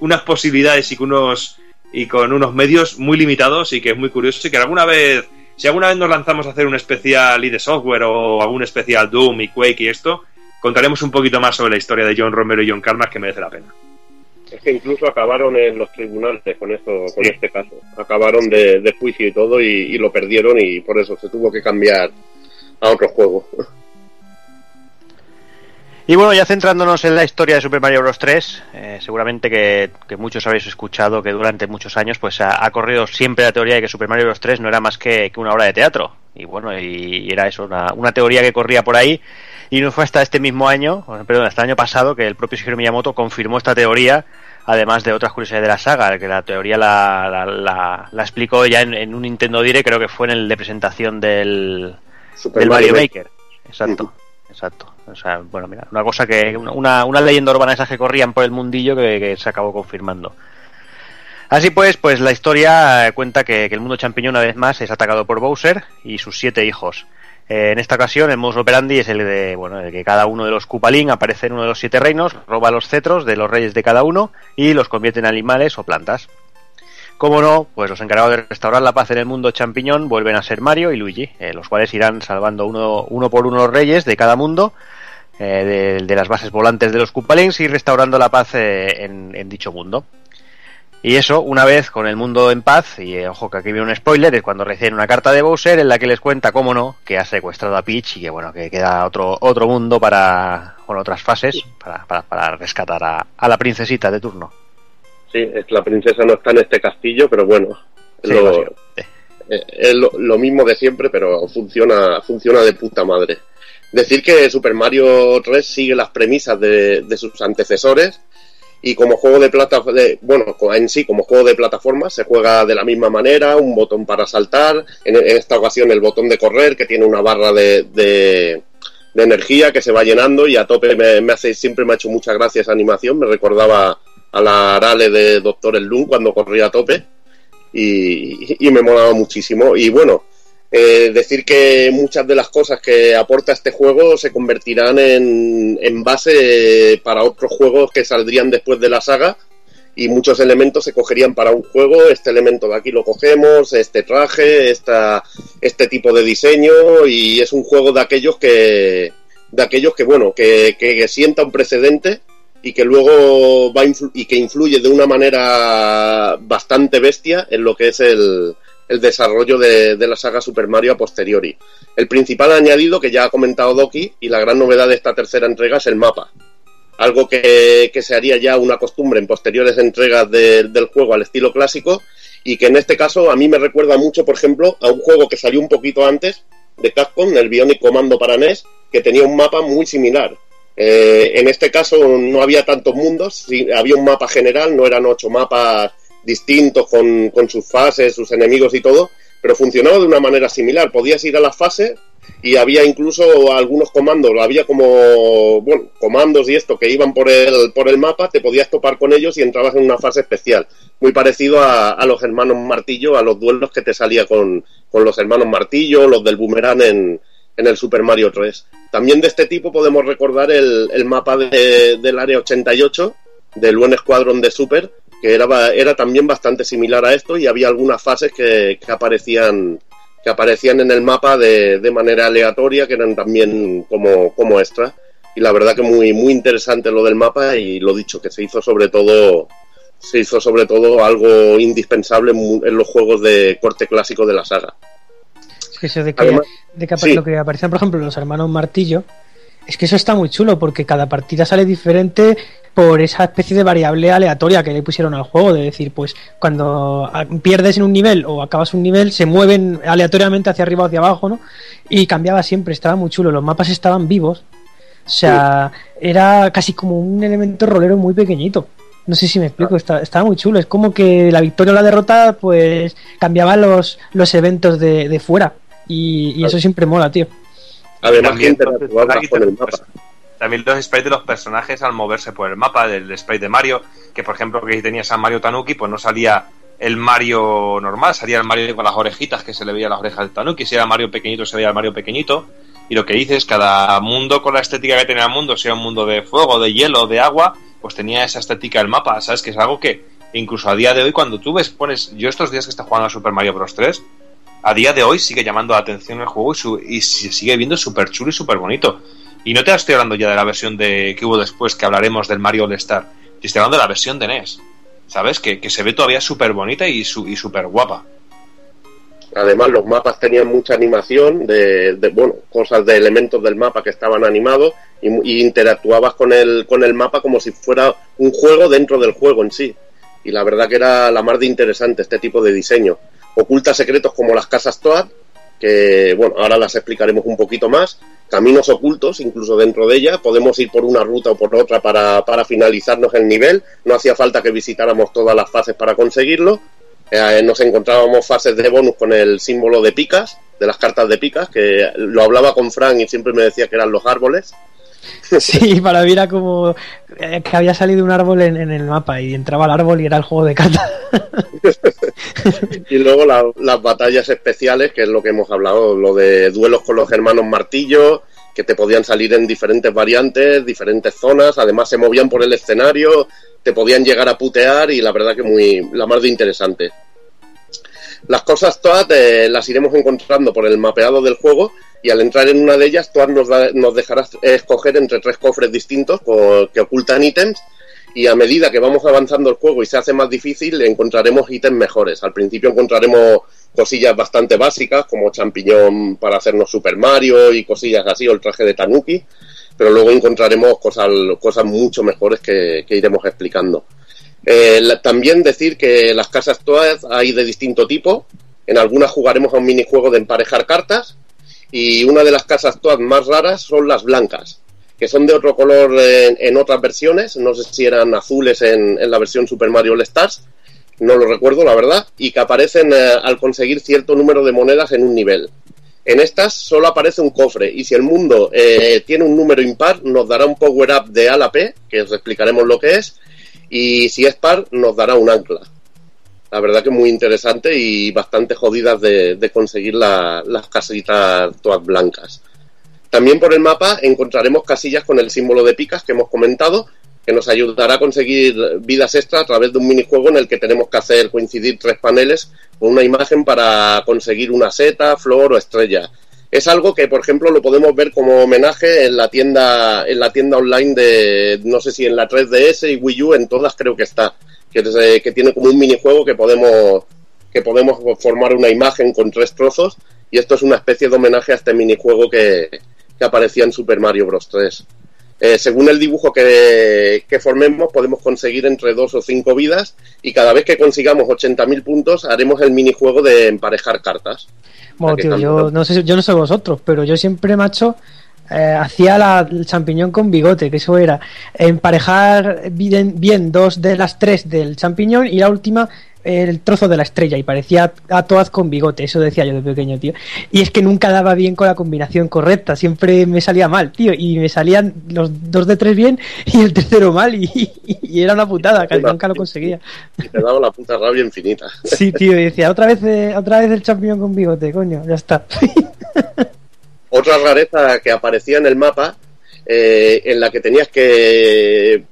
unas posibilidades y con unos y con unos medios muy limitados y que es muy curioso y que alguna vez si alguna vez nos lanzamos a hacer un especial ID Software o algún especial Doom y Quake y esto, contaremos un poquito más sobre la historia de John Romero y John Carmack que merece la pena. Es que incluso acabaron en los tribunales con esto, con este caso. Acabaron de, de juicio y todo y, y lo perdieron y por eso se tuvo que cambiar a otro juego. Y bueno, ya centrándonos en la historia de Super Mario Bros. 3, eh, seguramente que, que muchos habéis escuchado que durante muchos años pues ha, ha corrido siempre la teoría de que Super Mario Bros. 3 no era más que, que una obra de teatro. Y bueno, y, y era eso, una, una teoría que corría por ahí. Y no fue hasta este mismo año, bueno, perdón, hasta el año pasado, que el propio Shigeru Miyamoto confirmó esta teoría, además de otras curiosidades de la saga, que la teoría la, la, la- la explicó ya en, en un Nintendo Direct, creo que fue en el de presentación del, Super del Mario Mario Maker. Exacto, exacto. O sea, bueno, mira, una cosa que, una, una leyenda urbana esas que corrían por el mundillo que, se acabó confirmando. Así pues, pues la historia eh, cuenta que, el mundo champiñón una vez más es atacado por Bowser y sus siete hijos. Eh, en esta ocasión el modus operandi es el de, bueno, el que cada uno de los Kupalin aparece en uno de los siete reinos, roba los cetros de los reyes de cada uno y los convierte en animales o plantas. Como no, pues los encargados de restaurar la paz en el mundo champiñón vuelven a ser Mario y Luigi, eh, los cuales irán salvando uno, uno por uno los reyes de cada mundo, eh, de, de las bases volantes de los Koopalings y restaurando la paz eh, en, en dicho mundo. Y eso, una vez con el mundo en paz, y eh, ojo que aquí viene un spoiler, es cuando reciben una carta de Bowser en la que les cuenta, cómo no, que ha secuestrado a Peach y que bueno, que queda otro, otro mundo para, bueno, otras fases, para, para, para rescatar a, a la princesita de turno. Sí, es, la princesa no está en este castillo, pero bueno, Sí, lo- eh, es lo, lo mismo de siempre, pero funciona, funciona de puta madre. Decir que Super Mario 3 sigue las premisas de, de sus antecesores y como juego de plata, de- bueno, en sí como juego de plataforma se juega de la misma manera, un botón para saltar, en, en esta ocasión el botón de correr que tiene una barra de, de, de energía que se va llenando y a tope me, me hace siempre me ha hecho mucha gracia esa animación, me recordaba a la Arale de Doctor El cuando corría a tope y, y me molaba muchísimo. Y bueno, eh, decir que muchas de las cosas que aporta este juego se convertirán en, en base para otros juegos que saldrían después de la saga y muchos elementos se cogerían para un juego. Este elemento de aquí lo cogemos, este traje, esta, este tipo de diseño y es un juego de aquellos que de aquellos que bueno que, que sienta un precedente y que luego va y que influye de una manera bastante bestia en lo que es el, el desarrollo de, de la saga Super Mario a posteriori. El principal añadido que ya ha comentado Doki y la gran novedad de esta tercera entrega es el mapa. Algo que, que se haría ya una costumbre en posteriores entregas de- del juego al estilo clásico y que en este caso a mí me recuerda mucho, por ejemplo, a un juego que salió un poquito antes de Capcom, el Bionic Commando para NES, que tenía un mapa muy similar. Eh, en este caso no había tantos mundos, había un mapa general, no eran ocho mapas distintos con, con sus fases, sus enemigos y todo, pero funcionaba de una manera similar. Podías ir a las fases y había incluso algunos comandos, había como, comandos y esto que iban por el, por el mapa, te podías topar con ellos y entrabas en una fase especial. Muy parecido a, a los hermanos Martillo, a los duelos que te salía con, con los hermanos Martillo, los del Boomerang en, en el Super Mario 3. También de este tipo podemos recordar el, mapa de- del Área 88, del buen escuadrón de Super, que era, también bastante similar a esto y había algunas fases que, aparecían que aparecían en el mapa de, de manera aleatoria, que eran también como, como extra. Y la verdad que muy, muy interesante lo del mapa y lo dicho, que se hizo sobre todo se hizo sobre todo algo indispensable en los juegos de corte clásico de la saga. Es que eso de que, Además- de que sí. lo que aparecen, por ejemplo, los hermanos Martillo, es que eso está muy chulo porque cada partida sale diferente por esa especie de variable aleatoria que le pusieron al juego, de decir, pues cuando a- pierdes en un nivel o acabas un nivel, se mueven aleatoriamente hacia arriba o hacia abajo, ¿no? Y cambiaba siempre, estaba muy chulo, los mapas estaban vivos, o sea, era casi como un elemento rolero muy pequeñito. No sé si me explico, está- estaba muy chulo. Es como que la victoria o la derrota, pues cambiaba los, los eventos de, de fuera. Y, y eso siempre mola, tío. Además También, que interactuabas con el mapa. También los sprites de los personajes al moverse por el mapa, del sprite de Mario, que por ejemplo que si tenías a Mario Tanuki, pues no salía el Mario normal, salía el Mario con las orejitas que se le veía las orejas del Tanuki, si era Mario pequeñito se veía el Mario pequeñito, y lo que dices, cada mundo con la estética que tenía el mundo, sea un mundo de fuego, de hielo, de agua, pues tenía esa estética el mapa, ¿sabes? Que es algo que incluso a día de hoy cuando tú ves, pones, yo estos días que estoy jugando a Super Mario Bros. 3, a día de hoy sigue llamando la atención el juego y, su- y se sigue viendo súper chulo y súper bonito. Y no te estoy hablando ya de la versión de que hubo después, que hablaremos del Mario All Star. Te estoy hablando de la versión de NES. ¿Sabes? Que, se ve todavía súper bonita y, súper guapa. Además, los mapas tenían mucha animación de, bueno, cosas de elementos del mapa que estaban animados y, y interactuabas con el, con el mapa como si fuera un juego dentro del juego en sí. Y la verdad que era la más de interesante este tipo de diseño. Oculta secretos como las casas Toad, que bueno, ahora las explicaremos un poquito más. Caminos ocultos, incluso dentro de ella. Podemos ir por una ruta o por otra para, para finalizarnos el nivel. No hacía falta que visitáramos todas las fases para conseguirlo. Eh, nos encontrábamos fases de bonus con el símbolo de picas, de las cartas de picas, que lo hablaba con Frank y siempre me decía que eran los árboles. Sí, para mí era como eh, que había salido un árbol en, en el mapa y entraba al árbol y era el juego de cartas. Y luego la- las batallas especiales, que es lo que hemos hablado, lo de duelos con los hermanos Martillo, que te podían salir en diferentes variantes, diferentes zonas, además se movían por el escenario, te podían llegar a putear y la verdad que muy la más de interesante. Las cosas todas eh, las iremos encontrando por el mapeado del juego y al entrar en una de ellas todas nos, nos dejarás escoger entre tres cofres distintos que ocultan ítems y a medida que vamos avanzando el juego y se hace más difícil encontraremos ítems mejores. Al principio encontraremos cosillas bastante básicas como champiñón para hacernos Super Mario y cosillas así o el traje de Tanuki, pero luego encontraremos cosas, cosas mucho mejores que, iremos explicando. Eh, también decir que las casas todas hay de distinto tipo. En algunas jugaremos a un minijuego de emparejar cartas. Y una de las casas todas más raras son las blancas, que son de otro color en, otras versiones. No sé si eran azules en, la versión Super Mario All Stars. No lo recuerdo, la verdad. Y que aparecen eh, al conseguir cierto número de monedas en un nivel. En estas solo aparece un cofre y si el mundo eh, tiene un número impar nos dará un power up de A a la P, que os explicaremos lo que es, y si es par nos dará un ancla. La verdad que muy interesante y bastante jodidas de, conseguir la- las casitas todas blancas. También por el mapa encontraremos casillas con el símbolo de picas que hemos comentado, que nos ayudará a conseguir vidas extra a través de un minijuego en el que tenemos que hacer coincidir tres paneles con una imagen para conseguir una seta, flor o estrella. Es algo que, por ejemplo, lo podemos ver como homenaje en la tienda, en la tienda online de, no sé si en la 3DS y Wii U, en todas creo que está, que, es, eh, que tiene como un minijuego que podemos, que podemos formar una imagen con tres trozos y esto es una especie de homenaje a este minijuego que, que aparecía en Super Mario Bros. 3. Eh, según el dibujo que, que formemos, podemos conseguir entre dos o cinco vidas y cada vez que consigamos 80.000 puntos haremos el minijuego de emparejar cartas. Bueno, tío, yo no sé, yo no sé vosotros, pero yo siempre, macho, eh, hacía la- el champiñón con bigote, que eso era emparejar bien, bien dos de las tres del champiñón y la última el trozo de la estrella y parecía a todas con bigote, eso decía yo de pequeño, tío. Y es que nunca daba bien con la combinación correcta, siempre me salía mal, tío, y me salían los dos de tres bien y el tercero mal y, y era una putada, nunca lo conseguía. Y te daba la puta rabia infinita. Sí, tío, y decía, otra vez, eh, otra vez el champiñón con bigote, coño, ya está. Otra rareza que aparecía en el mapa, eh, en la que tenías que,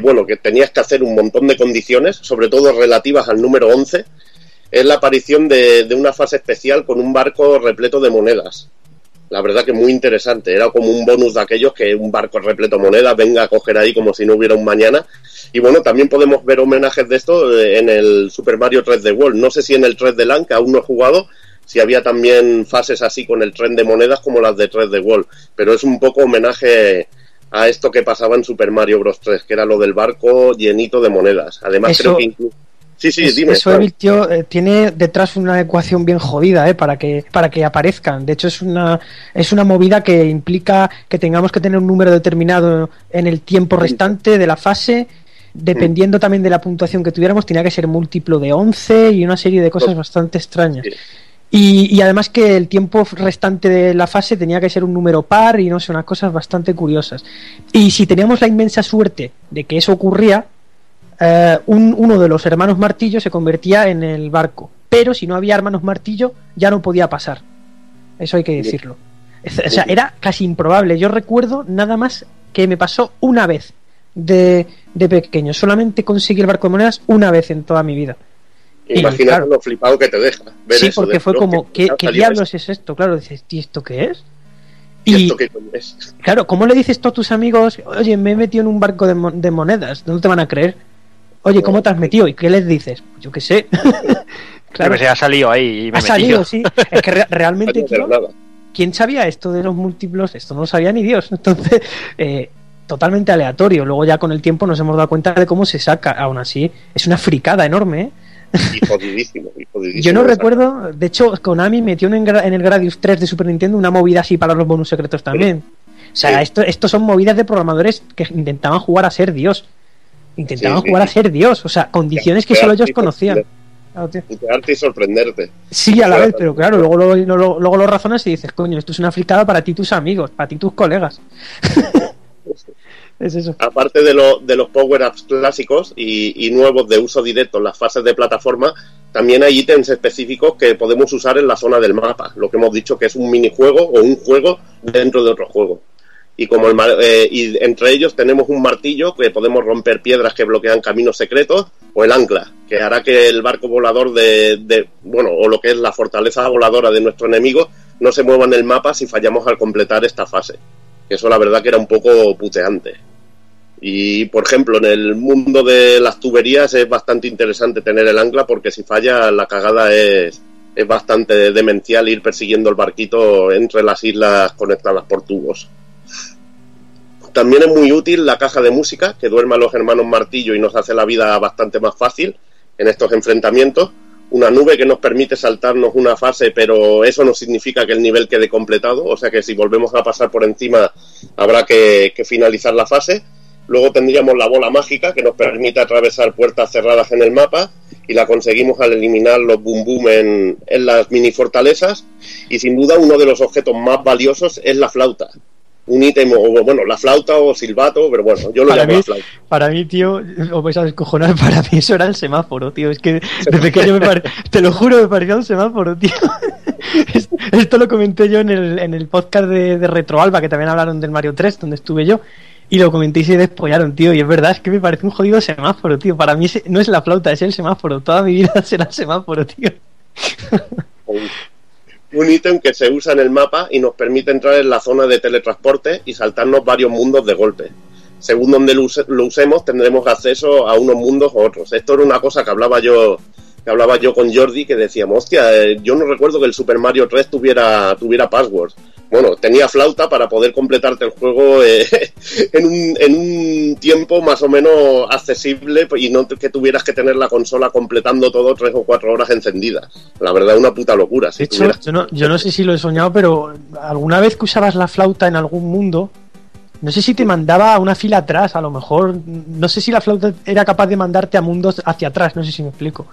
bueno, que tenías que hacer un montón de condiciones, sobre todo relativas al número 11, es la aparición de, de una fase especial con un barco repleto de monedas. La verdad que muy interesante. Era como un bonus de aquellos que un barco repleto de monedas venga a coger ahí como si no hubiera un mañana. Y bueno, también podemos ver homenajes de esto eh, en el Super Mario 3D World. No sé si en el 3D Land, que aún no he jugado, si había también fases así con el tren de monedas como las de 3 de Wall. Pero es un poco homenaje a esto que pasaba en Super Mario Bros. 3, que era lo del barco llenito de monedas. Además, Eso- creo que incluso. Sí, sí, Es- dime. Eso. Evil, tío, eh, tiene detrás una ecuación bien jodida, ¿eh? Para que, para que aparezcan. De hecho, es una, es una movida que implica que tengamos que tener un número determinado en el tiempo restante de la fase. Dependiendo también de la puntuación que tuviéramos, tenía que ser múltiplo de 11 y una serie de cosas bastante extrañas. Y, y además que el tiempo restante de la fase tenía que ser un número par y no sé, unas cosas bastante curiosas. Y si teníamos la inmensa suerte de que eso ocurría, eh, un- uno de los hermanos martillo se convertía en el barco. Pero si no había hermanos martillo, ya no podía pasar. Eso hay que decirlo. O sea, era casi improbable. Yo recuerdo nada más que me pasó una vez de, de pequeño. Solamente conseguí el barco de monedas una vez en toda mi vida. Imagínate claro, lo flipado que te deja. Ver sí, eso porque de, fue "No, como, que ¿qué, diablos es esto? Claro, dices, ¿y esto qué es? ¿Y Y esto qué es? claro, ¿cómo le dices tú a tus amigos, oye, me he metido en un barco de, mo- de monedas? ¿Dónde te van a creer? Oye, ¿cómo te has metido? ¿Y qué les dices? Pues yo qué sé. Claro. que se ha salido ahí y me ha salido, sí. Es que re- realmente, No. ¿quién sabía esto de los múltiplos? Esto no lo sabía ni Dios. Entonces, eh, totalmente aleatorio. Luego ya con el tiempo nos hemos dado cuenta de cómo se saca. Aún así, es una fricada enorme, ¿eh? Y jodidísimo, y jodidísimo Yo no recuerdo, de hecho, Konami metió en, en el Gradius 3 de Super Nintendo una movida así para los bonus secretos también. O sea, Sí. esto, esto son movidas de programadores que intentaban jugar a ser Dios. Intentaban Sí, jugar a ser Dios, o sea, condiciones que solo ellos conocían. Claro. Putearte y sorprenderte. Sí, a la vez, pero claro, luego lo, luego, luego lo razonas y dices, coño, esto es una fricada para ti tus amigos, para ti tus colegas. Aparte de, de los power-ups clásicos y, nuevos de uso directo en las fases de plataforma, también hay ítems específicos que podemos usar en la zona del mapa. Lo que hemos dicho que es un minijuego o un juego dentro de otro juego. Y como el eh, y entre ellos tenemos un martillo que podemos romper piedras que bloquean caminos secretos o el ancla que hará que el barco volador de, de- bueno o lo que es la fortaleza voladora de nuestro enemigo no se mueva en el mapa si fallamos al completar esta fase. Eso la verdad que era un poco puteante. Y, por ejemplo, en el mundo de las tuberías es bastante interesante tener el ancla porque si falla la cagada es, es bastante demencial ir persiguiendo el barquito entre las islas conectadas por tubos. También es muy útil la caja de música que duerme a los hermanos Martillo y nos hace la vida bastante más fácil en estos enfrentamientos. Una nube que nos permite saltarnos una fase, pero eso no significa que el nivel quede completado. O sea que si volvemos a pasar por encima habrá que finalizar la fase. Luego tendríamos la bola mágica que nos permite atravesar puertas cerradas en el mapa y la conseguimos al eliminar los boom boom en, en las mini fortalezas. Y sin duda uno de los objetos más valiosos es la flauta. Un ítem, o bueno, la flauta o silbato, pero bueno, yo lo Para llamo mí, la flauta. para mí, tío, os vais a descojonar, para mí eso era el semáforo, tío. Es que de pequeño me pare- te lo juro, me parecía un semáforo, tío. Es- Esto lo comenté yo en el, en el podcast de, de Retroalba, que también hablaron del Mario 3, donde estuve yo. Y lo comenté y se despollaron, tío. Y es verdad, es que me parece un jodido semáforo, tío. Para mí no es la flauta, es el semáforo. Toda mi vida será semáforo, tío. un ítem que se usa en el mapa y nos permite entrar en la zona de teletransporte y saltarnos varios mundos de golpe. Según donde lo usemos, tendremos acceso a unos mundos u otros. Esto era una cosa que hablaba yo que hablaba yo con Jordi que decíamos, hostia, eh, yo no recuerdo que el Super Mario 3 tuviera, tuviera passwords. Bueno, tenía flauta para poder completarte el juego eh, en, un, en un tiempo más o menos accesible y no que tuvieras que tener la consola completando todo tres o cuatro horas encendida. La verdad, una puta locura. Si De hecho, tuvieras- yo no, yo no sé si lo he soñado, pero alguna vez que usabas la flauta en algún mundo, no sé si te mandaba a una fila atrás, a lo mejor. No sé si la flauta era capaz de mandarte a mundos hacia atrás, no sé si me explico.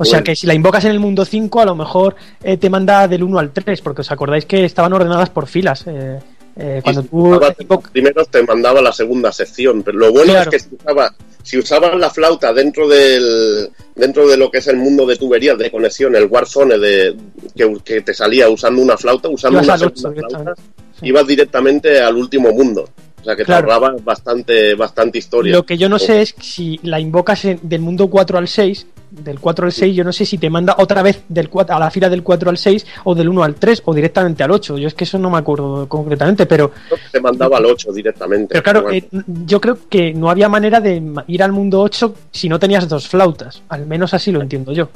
O sea que si la invocas en el mundo 5, a lo mejor eh, te manda del 1 al 3, porque os acordáis que estaban ordenadas por filas. eh, eh, cuando tú primeros te mandaba la segunda sección, pero lo bueno Claro. es que si usabas, si usabas la flauta dentro del dentro de lo que es el mundo de tuberías de conexión, el Warzone de que, que te salía usando una flauta, usando ibas una al 8 segunda flauta, ibas directamente al último mundo. O sea que Claro. te ahorrabas bastante bastante historia. Lo que yo no sé es si la invocas en- del mundo 4 al 6, del 4 al 6, yo no sé si te manda otra vez del 4, a la fila del 4 al 6 o del 1 al 3 o directamente al 8. Yo es que eso no me acuerdo concretamente, pero, te mandaba al 8 directamente. pero claro, eh, yo creo que no había manera de ir al mundo 8 si no tenías dos flautas. Al menos así lo entiendo yo.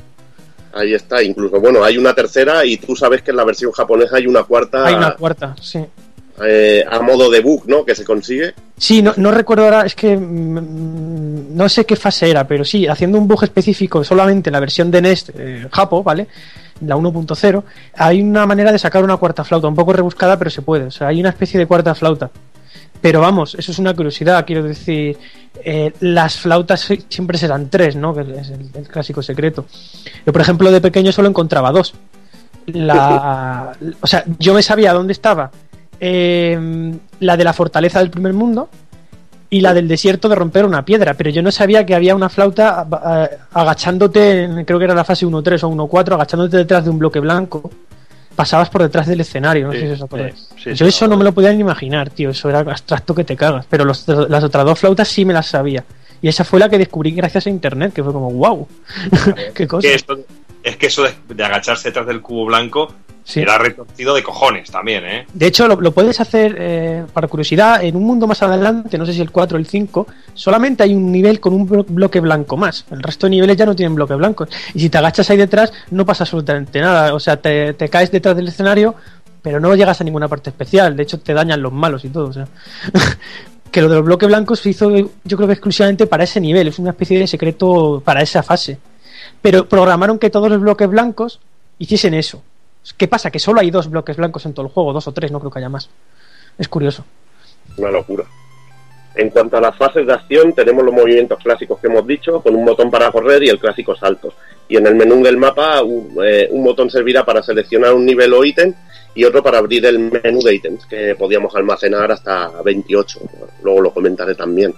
Ahí está, incluso, bueno, hay una tercera y tú sabes que en la versión japonesa hay una cuarta. Hay una cuarta, sí. Eh, a modo de bug, ¿no? Que se consigue. Sí, no, no recuerdo ahora, es que mm, no sé qué fase era, pero sí, haciendo un bug específico solamente en la versión de Nest eh, Japo, ¿vale? La 1.0, hay una manera de sacar una cuarta flauta, un poco rebuscada, pero se puede. O sea, hay una especie de cuarta flauta. Pero vamos, eso es una curiosidad, quiero decir, eh, las flautas siempre serán tres, ¿no? Que es el, el clásico secreto. Yo, por ejemplo, de pequeño solo encontraba dos. La, o sea, yo me sabía dónde estaba eh, la de la fortaleza del primer mundo y la del desierto de romper una piedra, pero yo no sabía que había una flauta agachándote, creo que era la fase 1.3 o 1.4, agachándote detrás de un bloque blanco. Pasabas por detrás del escenario, no Sí, sé si os acordáis. sí, yo eso no me lo podía ni imaginar, tío, eso era abstracto que te cagas, pero los- las otras dos flautas sí me las sabía. Y esa fue la que descubrí gracias a internet, que fue como, wow, qué cosa. Que es que eso de, de agacharse detrás del cubo blanco Sí. era retorcido de cojones también, ¿eh? De hecho, lo, lo puedes hacer, eh, para curiosidad, en un mundo más adelante, no sé si el 4 o el 5, solamente hay un nivel con un blo- bloque blanco más. El resto de niveles ya no tienen bloques blancos. Y si te agachas ahí detrás, no pasa absolutamente nada. O sea, te, te caes detrás del escenario, pero no llegas a ninguna parte especial. De hecho, te dañan los malos y todo. O sea. que lo de los bloques blancos se hizo, yo creo que exclusivamente para ese nivel. Es una especie de secreto para esa fase. Pero programaron que todos los bloques blancos hiciesen eso. ¿Qué pasa? Que solo hay dos bloques blancos en todo el juego, dos o tres, no creo que haya más. Es curioso. Una locura. En cuanto a las fases de acción, tenemos los movimientos clásicos que hemos dicho, con un botón para correr y el clásico saltos. Y en el menú del mapa, un, eh, un botón servirá para seleccionar un nivel o ítem y otro para abrir el menú de ítems, que podíamos almacenar hasta 28. Luego lo comentaré también.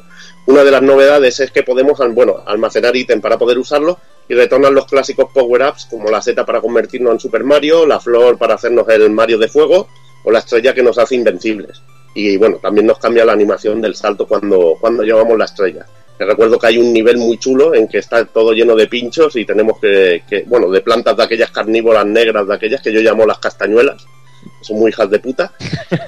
Una de las novedades es que podemos bueno, almacenar ítem para poder usarlo y retornan los clásicos power-ups como la seta para convertirnos en Super Mario, la flor para hacernos el Mario de fuego o la estrella que nos hace invencibles. Y bueno, también nos cambia la animación del salto cuando, cuando llevamos la estrella. Te recuerdo que hay un nivel muy chulo en que está todo lleno de pinchos y tenemos que, que, bueno, de plantas de aquellas carnívoras negras, de aquellas que yo llamo las castañuelas, son muy hijas de puta,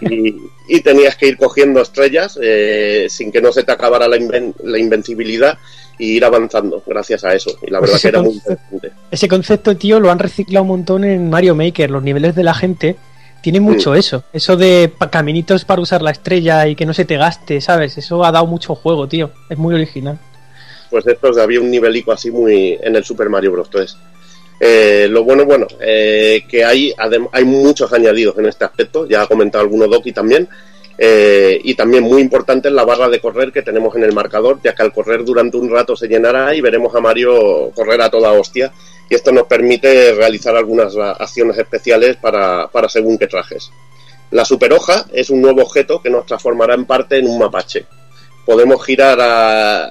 y, tenías que ir cogiendo estrellas eh, sin que no se te acabara la, inven- la invencibilidad y ir avanzando gracias a eso. Y la Pues verdad que era muy interesante. Ese concepto, tío, lo han reciclado un montón en Mario Maker. Los niveles de la gente tienen mucho eso. Eso de caminitos para usar la estrella y que no se te gaste, ¿sabes? Eso ha dado mucho juego, tío. Es muy original. pues estos había un nivelico así muy en el Super Mario Bros. 3. Eh, lo bueno, bueno, eh, que hay, hay muchos añadidos en este aspecto, ya ha comentado alguno Doki también, eh, y también muy importante es la barra de correr que tenemos en el marcador, ya que al correr durante un rato se llenará y veremos a Mario correr a toda hostia, y esto nos permite realizar algunas acciones especiales para, para según qué trajes. La super hoja es un nuevo objeto que nos transformará en parte en un mapache. Podemos girar a,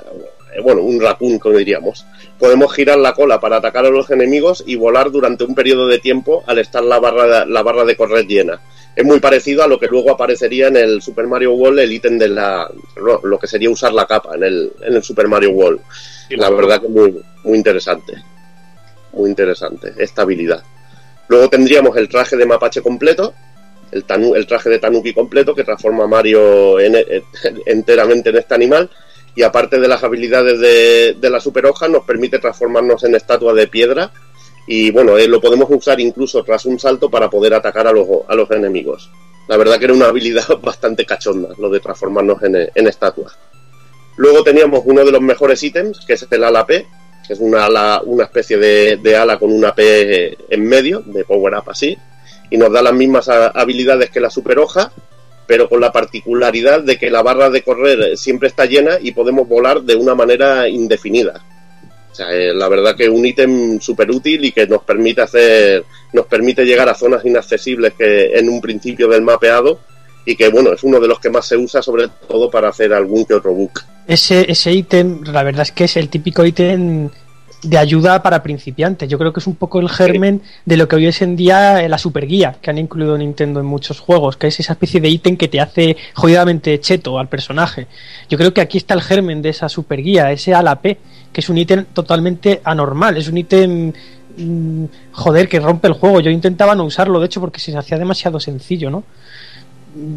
eh, bueno, un raccoon, como diríamos. Podemos girar la cola para atacar a los enemigos y volar durante un periodo de tiempo al estar la barra, la barra de correr llena. Es muy parecido a lo que luego aparecería en el Super Mario World, el ítem de la. lo- que sería usar la capa en el, en el Super Mario World. La verdad que muy, muy interesante. Muy interesante. Esta habilidad. Luego tendríamos el traje de mapache completo, el, tanu- el traje de Tanuki completo que transforma a Mario en- en- enteramente en este animal. Y aparte de las habilidades de, de la super hoja, nos permite transformarnos en estatua de piedra. Y bueno, eh, lo podemos usar incluso tras un salto para poder atacar a los, a los enemigos. La verdad que era una habilidad bastante cachonda, lo de transformarnos en, en estatua. Luego teníamos uno de los mejores ítems, que es el ala P, que es una, ala, una especie de, de ala con una P en medio, de power up así, y nos da las mismas habilidades que la super hoja, pero con la particularidad de que la barra de correr siempre está llena y podemos volar de una manera indefinida. O sea, eh, la verdad que es un ítem súper útil y que nos permite hacer, nos permite llegar a zonas inaccesibles que en un principio del mapeado y que bueno, es uno de los que más se usa sobre todo para hacer algún que otro book. Ese ese ítem, la verdad es que es el típico ítem de ayuda para principiantes. Yo creo que es un poco el germen de lo que hoy es en día eh, la superguía que han incluido Nintendo en muchos juegos, que es esa especie de ítem que te hace jodidamente cheto al personaje. Yo creo que aquí está el germen de esa superguía, ese ala P, que es un ítem totalmente anormal, es un ítem mm, joder que rompe el juego. Yo intentaba no usarlo, de hecho, porque se hacía demasiado sencillo, ¿no?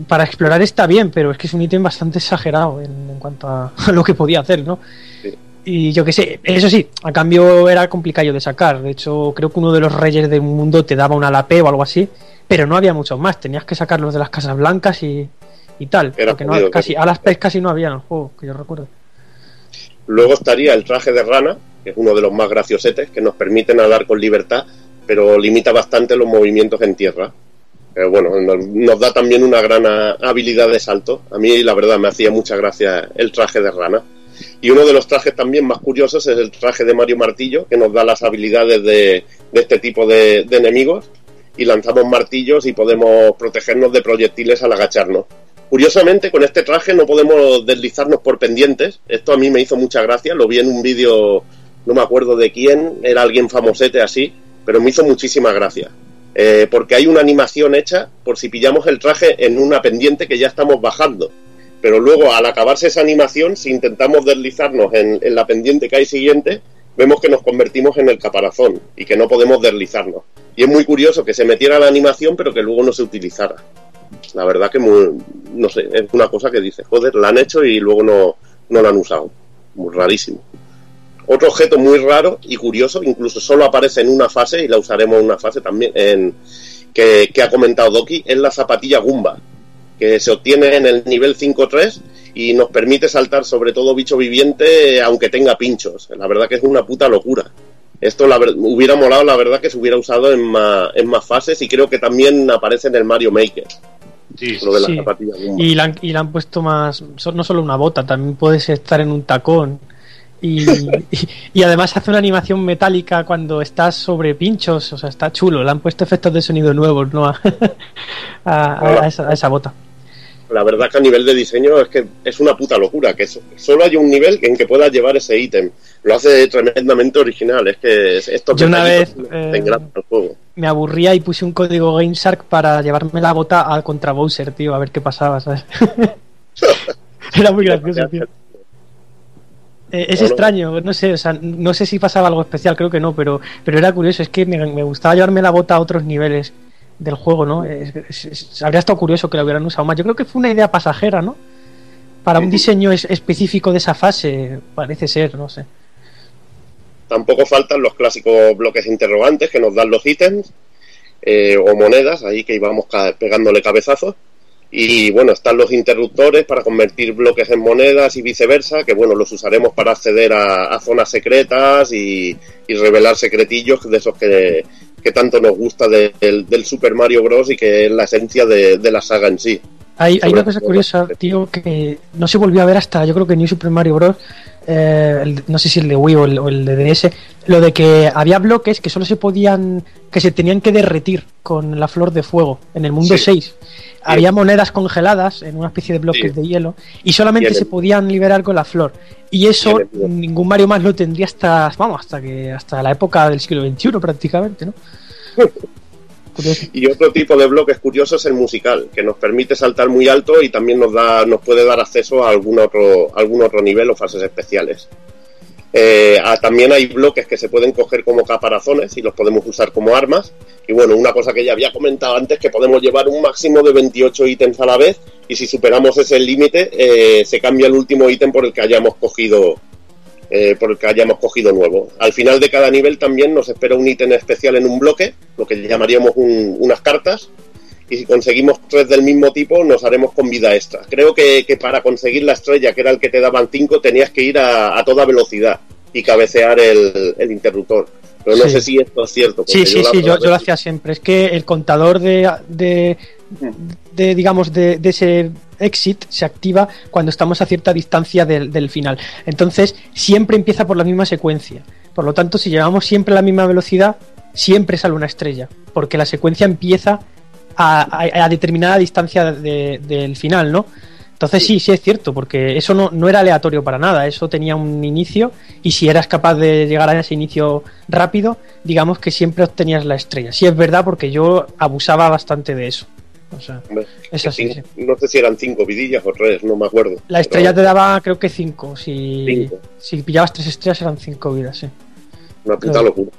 Para explorar está bien, pero es que es un ítem bastante exagerado en, en cuanto a, lo que podía hacer, ¿no? Y, Y yo qué sé, eso sí, a cambio era complicado de sacar. De hecho, creo que uno de los reyes del mundo te daba una LP o algo así, pero no había muchos más. Tenías que sacarlos de las casas blancas y, y tal. Era porque no, casi, a las PES casi no había en el juego, que yo recuerdo. Luego estaría el traje de rana, que es uno de los más graciosetes, que nos permite nadar con libertad, pero limita bastante los movimientos en tierra. Pero bueno, nos, da también una gran habilidad de salto. A mí, la verdad, me hacía mucha gracia el traje de rana. Y uno de los trajes también más curiosos es el traje de Mario Martillo, que nos da las habilidades de, este tipo de enemigos. Y lanzamos martillos y podemos protegernos de proyectiles al agacharnos. Curiosamente, con este traje no podemos deslizarnos por pendientes. Esto a mí me hizo mucha gracia. Lo vi en un vídeo, no me acuerdo de quién, era alguien famosete así, pero me hizo muchísima gracia. Eh, porque hay una animación hecha por si pillamos el traje en una pendiente que ya estamos bajando. Pero luego, al acabarse esa animación, si intentamos deslizarnos en, en la pendiente que hay siguiente, vemos que nos convertimos en el caparazón y que no podemos deslizarnos. Y es muy curioso que se metiera la animación, pero que luego no se utilizara. La verdad que, muy, no sé, es una cosa que dice, joder, la han hecho y luego no, no la han usado. Muy rarísimo. Otro objeto muy raro y curioso, incluso solo aparece en una fase y la usaremos en una fase también, en, que, que ha comentado Doki, es la zapatilla Gumba, que se obtiene en el nivel 5-3 y nos permite saltar sobre todo bicho viviente aunque tenga pinchos. La verdad que es una puta locura. Esto la hubiera molado, la verdad, que se hubiera usado en más, en más fases y creo que también aparece en el Mario Maker. Lo de Sí. Y le, han, y le han puesto más, no solo una bota, también puedes estar en un tacón. Y, y, y además hace una animación metálica cuando estás sobre pinchos, o sea, está chulo. Le han puesto efectos de sonido nuevos, ¿no? A, a- a esa, a esa bota. La verdad que a nivel de diseño es que es una puta locura, que so- solo hay un nivel en que puedas llevar ese ítem. Lo hace tremendamente original, es que es- estos Yo una vez, te eh, el juego. Me aburría y puse un código GameShark para llevarme la bota a contra Bowser, tío, a ver qué pasaba, ¿sabes? Era muy gracioso, tío. Eh, es extraño, no sé, o sea, no sé si pasaba algo especial, creo que no, pero, pero era curioso, es que me, me gustaba llevarme la bota a otros niveles del juego, ¿no? Es- es- es- habría estado curioso que lo hubieran usado más. Yo creo que fue una idea pasajera, ¿no? Para un diseño es- específico de esa fase, parece ser, no sé. Tampoco faltan los clásicos bloques interrogantes que nos dan los ítems eh, o monedas, ahí que íbamos pegándole cabezazos. Y bueno, están los interruptores para convertir bloques en monedas y viceversa, que bueno, los usaremos para acceder a, a zonas secretas y, y revelar secretillos de esos que, que tanto nos gusta de- del, del Super Mario Bros. y que es la esencia de, de la saga en sí. Hay, hay una cosa curiosa, tío, que no se volvió a ver hasta, yo creo que New Super Mario Bros. Eh, el- no sé si el de Wii o el, o el de DS, lo de que había bloques que solo se podían, que se tenían que derretir con la flor de fuego en el mundo Sí. 6. Había monedas congeladas en una especie de bloques Sí. de hielo y solamente Y se podían liberar con la flor. Y eso Y ningún Mario más lo tendría hasta, vamos, hasta que hasta la época del siglo XXI prácticamente, ¿no? Y otro tipo de bloque curioso es el musical, que nos permite saltar muy alto y también nos da, nos puede dar acceso a algún otro, algún otro nivel o fases especiales. Eh, también hay bloques que se pueden coger como caparazones y los podemos usar como armas. Y bueno, una cosa que ya había comentado antes, que podemos llevar un máximo de 28 ítems a la vez y si superamos ese límite eh, se cambia el último ítem por el que hayamos cogido eh, por el que hayamos cogido nuevo. Al final de cada nivel también nos espera un ítem especial en un bloque, lo que llamaríamos un- unas cartas, y si conseguimos tres del mismo tipo nos haremos con vida extra. Creo que, que para conseguir la estrella, que era el que te daban cinco, tenías que ir a, a toda velocidad y cabecear el, el interruptor. Pero no Sí. sé si esto es cierto. Sí, sí, sí, yo, lo hacía siempre. Es que el contador de, de, de, digamos, de, ese exit se activa cuando estamos a cierta distancia del, final. Entonces, siempre empieza por la misma secuencia. Por lo tanto, si llevamos siempre la misma velocidad, siempre sale una estrella. Porque la secuencia empieza a, a- determinada distancia de- del final, ¿no? Entonces sí, sí es cierto, porque eso no, no era aleatorio para nada, eso tenía un inicio y si eras capaz de llegar a ese inicio rápido, digamos que siempre obtenías la estrella. Sí es verdad porque yo abusaba bastante de eso. O sea, Hombre, es así, cinco- sí. No sé si eran cinco vidillas o tres, no me acuerdo. La estrella te daba creo que cinco. Si, Cinco. si pillabas tres estrellas eran cinco vidas, sí. Una puta Claro. locura.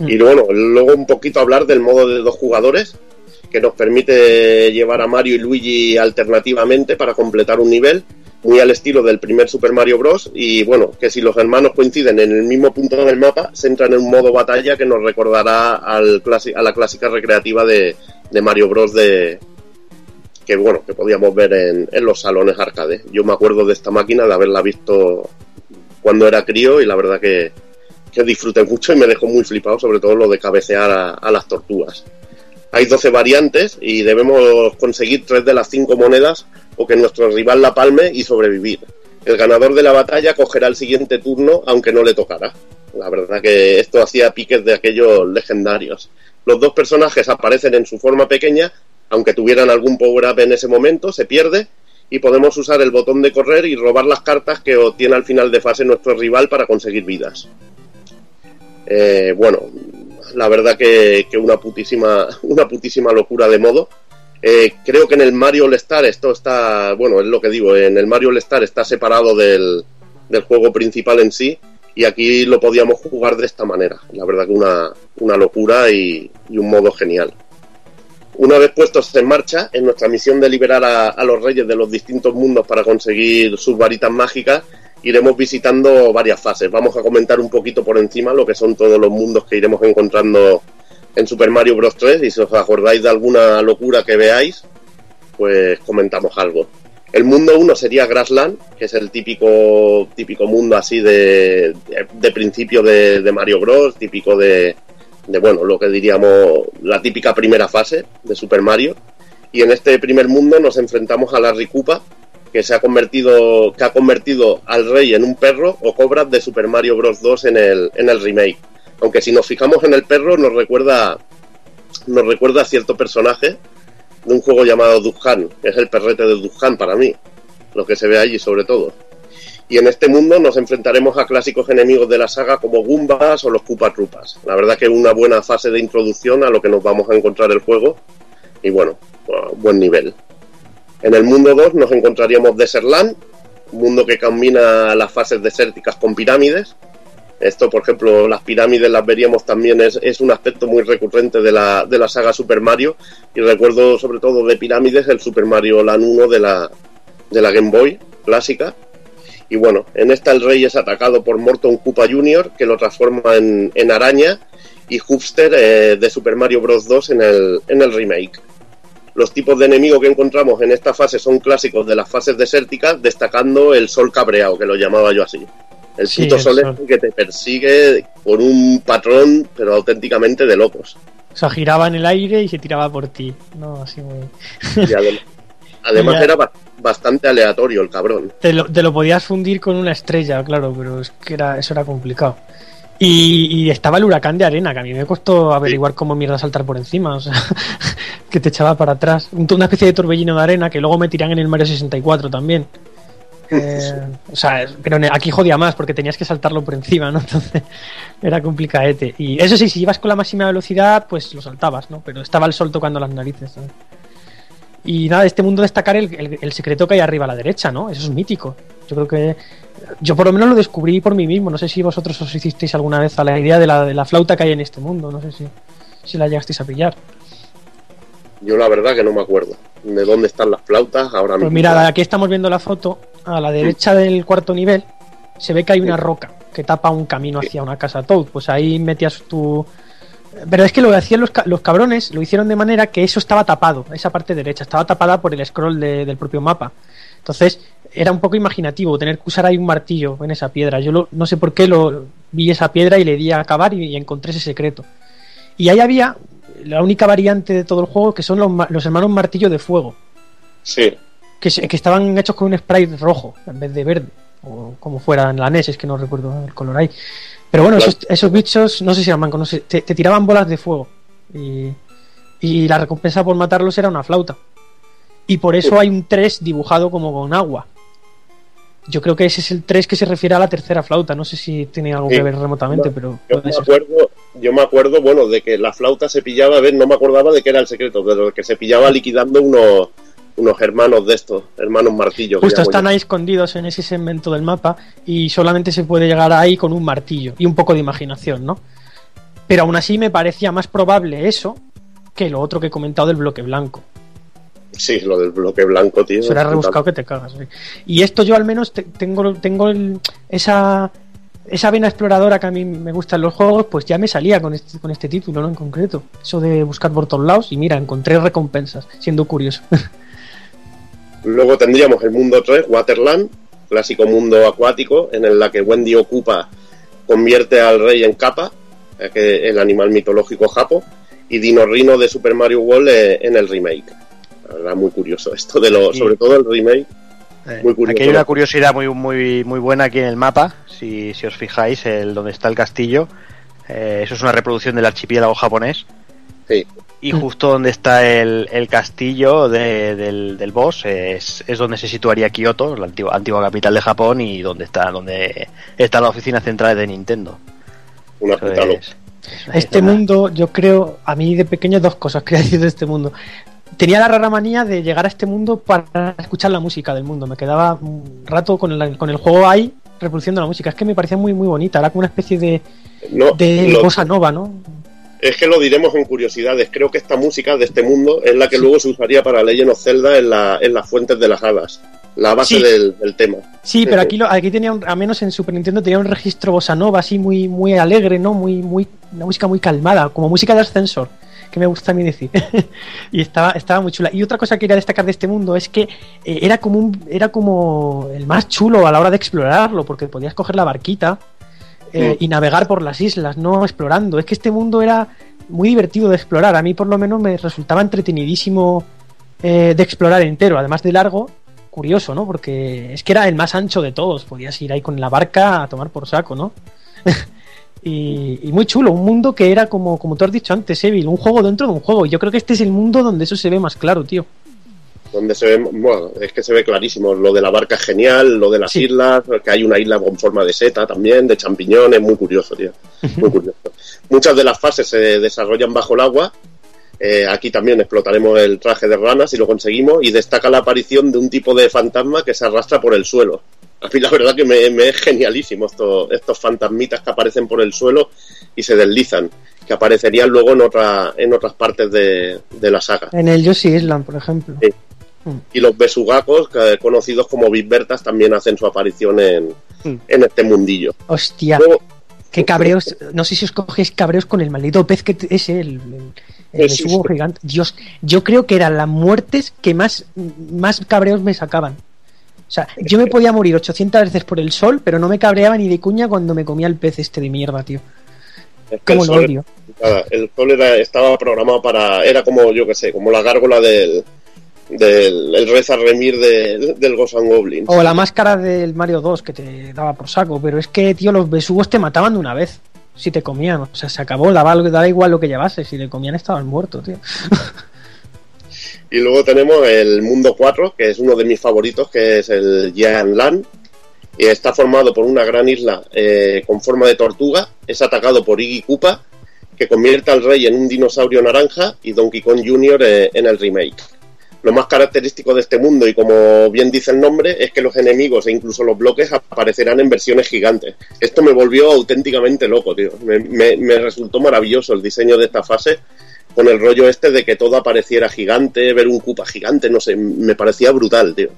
Mm. Y bueno, luego un poquito hablar del modo de dos jugadores, que nos permite llevar a Mario y Luigi alternativamente para completar un nivel. muy al estilo del primer Super Mario Bros. Y bueno, que si los hermanos coinciden en el mismo punto del mapa, se entran en un modo batalla que nos recordará al a la clásica recreativa de, de Mario Bros. de que bueno, que podíamos ver en, en los salones arcade. Yo me acuerdo de esta máquina, de haberla visto cuando era crío y la verdad que, que disfruté mucho y me dejó muy flipado, sobre todo lo de cabecear a, las tortugas. Hay 12 variantes y debemos conseguir 3 de las 5 monedas o que nuestro rival la palme y sobrevivir. El ganador de la batalla cogerá el siguiente turno aunque no le tocará. La verdad que esto hacía piques de aquellos legendarios. Los dos personajes aparecen en su forma pequeña, aunque tuvieran algún power-up en ese momento, se pierde y podemos usar el botón de correr y robar las cartas que obtiene al final de fase nuestro rival para conseguir vidas. Eh, bueno, la verdad que, una putísima una putísima locura de modo. Eh, creo que en el Mario All Star esto está, bueno, es lo que digo, en el Mario All Star está separado del, del juego principal en sí y aquí lo podíamos jugar de esta manera. La verdad que una, una locura y, un modo genial. Una vez puestos en marcha, en nuestra misión de liberar a, a los reyes de los distintos mundos para conseguir sus varitas mágicas, iremos visitando varias fases. Vamos a comentar un poquito por encima lo que son todos los mundos que iremos encontrando en Super Mario Bros. 3 y si os acordáis de alguna locura que veáis, pues comentamos algo. El mundo 1 sería Grassland, que es el típico, típico mundo así de, de, principio de, Mario Bros, típico de, de, bueno, lo que diríamos la típica primera fase de Super Mario. Y en este primer mundo nos enfrentamos a la Ricupa, que se ha convertido, que ha convertido al rey en un perro o cobras de Super Mario Bros. 2 en el, en el remake. Aunque si nos fijamos en el perro nos recuerda, nos recuerda a cierto personaje de un juego llamado Dukhan, que es el perrete de Dukhan para mí, lo que se ve allí sobre todo. Y en este mundo nos enfrentaremos a clásicos enemigos de la saga como Goombas o los Koopa Troopas. La verdad que es una buena fase de introducción a lo que nos vamos a encontrar el juego. Y bueno, buen nivel. En el mundo 2 nos encontraríamos Desertland, un mundo que combina las fases desérticas con pirámides. Esto, por ejemplo, las pirámides las veríamos también, es, es un aspecto muy recurrente de la, de la saga Super Mario. Y recuerdo sobre todo de pirámides el Super Mario Land 1 de la, de la Game Boy clásica. Y bueno, en esta el rey es atacado por Morton Koopa Jr., que lo transforma en, en araña, y Hoopster eh, de Super Mario Bros. 2 en el, en el remake. Los tipos de enemigos que encontramos en esta fase son clásicos de las fases desérticas, destacando el sol cabreado, que lo llamaba yo así. El Sí, puto el sol, sol. este que te persigue por un patrón, pero auténticamente de locos. O sea, giraba en el aire y se tiraba por ti. No, así muy. Y además Ya. era ba- bastante aleatorio el cabrón. Te lo, te lo podías fundir con una estrella, claro, pero es que era, eso era complicado. Y, y estaba el huracán de arena, que a mí me costó averiguar cómo mierda saltar por encima, o sea, que te echaba para atrás. Un- Una especie de torbellino de arena que luego me tiran en el Mario 64 también. Eh, o sea, pero aquí jodía más porque tenías que saltarlo por encima, ¿no? Entonces era complicaete. Y eso sí, si ibas con la máxima velocidad, pues lo saltabas, ¿no? Pero estaba el sol tocando las narices. ¿sabes? Y nada, de este mundo destacar el, el- el secreto que hay arriba a la derecha, ¿no? Eso es mítico. Yo creo que. Yo por lo menos lo descubrí por mí mismo. No sé si vosotros os hicisteis alguna vez a la idea de la, de la flauta que hay en este mundo. No sé si, si la llegasteis a pillar. Yo la verdad que no me acuerdo de dónde están las flautas ahora Pues mismo. mira, aquí estamos viendo la foto. A la derecha del cuarto nivel se ve que hay una roca que tapa un camino hacia una casa Toad. Pues ahí metías tu. Pero es que lo que hacían los, ca- los cabrones lo hicieron de manera que eso estaba tapado, esa parte derecha, estaba tapada por el scroll de- del propio mapa. Entonces era un poco imaginativo tener que usar ahí un martillo en esa piedra. Yo lo- no sé por qué lo vi esa piedra y le di a acabar y, y encontré ese secreto. Y ahí había la única variante de todo el juego que son los, los hermanos martillo de fuego Sí, que, se- que estaban hechos con un sprite rojo en vez de verde, o como fuera en la NES, es que no recuerdo el color ahí. Pero bueno, Claro. esos, esos bichos, no sé si eran mancos, no sé, te, te tiraban bolas de fuego. Y, y la recompensa por matarlos era una flauta. Y por eso hay un 3 dibujado como con agua. Yo creo que ese es el 3 que se refiere a la tercera flauta. No sé si tiene algo Sí. que ver remotamente, No, pero Yo me acuerdo, yo me acuerdo, bueno, de que la flauta se pillaba, a ver, no me acordaba de que era el secreto, de lo que se pillaba liquidando unos, unos hermanos de estos, hermanos martillos. Justo están yo. ahí escondidos en ese segmento del mapa y solamente se puede llegar ahí con un martillo y un poco de imaginación, ¿no? Pero aún así me parecía más probable eso que lo otro que he comentado del bloque blanco. Sí, lo del bloque blanco, tío. Será rebuscado que te cagas. sí. Y esto yo al menos te- tengo, tengo el- esa, esa vena exploradora que a mí me gusta en los juegos, pues ya me salía con este, con este título, ¿no? En concreto. Eso de buscar por todos lados y mira, encontré recompensas, siendo curioso. Luego tendríamos el mundo 3, Waterland, clásico mundo acuático, en el que Wendy ocupa, convierte al rey en capa, eh, que el animal mitológico japo, y Dino Rino de Super Mario World eh, en el remake. La verdad, muy curioso esto de lo, Sí. sobre todo el remake. Eh, Muy curioso. Aquí hay una curiosidad muy, muy, muy buena aquí en el mapa, si, si os fijáis, el donde está el castillo. Eh, eso es una reproducción del archipiélago japonés. Sí. Y justo donde está el, el castillo de- del, del boss es, es donde se situaría Kioto, la antigua, antigua capital de Japón, y donde está, donde está la oficina central de Nintendo. Una es-. Este mundo, yo creo, a mí de pequeño dos cosas quería decir de este mundo. Tenía la rara manía de llegar a este mundo para escuchar la música del mundo. Me quedaba un rato con el, con el juego ahí reproduciendo la música. Es que me parecía muy muy bonita. Era como una especie de, No, de bossa nova, ¿no? Es que lo diremos en curiosidades. Creo que esta música de este mundo es la que luego se usaría para Legend of Zelda en, la, en las fuentes de las hadas. La base Sí. del, del tema. Sí, pero aquí, lo, aquí tenía, un, a menos en Super Nintendo, tenía un registro bossa nova así muy, muy alegre, ¿no? Muy, muy, una música muy calmada, como música de ascensor, que me gusta a mí decir. y estaba, estaba muy chula. Y otra cosa que quería destacar de este mundo es que eh, era, como un, era como el más chulo a la hora de explorarlo, porque podías coger la barquita eh, y navegar por las islas, no explorando. Es que este mundo era muy divertido de explorar. A mí, por lo menos, me resultaba entretenidísimo eh, de explorar entero, además de largo. Curioso, ¿no? Porque es que era el más ancho de todos. Podías ir ahí con la barca a tomar por saco, ¿no? y, y muy chulo, un mundo que era como, como tú has dicho antes, Evil, un juego dentro de un juego. Yo creo que este es el mundo donde eso se ve más claro, tío. Donde se ve, bueno, es que se ve clarísimo, lo de la barca es genial, lo de las Sí. islas, que hay una isla con forma de seta también, de champiñones, muy curioso, tío, muy curioso. Muchas de las fases se desarrollan bajo el agua, eh, aquí también explotaremos el traje de rana si lo conseguimos, y destaca la aparición de un tipo de fantasma que se arrastra por el suelo. A mí la verdad que me, me es genialísimo estos, estos fantasmitas que aparecen por el suelo y se deslizan, que aparecerían luego en, otra, en otras partes de, de la saga. En el Yoshi Island, por ejemplo. Sí. Y los besugacos, conocidos como bisbertas, también hacen su aparición en, en este mundillo. Hostia, Luego, qué cabreos. No sé si os cogéis cabreos con el maldito pez que ese, el, el, el Sí, besugo sí. gigante. Dios, yo creo que eran las muertes que más, más cabreos me sacaban. O sea, yo me podía morir 800 veces por el sol, pero no me cabreaba ni de cuña cuando me comía el pez este de mierda, tío. es que Cómo lo sol, odio. el sol era, estaba programado para. Era como, yo que sé, como la gárgola del. Del el Reza Remir del, del Ghost and Goblin. O la máscara del Mario 2 que te daba por saco, pero es que, tío, los besugos te mataban de una vez. Si te comían, o sea, se acabó, daba, daba igual lo que llevases, si te comían estabas muerto, tío. Y luego tenemos el Mundo 4, que es uno de mis favoritos, que es el Yan Y está formado por una gran isla eh, con forma de tortuga. Es atacado por Iggy Koopa, que convierte al rey en un dinosaurio naranja y Donkey Kong Jr. eh, en el remake. Lo más característico de este mundo, y como bien dice el nombre, es que los enemigos e incluso los bloques aparecerán en versiones gigantes. Esto me volvió auténticamente loco, tío. Me, me- me resultó maravilloso el diseño de esta fase, con el rollo este de que todo apareciera gigante, ver un Koopa gigante, no sé, me parecía brutal, tío.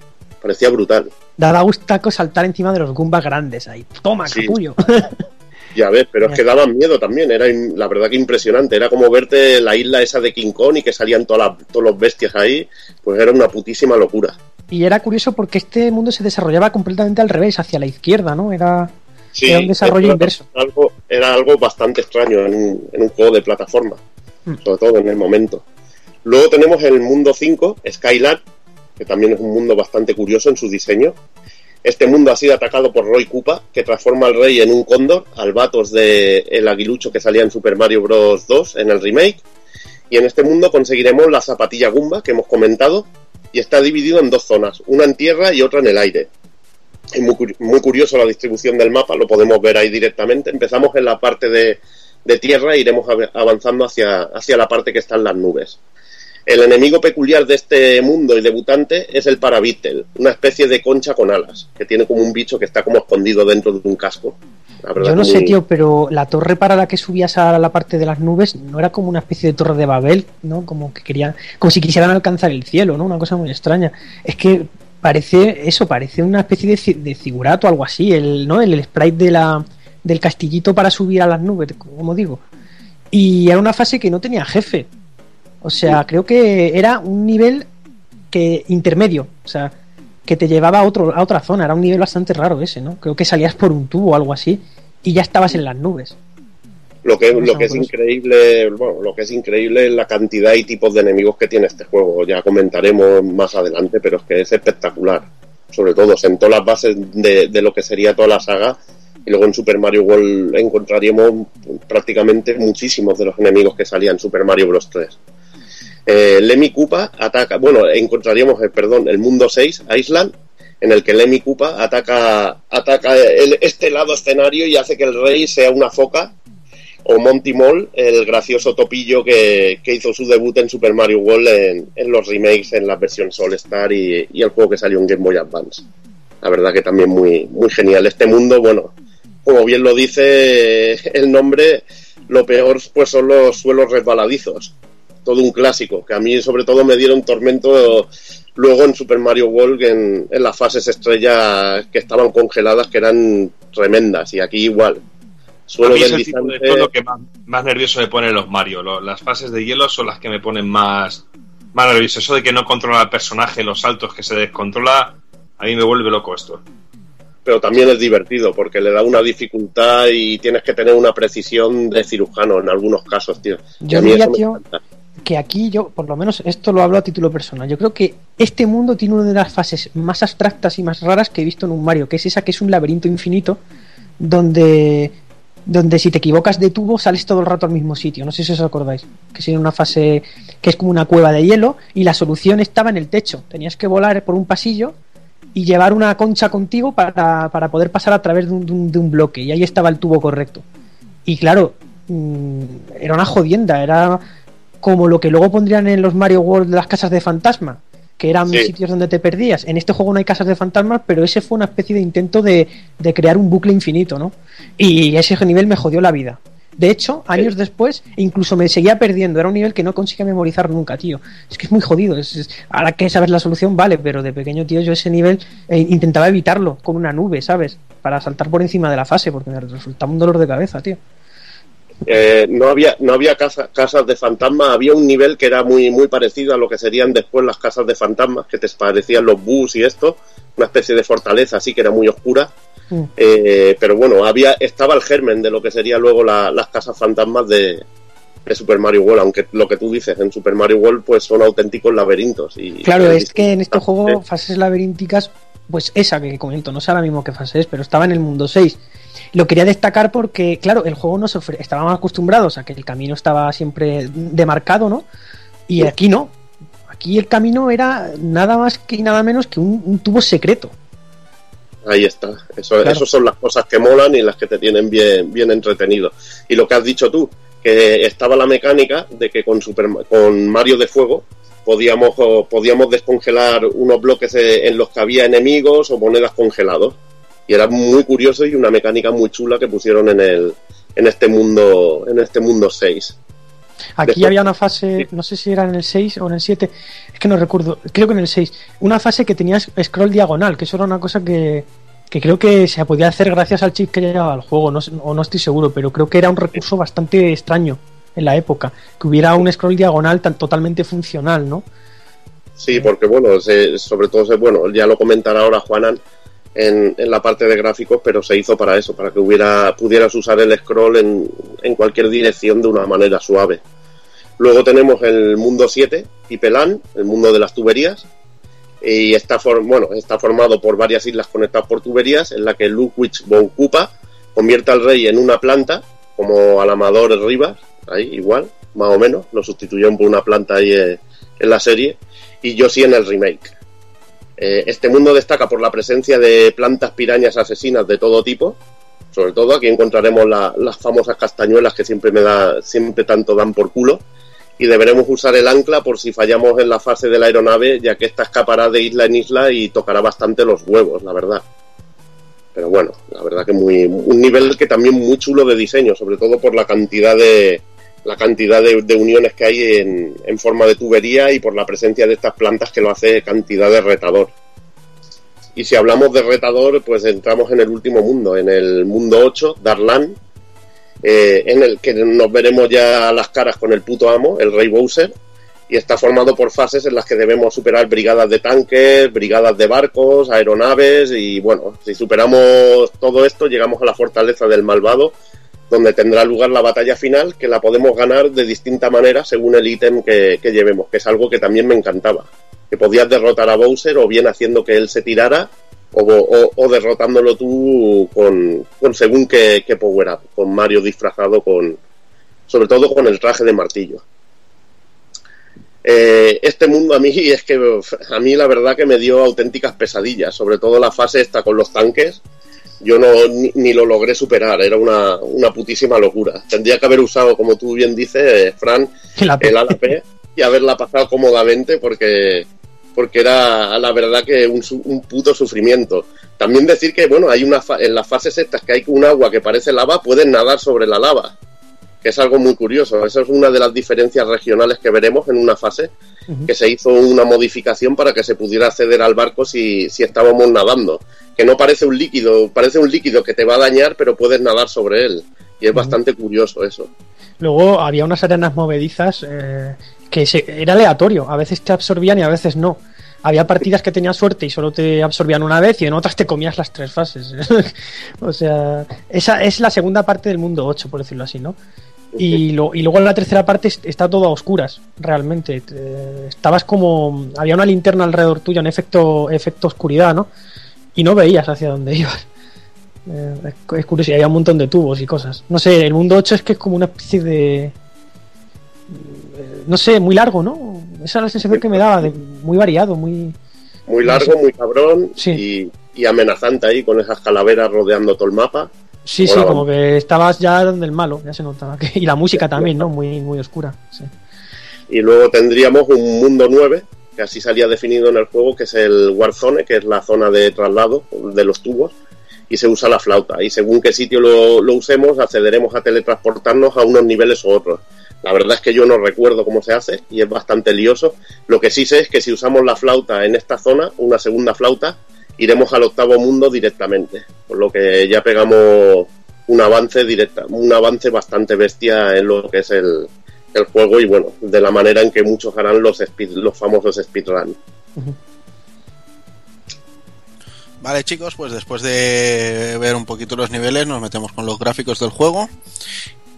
Parecía brutal. Daba gustaco saltar encima de los Goombas grandes ahí. Toma, Sí. capullo. Ya ves, pero es que daban miedo también, era la verdad que impresionante, era como verte la isla esa de King Kong y que salían todas las- todos los bestias ahí, pues era una putísima locura. Y era curioso porque este mundo se desarrollaba completamente al revés, hacia la izquierda, ¿no? Era, Sí, era un desarrollo era inverso. Algo, era algo bastante extraño en un, en un juego de plataforma, Mm. sobre todo en el momento. Luego tenemos el mundo 5, Skyland, que también es un mundo bastante curioso en su diseño. Este mundo ha sido atacado por Roy Koopa, que transforma al rey en un cóndor, albatos de el aguilucho que salía en Super Mario Bros. 2 en el remake. Y en este mundo conseguiremos la zapatilla Goomba que hemos comentado, y está dividido en dos zonas, una en tierra y otra en el aire. Es muy, curi- muy curioso la distribución del mapa, lo podemos ver ahí directamente. Empezamos en la parte de, de tierra e iremos av- avanzando hacia, hacia la parte que están las nubes. El enemigo peculiar de este mundo y debutante es el Parabittel, una especie de concha con alas, que tiene como un bicho que está como escondido dentro de un casco. La verdad Yo no sé, muy- tío, pero la torre para la que subías a la parte de las nubes no era como una especie de torre de Babel, ¿no? Como que querían, como si quisieran alcanzar el cielo, ¿no? Una cosa muy extraña. Es que parece eso, parece una especie de, de figurato, algo así, el, ¿no? El, sprite de la, del castillito para subir a las nubes, como digo. Y era una fase que no tenía jefe. O sea, creo que era un nivel que intermedio, o sea, que te llevaba a, otro, a otra zona. Era un nivel bastante raro ese, ¿no? Creo que salías por un tubo o algo así y ya estabas en las nubes. Lo que, lo que es increíble, bueno, lo que es increíble es la cantidad y tipos de enemigos que tiene este juego. Ya comentaremos más adelante, pero es que es espectacular. Sobre todo, sentó las bases de, de lo que sería toda la saga. Y luego en Super Mario World encontraríamos prácticamente muchísimos de los enemigos que salían en Super Mario Bros. 3. Eh, Lemmy Koopa ataca, bueno, encontraríamos, eh, perdón, el mundo 6, Island, en el que Lemmy Koopa ataca, ataca el- este lado escenario y hace que el rey sea una foca o Monty Mole, el gracioso topillo que, que hizo su debut en Super Mario World en, los remakes, en la versión All Star y, y el juego que salió en Game Boy Advance. La verdad que también muy, muy genial. Este mundo, bueno, como bien lo dice el nombre, lo peor pues son los suelos resbaladizos. Todo un clásico, que a mí sobre todo me dieron tormento luego en Super Mario World en, en las fases estrella que estaban congeladas, que eran tremendas, y aquí igual. A Suelo mí es el tipo de deslizante. todo que más, más nervioso me pone los Mario. Lo- las fases de hielo son las que me ponen más, más nervioso. Eso de que no controla el personaje, los saltos que se descontrola, a mí me vuelve loco esto. pero también es divertido porque le da una dificultad y tienes que tener una precisión de cirujano en algunos casos, tío. Y Yo a mí diría, tío, encanta. Que aquí yo, por lo menos esto lo hablo a título personal, yo creo que este mundo tiene una de las fases más abstractas y más raras que he visto en un Mario, que es esa que es un laberinto infinito donde donde si te equivocas de tubo sales todo el rato al mismo sitio, no sé si os acordáis, que es una fase que es como una cueva de hielo y la solución estaba en el techo, tenías que volar por un pasillo y llevar una concha contigo para, para poder pasar a través de un, de un- de un bloque y ahí estaba el tubo correcto. Y claro, mm, era una jodienda, era como lo que luego pondrían en los Mario World las casas de fantasma, que eran Sí. sitios donde te perdías. En este juego no hay casas de fantasmas, pero ese fue una especie de intento de, de crear un bucle infinito, ¿no? Y ese nivel me jodió la vida. De hecho, años después, incluso me seguía perdiendo. Era un nivel que no conseguía memorizar nunca, tío. Es que es muy jodido. Es- es- ahora que sabes la solución, vale, pero de pequeño, tío, yo ese nivel eh, intentaba evitarlo con una nube, ¿sabes? Para saltar por encima de la fase, porque me resultaba un dolor de cabeza, tío. Eh, no había, no había casa- casas de fantasmas, había un nivel que era muy, muy parecido a lo que serían después las casas de fantasmas, que te parecían los bus y esto, una especie de fortaleza así que era muy oscura. Mm. Eh, pero bueno, había, estaba el germen de lo que sería luego la- las casas fantasmas de, de Super Mario World, aunque lo que tú dices, en Super Mario World pues son auténticos laberintos. Y, Claro, es que en este juego, fases laberínticas, pues esa que comento, no sé ahora mismo qué fase es, pero estaba en el mundo 6. Lo quería destacar porque, claro, el juego nos ofre estábamos acostumbrados a que el camino estaba siempre demarcado, ¿no? Y aquí no. Aquí el camino era nada más que y nada menos que un, un tubo secreto. Ahí está. Eso, Claro. Esas son las cosas que molan y las que te tienen bien, bien entretenido. Y lo que has dicho tú, que estaba la mecánica de que con, Super, con Mario de Fuego podíamos, o podíamos descongelar unos bloques en los que había enemigos o monedas congelados. Y era muy curioso y una mecánica muy chula que pusieron en el en este mundo en este mundo 6. Aquí Después- había una fase, no sé si era en el 6 o en el 7, es que no recuerdo, creo que en el 6, una fase que tenía scroll diagonal, que eso era una cosa que, que creo que se podía hacer gracias al chip que llevaba al juego, no, o no estoy seguro, pero creo que era un recurso bastante extraño en la época, que hubiera un scroll diagonal tan totalmente funcional, ¿no? Sí, porque bueno, se- sobre todo, se- bueno, ya lo comentará ahora Juanan en, la parte de gráficos, pero se hizo para eso, para que hubiera pudieras usar el scroll en, cualquier dirección de una manera suave. Luego tenemos el mundo 7, Pipelán, el mundo de las tuberías, y está, for- bueno, está formado por varias islas conectadas por tuberías, en la que Ludwig von Koopa convierte al rey en una planta, como al amador Rivas, ahí igual, más o menos, lo sustituyeron por una planta ahí eh, en la serie, y Yoshi en el remake. Eh, este mundo destaca por la presencia de plantas pirañas asesinas de todo tipo. Sobre todo aquí encontraremos la- las famosas castañuelas que siempre me da, siempre tanto dan por culo. Y deberemos usar el ancla por si fallamos en la fase de la aeronave, ya que esta escapará de isla en isla y tocará bastante los huevos, la verdad. pero bueno, la verdad que muy un nivel que también muy chulo de diseño, sobre todo por la cantidad de la cantidad de, uniones que hay en, en, forma de tubería y por la presencia de estas plantas que lo hace cantidad de retador. Y si hablamos de retador, pues entramos en el último mundo, en el mundo 8, Darlan, eh, en el que nos veremos ya las caras con el puto amo, el rey Bowser, y está formado por fases en las que debemos superar brigadas de tanques, brigadas de barcos, aeronaves y bueno, si superamos todo esto llegamos a la fortaleza del malvado donde tendrá lugar la batalla final que la podemos ganar de distinta manera según el ítem que, llevemos, que es algo que también me encantaba, que podías derrotar a Bowser o bien haciendo que él se tirara o, derrotándolo tú con, con según qué, qué power up, con Mario disfrazado con sobre todo con el traje de martillo. Eh, este mundo a mí es que a mí la verdad que me dio auténticas pesadillas, sobre todo la fase esta con los tanques. Yo no ni, ni lo logré superar, era una, una, putísima locura. Tendría que haber usado, como tú bien dices, eh, Fran, La el ala P y haberla pasado cómodamente porque porque era la verdad que un, un, puto sufrimiento. También decir que, bueno, hay una en las fases estas que hay un agua que parece lava, pueden nadar sobre la lava que es algo muy curioso. Esa es una de las diferencias regionales que veremos en una fase, uh -huh. que se hizo una modificación para que se pudiera acceder al barco si, si estábamos nadando. Que no parece un líquido, parece un líquido que te va a dañar, pero puedes nadar sobre él. Y es uh -huh. bastante curioso eso. Luego había unas arenas movedizas eh, que se, era aleatorio, a veces te absorbían y a veces no. Había partidas que tenías suerte y solo te absorbían una vez y en otras te comías las tres fases. o sea, esa es la segunda parte del mundo 8, por decirlo así, ¿no? Y, lo, y, luego en la tercera parte está todo a oscuras, realmente. Estabas como. Había una linterna alrededor tuyo en efecto, efecto oscuridad, ¿no? Y no veías hacia dónde ibas. Eh, es curioso, y había un montón de tubos y cosas. No sé, el mundo 8 es que es como una especie de. No sé, muy largo, ¿no? Esa es la sensación que me daba, de muy variado, muy. Muy largo, muy cabrón sí. y, y amenazante ahí con esas calaveras rodeando todo el mapa. Sí, sí, como que estabas ya donde el malo, ya se notaba. Y la música también, ¿no? Muy, muy oscura. Sí. Y luego tendríamos un mundo 9, que así salía definido en el juego, que es el Warzone, que es la zona de traslado de los tubos, y se usa la flauta. Y según qué sitio lo, lo usemos, accederemos a teletransportarnos a unos niveles u otros. La verdad es que yo no recuerdo cómo se hace y es bastante lioso. Lo que sí sé es que si usamos la flauta en esta zona, una segunda flauta, iremos al octavo mundo directamente, por lo que ya pegamos un avance directa, un avance bastante bestia en lo que es el, el juego y bueno, de la manera en que muchos harán los, speed, los famosos speedrun. Vale chicos, pues después de ver un poquito los niveles nos metemos con los gráficos del juego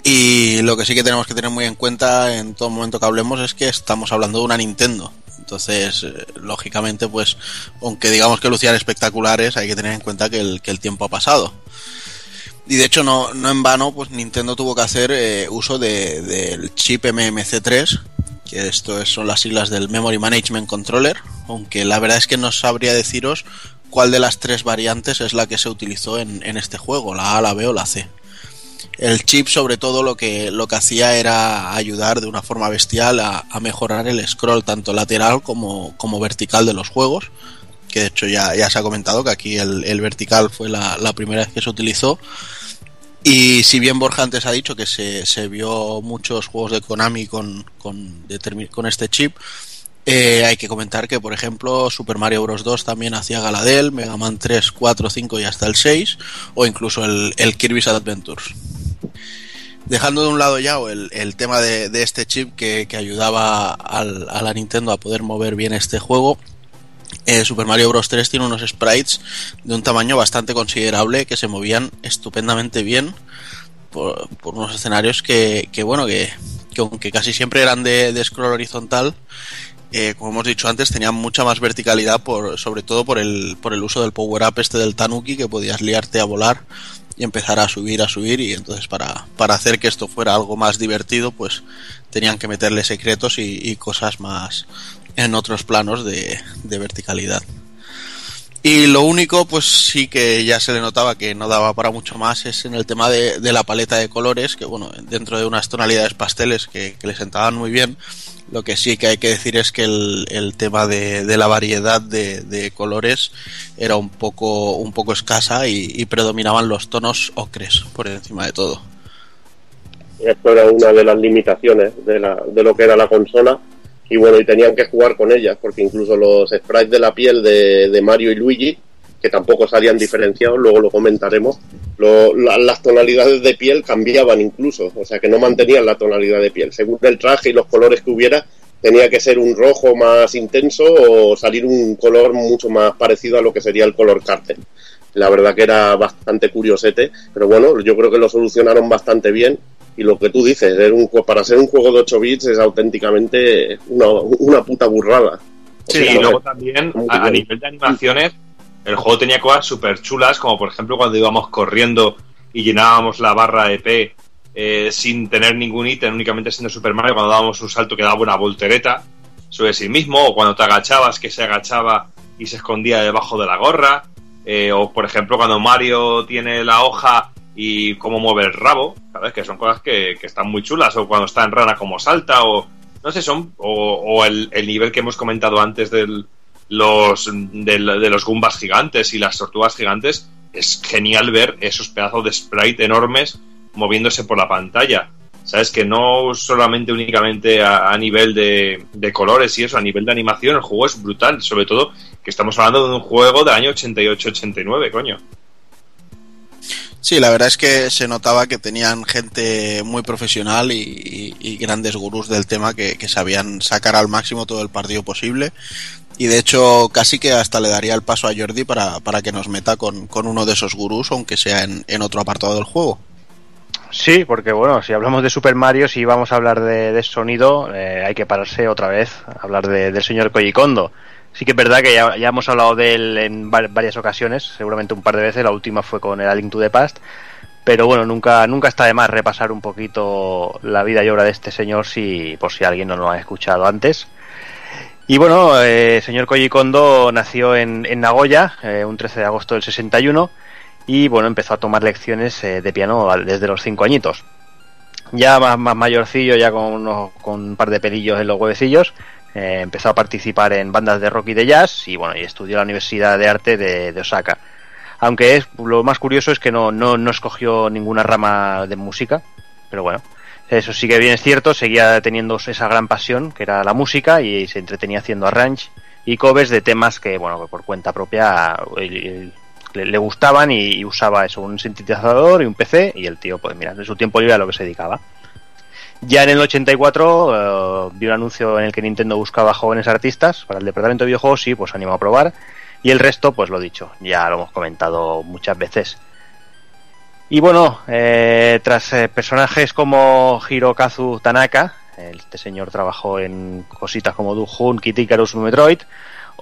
y lo que sí que tenemos que tener muy en cuenta en todo momento que hablemos es que estamos hablando de una Nintendo. Entonces, eh, lógicamente, pues, aunque digamos que lucían espectaculares, hay que tener en cuenta que el, tiempo ha pasado. Y de hecho, no, no en vano, pues Nintendo tuvo que hacer eh, uso del de, chip MMC3, que esto es, son las siglas del Memory Management Controller, aunque la verdad es que no sabría deciros cuál de las tres variantes es la que se utilizó en, en este juego, la A, la B o la C el chip sobre todo lo que lo que hacía era ayudar de una forma bestial a, mejorar el scroll tanto lateral como, como, vertical de los juegos que de hecho ya, ya se ha comentado que aquí el, vertical fue la, la, primera vez que se utilizó y si bien Borja antes ha dicho que se, se vio muchos juegos de Konami con, con, con este chip eh, hay que comentar que, por ejemplo, Super Mario Bros. 2 también hacía Galadel, Mega Man 3, 4, 5 y hasta el 6, o incluso el, el Kirby's Adventures. Dejando de un lado ya el, el tema de, de, este chip que, que ayudaba a la Nintendo a poder mover bien este juego, eh, Super Mario Bros. 3 tiene unos sprites de un tamaño bastante considerable que se movían estupendamente bien por, por unos escenarios que, que bueno, que, que, aunque casi siempre eran de, de scroll horizontal, eh, como hemos dicho antes, tenían mucha más verticalidad, por, sobre todo por el, por el uso del power up este del Tanuki, que podías liarte a volar y empezar a subir, a subir, y entonces para, para hacer que esto fuera algo más divertido, pues tenían que meterle secretos y, y cosas más en otros planos de, de verticalidad. Y lo único, pues sí que ya se le notaba que no daba para mucho más, es en el tema de, de la paleta de colores, que bueno, dentro de unas tonalidades pasteles que, que le sentaban muy bien, lo que sí que hay que decir es que el, el tema de, de la variedad de, colores era un poco, un poco escasa y, y predominaban los tonos ocres por encima de todo. Esto era una de las limitaciones de, la, de lo que era la consola. Y bueno, y tenían que jugar con ellas, porque incluso los sprites de la piel de, de Mario y Luigi, que tampoco salían diferenciados, luego lo comentaremos, las tonalidades de piel cambiaban incluso, o sea que no mantenían la tonalidad de piel. Según el traje y los colores que hubiera, tenía que ser un rojo más intenso o salir un color mucho más parecido a lo que sería el color cárcel. La verdad que era bastante curiosete, pero bueno, yo creo que lo solucionaron bastante bien. Y lo que tú dices, un, para ser un juego de 8 bits es auténticamente una, una puta burrada. O Sí, sea, y luego también, a, nivel de animaciones, el juego tenía cosas súper chulas, como por ejemplo cuando íbamos corriendo y llenábamos la barra de P eh, sin tener ningún ítem, únicamente siendo Super Mario, cuando dábamos un salto que daba una voltereta sobre sí mismo, o cuando te agachabas, que se agachaba y se escondía debajo de la gorra, eh, o por ejemplo cuando Mario tiene la hoja y cómo mueve el rabo, ¿sabes? Que son cosas que, que están muy chulas, o cuando está en rana cómo salta, o no sé, son, o, o el, el nivel que hemos comentado antes del, los, del- de, los Goombas gigantes y las tortugas gigantes, es genial ver esos pedazos de sprite enormes moviéndose por la pantalla. Sabes que no solamente únicamente a, a nivel de, de colores y eso, a nivel de animación, el juego es brutal. Sobre todo que estamos hablando de un juego del año 88-89, coño. Sí, la verdad es que se notaba que tenían gente muy profesional y, grandes gurús del tema que, que sabían sacar al máximo todo el partido posible. Y de hecho, casi que hasta le daría el paso a Jordi para, para que nos meta con, con uno de esos gurús, aunque sea en, en otro apartado del juego. Sí, porque bueno, si hablamos de Super Mario, si vamos a hablar de, de sonido, eh, hay que pararse otra vez a hablar de- del señor Koji. Sí que es verdad que ya, ya hemos hablado de él en va- varias ocasiones, seguramente un par de veces, la última fue con el A to the Past, pero bueno, nunca, nunca está de más repasar un poquito la vida y obra de este señor, si, por si alguien no lo ha escuchado antes. Y bueno, eh, señor Koji Kondo nació en, Nagoya, eh, un 13 de agosto del 61, y bueno, empezó a tomar lecciones eh, de piano desde los 5 añitos. Ya más, más mayorcillo, ya con, unos- con un par de pelillos en los huevecillos, eh, empezó a participar en bandas de rock y de jazz y bueno, y estudió en la Universidad de Arte de, Osaka. Aunque es lo más curioso es que no, no, no escogió ninguna rama de música, pero bueno, eso sí que bien es cierto, seguía teniendo esa gran pasión que era la música y se entretenía haciendo arrange y covers de temas que, bueno, por cuenta propia le, le gustaban y, y usaba eso, un sintetizador y un PC y el tío, pues mira, en su tiempo libre a lo que se dedicaba. Ya en el 84 eh, vi un anuncio en el que Nintendo buscaba jóvenes artistas para el departamento de videojuegos y pues animó a probar. Y el resto, pues lo dicho, ya lo hemos comentado muchas veces. Y bueno, eh, tras eh, personajes como Hirokazu Tanaka, este señor trabajó en cositas como Duhun, Kid Icarus Metroid,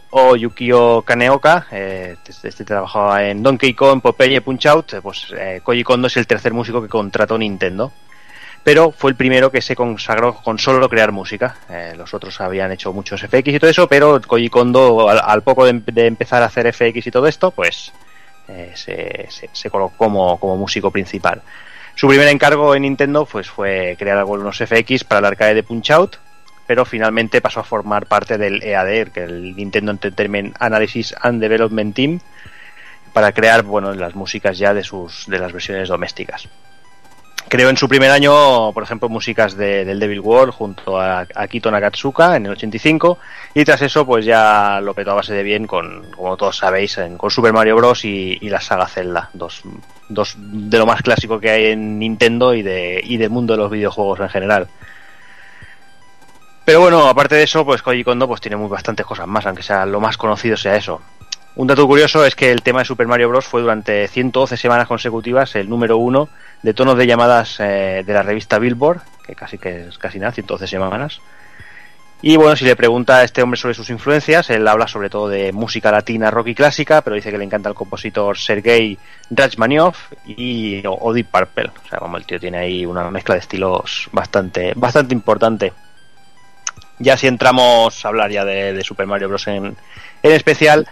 o Yukio Kaneoka, este, este trabajaba en Donkey Kong, Popeye, Punch Out, pues Koji Kondo es el tercer músico que contrató Nintendo. Pero fue el primero que se consagró con solo crear música. Eh, los otros habían hecho muchos FX y todo eso, pero Koji Kondo, al, poco de, empezar a hacer FX y todo esto, pues eh, se colocó como, como músico principal. Su primer encargo en Nintendo pues, fue crear algunos FX para el arcade de Punch Out, pero finalmente pasó a formar parte del EAD, que el Nintendo Entertainment Analysis and Development Team, para crear bueno, las músicas ya de, sus, de las versiones domésticas. Creó en su primer año, por ejemplo, músicas de- del Devil World junto a Akito Nakatsuka en el 85 y tras eso pues ya lo petó a base de bien con, como todos sabéis, en- con Super Mario Bros. y, y la saga Zelda, dos, dos de lo más clásico que hay en Nintendo y, de, y del mundo de los videojuegos en general. Pero bueno, aparte de eso, pues Koji Kondo pues tiene muy bastantes cosas más, aunque sea lo más conocido sea eso. Un dato curioso es que el tema de Super Mario Bros. fue durante 112 semanas consecutivas el número uno de tonos de llamadas eh, de la revista Billboard, que casi que es casi nada, 112 semanas. Y bueno, si le pregunta a este hombre sobre sus influencias, él habla sobre todo de música latina, rock y clásica, pero dice que le encanta el compositor Sergei Rachmaninoff y o, o Deep Purple. O sea, como el tío tiene ahí una mezcla de estilos bastante, bastante importante. Ya si entramos a hablar ya de, de Super Mario Bros. en, en especial,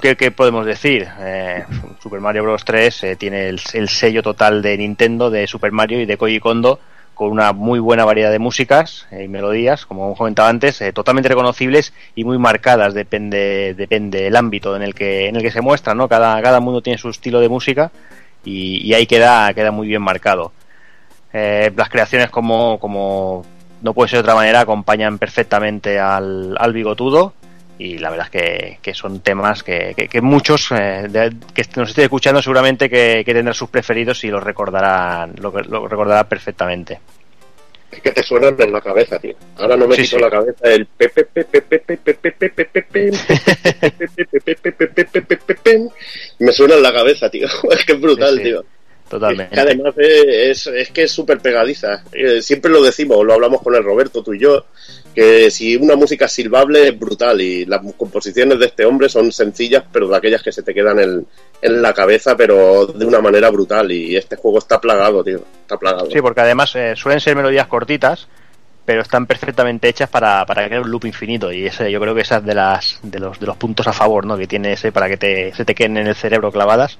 ¿Qué, qué podemos decir? Eh, Super Mario Bros. 3 eh, tiene el, el sello total de Nintendo, de Super Mario y de Koji Kondo, con una muy buena variedad de músicas eh, y melodías, como hemos comentado antes, totalmente reconocibles y muy marcadas, depende depende del ámbito en el que en el que se muestra, ¿no? Cada, cada mundo tiene su estilo de música y, ahí queda, queda muy bien marcado. Las creaciones como, como no puede ser de otra manera acompañan perfectamente al, al bigotudo y la verdad es que, que son temas que, que, que muchos eh, de- que nos estén escuchando seguramente que, que tendrán sus preferidos y los recordarán lo, lo recordarán perfectamente Es que te suenan en la cabeza, tío. Ahora no me quito la cabeza el pepe pepe pepe pepe pepe pepe me suena en la cabeza, tío. Es que es brutal, tío. Totalmente Que además es, es que es súper pegadiza. Eh, siempre lo decimos, lo hablamos con el Roberto, tú y yo, que si una música es silbable es brutal y las composiciones de este hombre son sencillas, pero de aquellas que se te quedan en, en la cabeza, pero de una manera brutal. Y este juego está plagado, tío. Está plagado. Sí, porque además eh, suelen ser melodías cortitas, pero están perfectamente hechas para, para crear un loop infinito. Y ese, yo creo que esa es de las de los, de los puntos a favor, ¿no? Que tiene ese para que te, se te queden en el cerebro clavadas.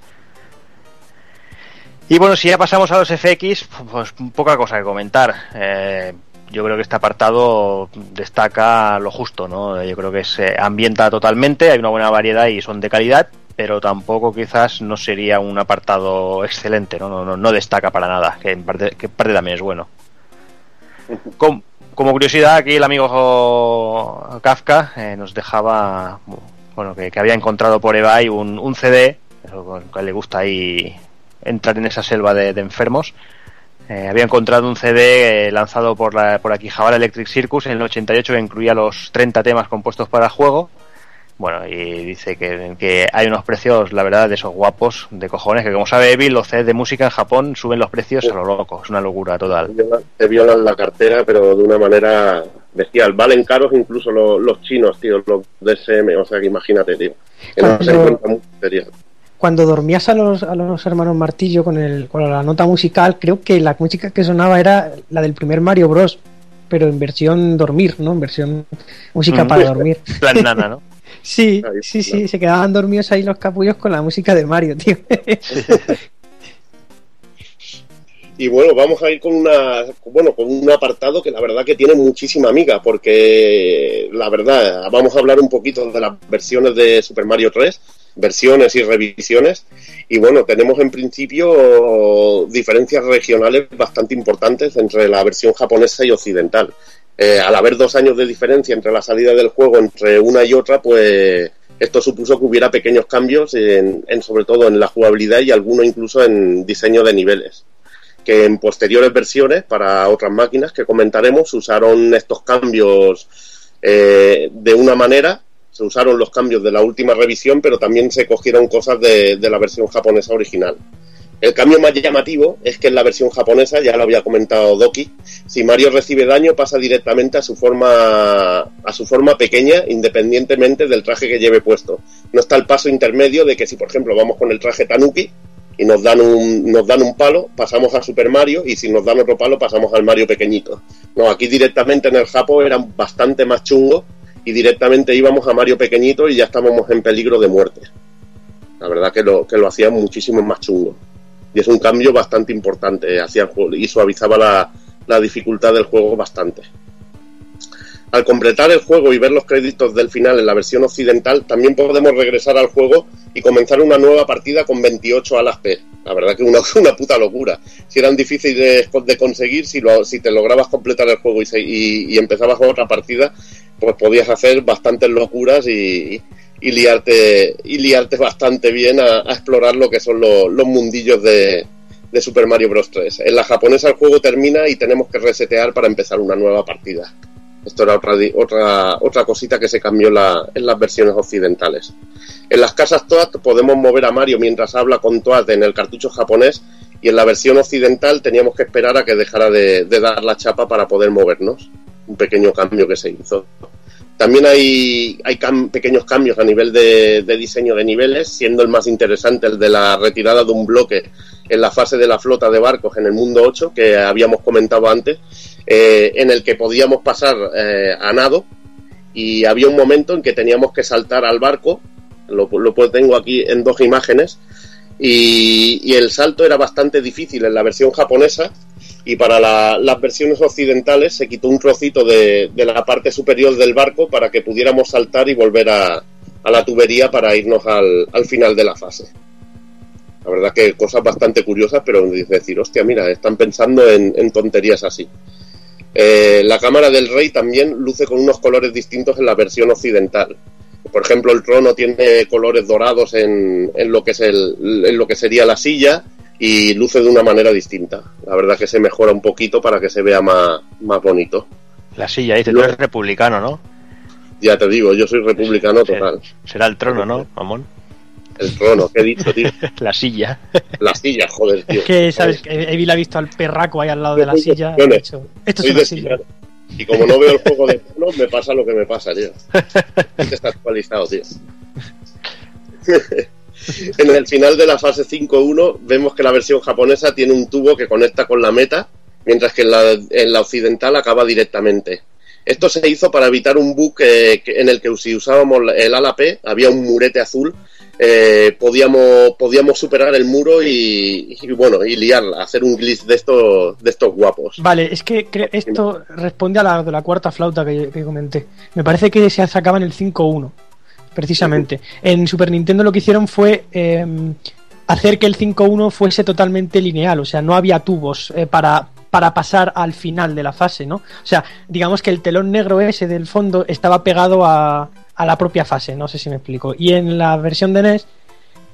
Y bueno, si ya pasamos a los FX, pues poca cosa que comentar. Eh, yo creo que este apartado destaca lo justo, ¿no? Yo creo que se ambienta totalmente, hay una buena variedad y son de calidad, pero tampoco quizás no sería un apartado excelente, ¿no? No, no, no destaca para nada, que en parte, que en parte también es bueno. Com- como curiosidad, aquí el amigo Kafka eh, nos dejaba, bueno, que, que había encontrado por eBay un, un CD, que le gusta ahí entrar en esa selva de, de enfermos. Eh, había encontrado un CD eh, lanzado por, la, por aquí Jabal Electric Circus en el 88 que incluía los 30 temas compuestos para el juego. Bueno, y dice que, que hay unos precios, la verdad, de esos guapos de cojones, que como sabe Evil, los CDs de música en Japón suben los precios a lo loco, es una locura total. Te violan- la cartera, pero de una manera bestial. Valen caros incluso los, los chinos, tío, los DSM. O sea que imagínate, tío. Que no se encuentra mucho material. Cuando dormías a los, a los hermanos Martillo con, el, con la nota musical, creo que la música que sonaba era la del primer Mario Bros. Pero en versión dormir, ¿no? En versión música Mm. para dormir. Plan nana, ¿no? Sí, sí, sí, se quedaban dormidos ahí los capullos con la música de Mario, tío. Y bueno, vamos a ir con una bueno, con un apartado que la verdad que tiene muchísima amiga, porque la verdad, vamos a hablar un poquito de las versiones de Super Mario 3, versiones y revisiones. Y bueno, tenemos en principio diferencias regionales bastante importantes entre la versión japonesa y occidental. Eh, al haber dos años de diferencia entre la salida del juego entre una y otra, pues esto supuso que hubiera pequeños cambios en, en sobre todo en la jugabilidad y alguno incluso en diseño de niveles que en posteriores versiones para otras máquinas que comentaremos usaron estos cambios eh, de una manera, se usaron los cambios de la última revisión, pero también se cogieron cosas de, la versión japonesa original. El cambio más llamativo es que en la versión japonesa, ya lo había comentado Doki, si Mario recibe daño pasa directamente a su forma a su forma pequeña independientemente del traje que lleve puesto. No está el paso intermedio de que si por ejemplo vamos con el traje Tanuki y nos dan un nos dan un palo, pasamos a Super Mario y si nos dan otro palo pasamos al Mario pequeñito. No, aquí directamente en el Japo eran bastante más chungos y directamente íbamos a Mario pequeñito y ya estábamos en peligro de muerte. La verdad que lo que lo hacían muchísimo más chungo. Y es un cambio bastante importante hacia el juego y suavizaba la, la dificultad del juego bastante. Al completar el juego y ver los créditos del final en la versión occidental, también podemos regresar al juego y comenzar una nueva partida con 28 alas P. La verdad que una, una puta locura. Si eran difíciles de, conseguir, si, lo, si te lograbas completar el juego y, se, y, y, empezabas otra partida, pues podías hacer bastantes locuras y, y liarte, y liarte bastante bien a, explorar lo que son los mundillos de, de Super Mario Bros. 3. En la japonesa el juego termina y tenemos que resetear para empezar una nueva partida. Esto era otra, otra, otra cosita que se cambió en las versiones occidentales. En las casas Toad podemos mover a Mario mientras habla con Toad en el cartucho japonés y en la versión occidental teníamos que esperar a que dejara de, de dar la chapa para poder movernos. Un pequeño cambio que se hizo. También hay, pequeños cambios a nivel de, diseño de niveles, siendo el más interesante el de la retirada de un bloque en la fase de la flota de barcos en el mundo 8, que habíamos comentado antes, eh, en el que podíamos pasar eh, a nado y había un momento en que teníamos que saltar al barco lo, lo tengo aquí en dos imágenes, y el salto era bastante difícil en la versión japonesa, y para la- las versiones occidentales se quitó un trocito de, de la parte superior del barco para que pudiéramos saltar y volver a, a la tubería para irnos al, al final de la fase. La verdad que cosas bastante curiosas, pero decir, hostia, mira, están pensando en, en tonterías así. Eh, la cámara del rey también luce con unos colores distintos en la versión occidental. Por ejemplo, el trono tiene colores dorados en, en lo que es el, en lo que sería la silla y luce de una manera distinta. La verdad que se mejora un poquito para que se vea más, más bonito. La silla, dice, tú eres republicano, ¿no? Ya te digo, yo soy republicano total. Será el trono, ¿no, mamón? El trono, ¿qué he dicho, tío? La silla. La silla, joder, tío. Es que, ¿sabes? Que Evil ha visto al perraco ahí al lado de la silla. Siones. dicho, Esto es Soy una de silla. Y como no veo el juego de tronos, me pasa lo que me pasa, tío. Este está actualizado, tío. en el final de la fase 5.1 vemos que la versión japonesa tiene un tubo que conecta con la meta, mientras que en la, en la occidental acaba directamente. Esto se hizo para evitar un bug en el que si usábamos el ala P, había un murete azul, eh, podíamos, podíamos superar el muro y, bueno, y liarla, hacer un glitch de estos, de estos guapos. Vale, es que esto responde a la de la cuarta flauta que, que comenté. Me parece que se sacaba en el 5-1, precisamente. En Super Nintendo lo que hicieron fue eh, hacer que el 5-1 fuese totalmente lineal, o sea, no había tubos eh, para, para pasar al final de la fase, ¿no? O sea, digamos que el telón negro ese del fondo estaba pegado a, a la propia fase, no sé si me explico. Y en la versión de NES,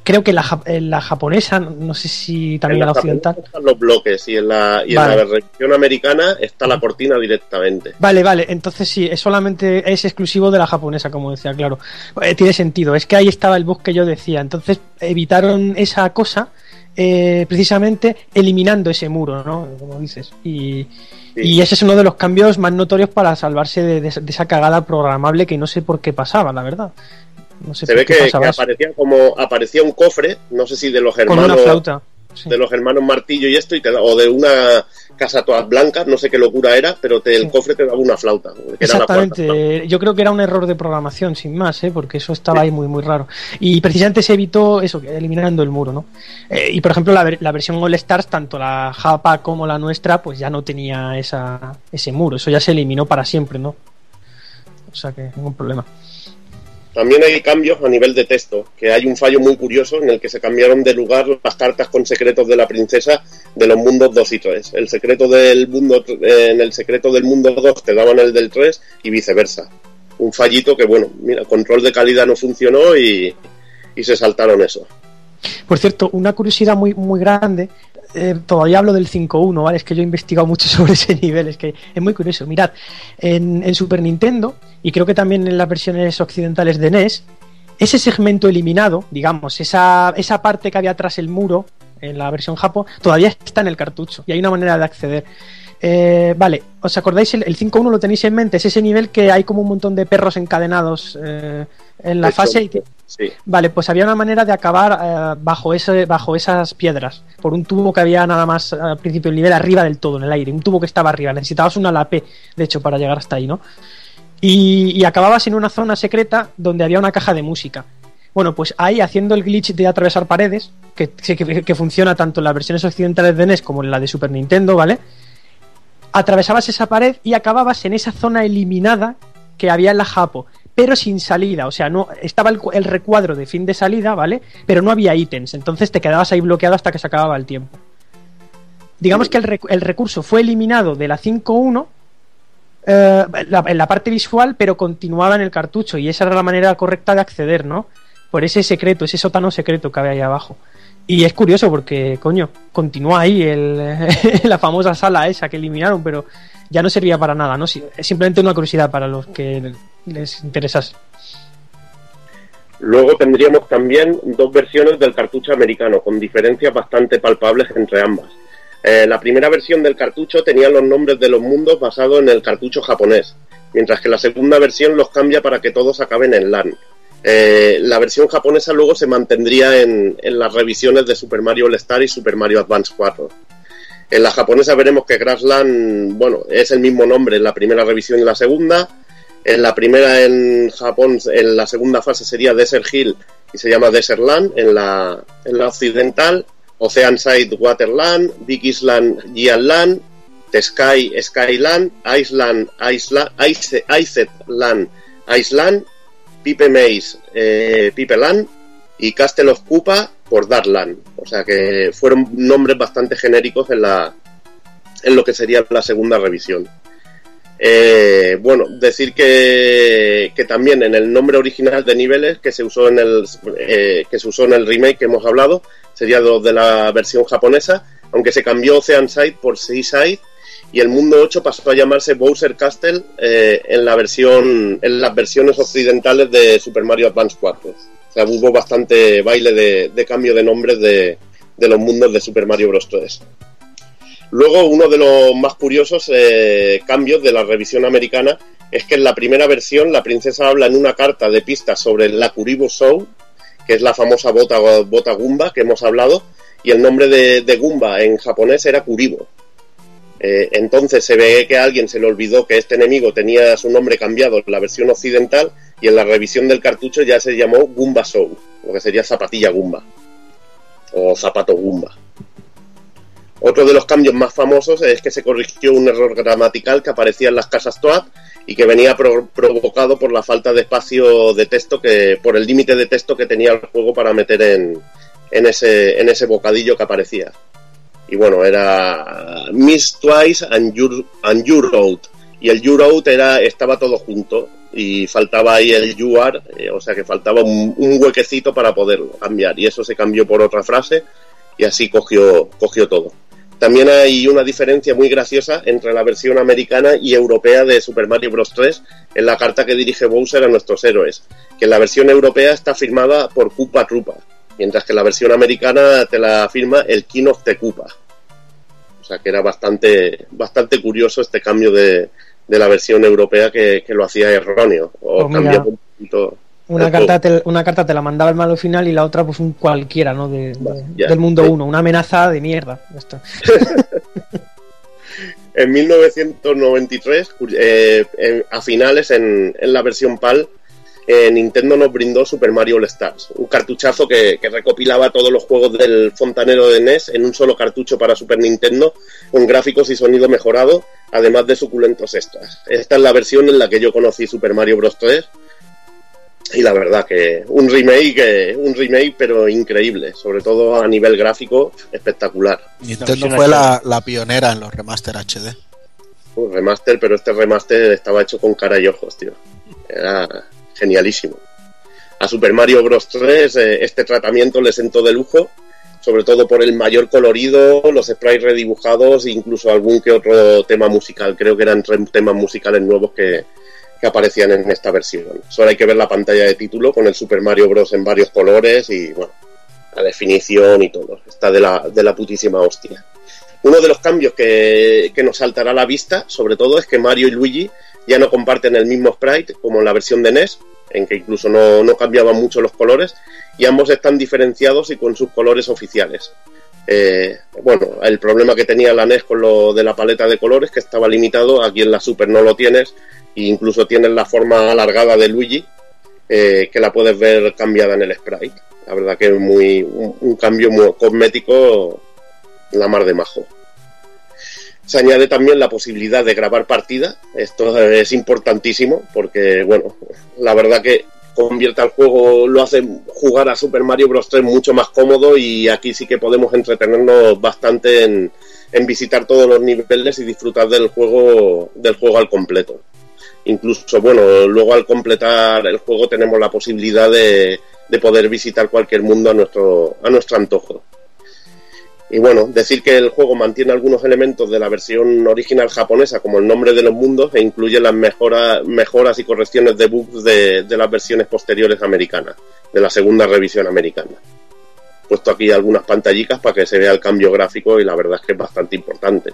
creo que la, en la japonesa, no sé si también En la la occidental. están los bloques y en la, y en la versión americana está la cortina directamente. Vale, vale, entonces sí, es solamente es exclusivo de la japonesa, como decía, claro. Eh, tiene sentido, es que ahí estaba el bug que yo decía. Entonces evitaron esa cosa eh, precisamente eliminando ese muro, ¿no? Como dices. Y, y ese es uno de los cambios más notorios para salvarse de, de- de esa cagada programable que no sé por qué pasaba, la verdad. No sé Se ve que, aparecía como aparecía un cofre, no sé si de los Con hermanos una flauta. de los hermanos Martillo y esto y te da- o de una casa todas blancas, no sé qué locura era, pero te- el cofre te daba una flauta, que era la cuarta flauta. Exactamente, yo creo que era un error de programación, sin más, ¿eh? porque eso estaba ahí muy, muy raro. Y precisamente se evitó eso, eliminando el muro, ¿no? Eh, y por ejemplo, la, la versión All Stars, tanto la Japa como la nuestra, pues ya no tenía esa, ese muro, eso ya se eliminó para siempre, ¿no? O sea que ningún problema. También hay cambios a nivel de texto, que hay un fallo muy curioso en el que se cambiaron de lugar las cartas con secretos de la princesa de los mundos 2 y 3. El secreto del mundo eh, en el secreto del mundo 2 te daban el del 3 y viceversa. Un fallito que bueno, mira, control de calidad no funcionó y, y se saltaron eso. Por cierto, una curiosidad muy, muy grande. Eh, todavía hablo del 5.1, ¿vale? Es que yo he investigado mucho sobre ese nivel, es que es muy curioso. Mirad, en, en Super Nintendo, y creo que también en las versiones occidentales de NES, ese segmento eliminado, digamos, esa, esa parte que había tras el muro, en la versión Japo, todavía está en el cartucho, y hay una manera de acceder. Eh, vale, ¿os acordáis? El, el 5.1 lo tenéis en mente, es ese nivel que hay como un montón de perros encadenados eh, en la fase y que, Vale, pues había una manera de acabar eh, bajo, ese, bajo esas piedras, por un tubo que había nada más al principio del nivel arriba del todo, en el aire, un tubo que estaba arriba. Necesitabas una la P, de hecho, para llegar hasta ahí, ¿no? Y, y acababas en una zona secreta donde había una caja de música. Bueno, pues ahí haciendo el glitch de atravesar paredes, que, que, que funciona tanto en las versiones occidentales de NES como en la de Super Nintendo, ¿vale? Atravesabas esa pared y acababas en esa zona eliminada que había en la Japo, pero sin salida, o sea, no estaba el, cu- el recuadro de fin de salida, ¿vale? Pero no había ítems, entonces te quedabas ahí bloqueado hasta que se acababa el tiempo. Digamos que el recurso fue eliminado de la 5.1 eh, la- en la parte visual, pero continuaba en el cartucho y esa era la manera correcta de acceder, ¿no? Por ese secreto, ese sótano secreto que había ahí abajo. Y es curioso porque, coño, continúa ahí el, la famosa sala esa que eliminaron, pero ya no servía para nada, ¿no? Es simplemente una curiosidad para los que les interesase. Luego tendríamos también dos versiones del cartucho americano, con diferencias bastante palpables entre ambas. Eh, la primera versión del cartucho tenía los nombres de los mundos basados en el cartucho japonés, mientras que la segunda versión los cambia para que todos acaben en LAN. Eh, la versión japonesa luego se mantendría en, en las revisiones de Super Mario All Star y Super Mario Advance 4. En la japonesa veremos que Grassland, bueno, es el mismo nombre en la primera revisión y la segunda. En la primera en Japón, en la segunda fase sería Desert Hill y se llama Desert Land en la, en la occidental, Oceanside Waterland, Big Island Gianland, The Sky Skyland, Iceland Iceland, Ice, Iceland Iceland, Pipe Maze eh, Pipeland y Castle of Koopa por Darkland. O sea que fueron nombres bastante genéricos en la en lo que sería la segunda revisión. Eh, bueno, decir que, que, también en el nombre original de niveles que se usó en el eh, que se usó en el remake que hemos hablado sería lo de la versión japonesa, aunque se cambió Oceanside por Seaside y el mundo 8 pasó a llamarse Bowser Castle eh, en la versión en las versiones occidentales de Super Mario Advance 4. O sea, hubo bastante baile de, cambio de nombres de, los mundos de Super Mario Bros. 3. Luego, uno de los más curiosos eh, cambios de la revisión americana es que en la primera versión la princesa habla en una carta de pistas sobre la Kuribo Show, que es la famosa bota, bota Gumba que hemos hablado, y el nombre de, de Gumba en japonés era Kuribo. Eh, entonces se ve que a alguien se le olvidó que este enemigo tenía su nombre cambiado en la versión occidental y en la revisión del cartucho ya se llamó Gumba Show, lo que sería zapatilla Gumba o zapato Gumba. Otro de los cambios más famosos es que se corrigió un error gramatical que aparecía en las casas Toad y que venía pro provocado por la falta de espacio de texto que por el límite de texto que tenía el juego para meter en, en, ese, en ese bocadillo que aparecía. Y bueno, era Miss Twice and Your, and Out. Y el Your Out era, estaba todo junto y faltaba ahí el You Are, eh, o sea que faltaba un, huequecito para poderlo cambiar. Y eso se cambió por otra frase y así cogió, cogió todo. También hay una diferencia muy graciosa entre la versión americana y europea de Super Mario Bros. 3 en la carta que dirige Bowser a nuestros héroes, que en la versión europea está firmada por Koopa Troopa, mientras que la versión americana te la firma el King of the Koopa. O sea que era bastante, bastante curioso este cambio de, de la versión europea que, que, lo hacía erróneo, o Pues cambiaba un poquito. Una carta, te, una carta te la mandaba el malo final y la otra pues un cualquiera, ¿no? De, de, ya. del mundo 1, una amenaza de mierda. Ya está. En 1993, eh, en- a finales, en, en la versión PAL, eh, Nintendo nos brindó Super Mario All Stars, un cartuchazo que, que recopilaba todos los juegos del fontanero de NES en un solo cartucho para Super Nintendo, con gráficos y sonido mejorado, además de suculentos extras. Esta es la versión en la que yo conocí Super Mario Bros. 3, y la verdad que un remake, eh, un remake pero increíble, sobre todo a nivel gráfico, espectacular. Nintendo fue la, la pionera en los remaster HD. Un remaster, pero este remaster estaba hecho con cara y ojos, tío. Era genialísimo. A Super Mario Bros. 3 eh, este tratamiento le sentó de lujo, sobre todo por el mayor colorido, los sprites redibujados e incluso algún que otro tema musical. Creo que eran temas musicales nuevos que, que aparecían en esta versión. Solo hay que ver la pantalla de título con el Super Mario Bros. en varios colores y, bueno, la definición y todo. Está de la, de la putísima hostia. Uno de los cambios que, que nos saltará a la vista, sobre todo, es que Mario y Luigi ya no comparten el mismo sprite como en la versión de NES, en que incluso no, no cambiaban mucho los colores, y ambos están diferenciados y con sus colores oficiales. Eh, bueno, el problema que tenía la NES con lo de la paleta de colores, que estaba limitado, aquí en la Super no lo tienes, e incluso tienes la forma alargada de Luigi, eh, que la puedes ver cambiada en el sprite. La verdad que es muy, un, cambio muy cosmético, la mar de majo. Se añade también la posibilidad de grabar partida. Esto es importantísimo porque, bueno, la verdad que convierte al juego, lo hace jugar a Super Mario Bros. 3 mucho más cómodo y aquí sí que podemos entretenernos bastante en, en visitar todos los niveles y disfrutar del juego, del juego al completo. Incluso, bueno, luego al completar el juego tenemos la posibilidad de, de poder visitar cualquier mundo a nuestro, a nuestro antojo. Y bueno, decir que el juego mantiene algunos elementos de la versión original japonesa, como el nombre de los mundos, e incluye las mejoras, mejoras y correcciones de bugs de, las versiones posteriores americanas, de la segunda revisión americana. He puesto aquí algunas pantallicas para que se vea el cambio gráfico y la verdad es que es bastante importante.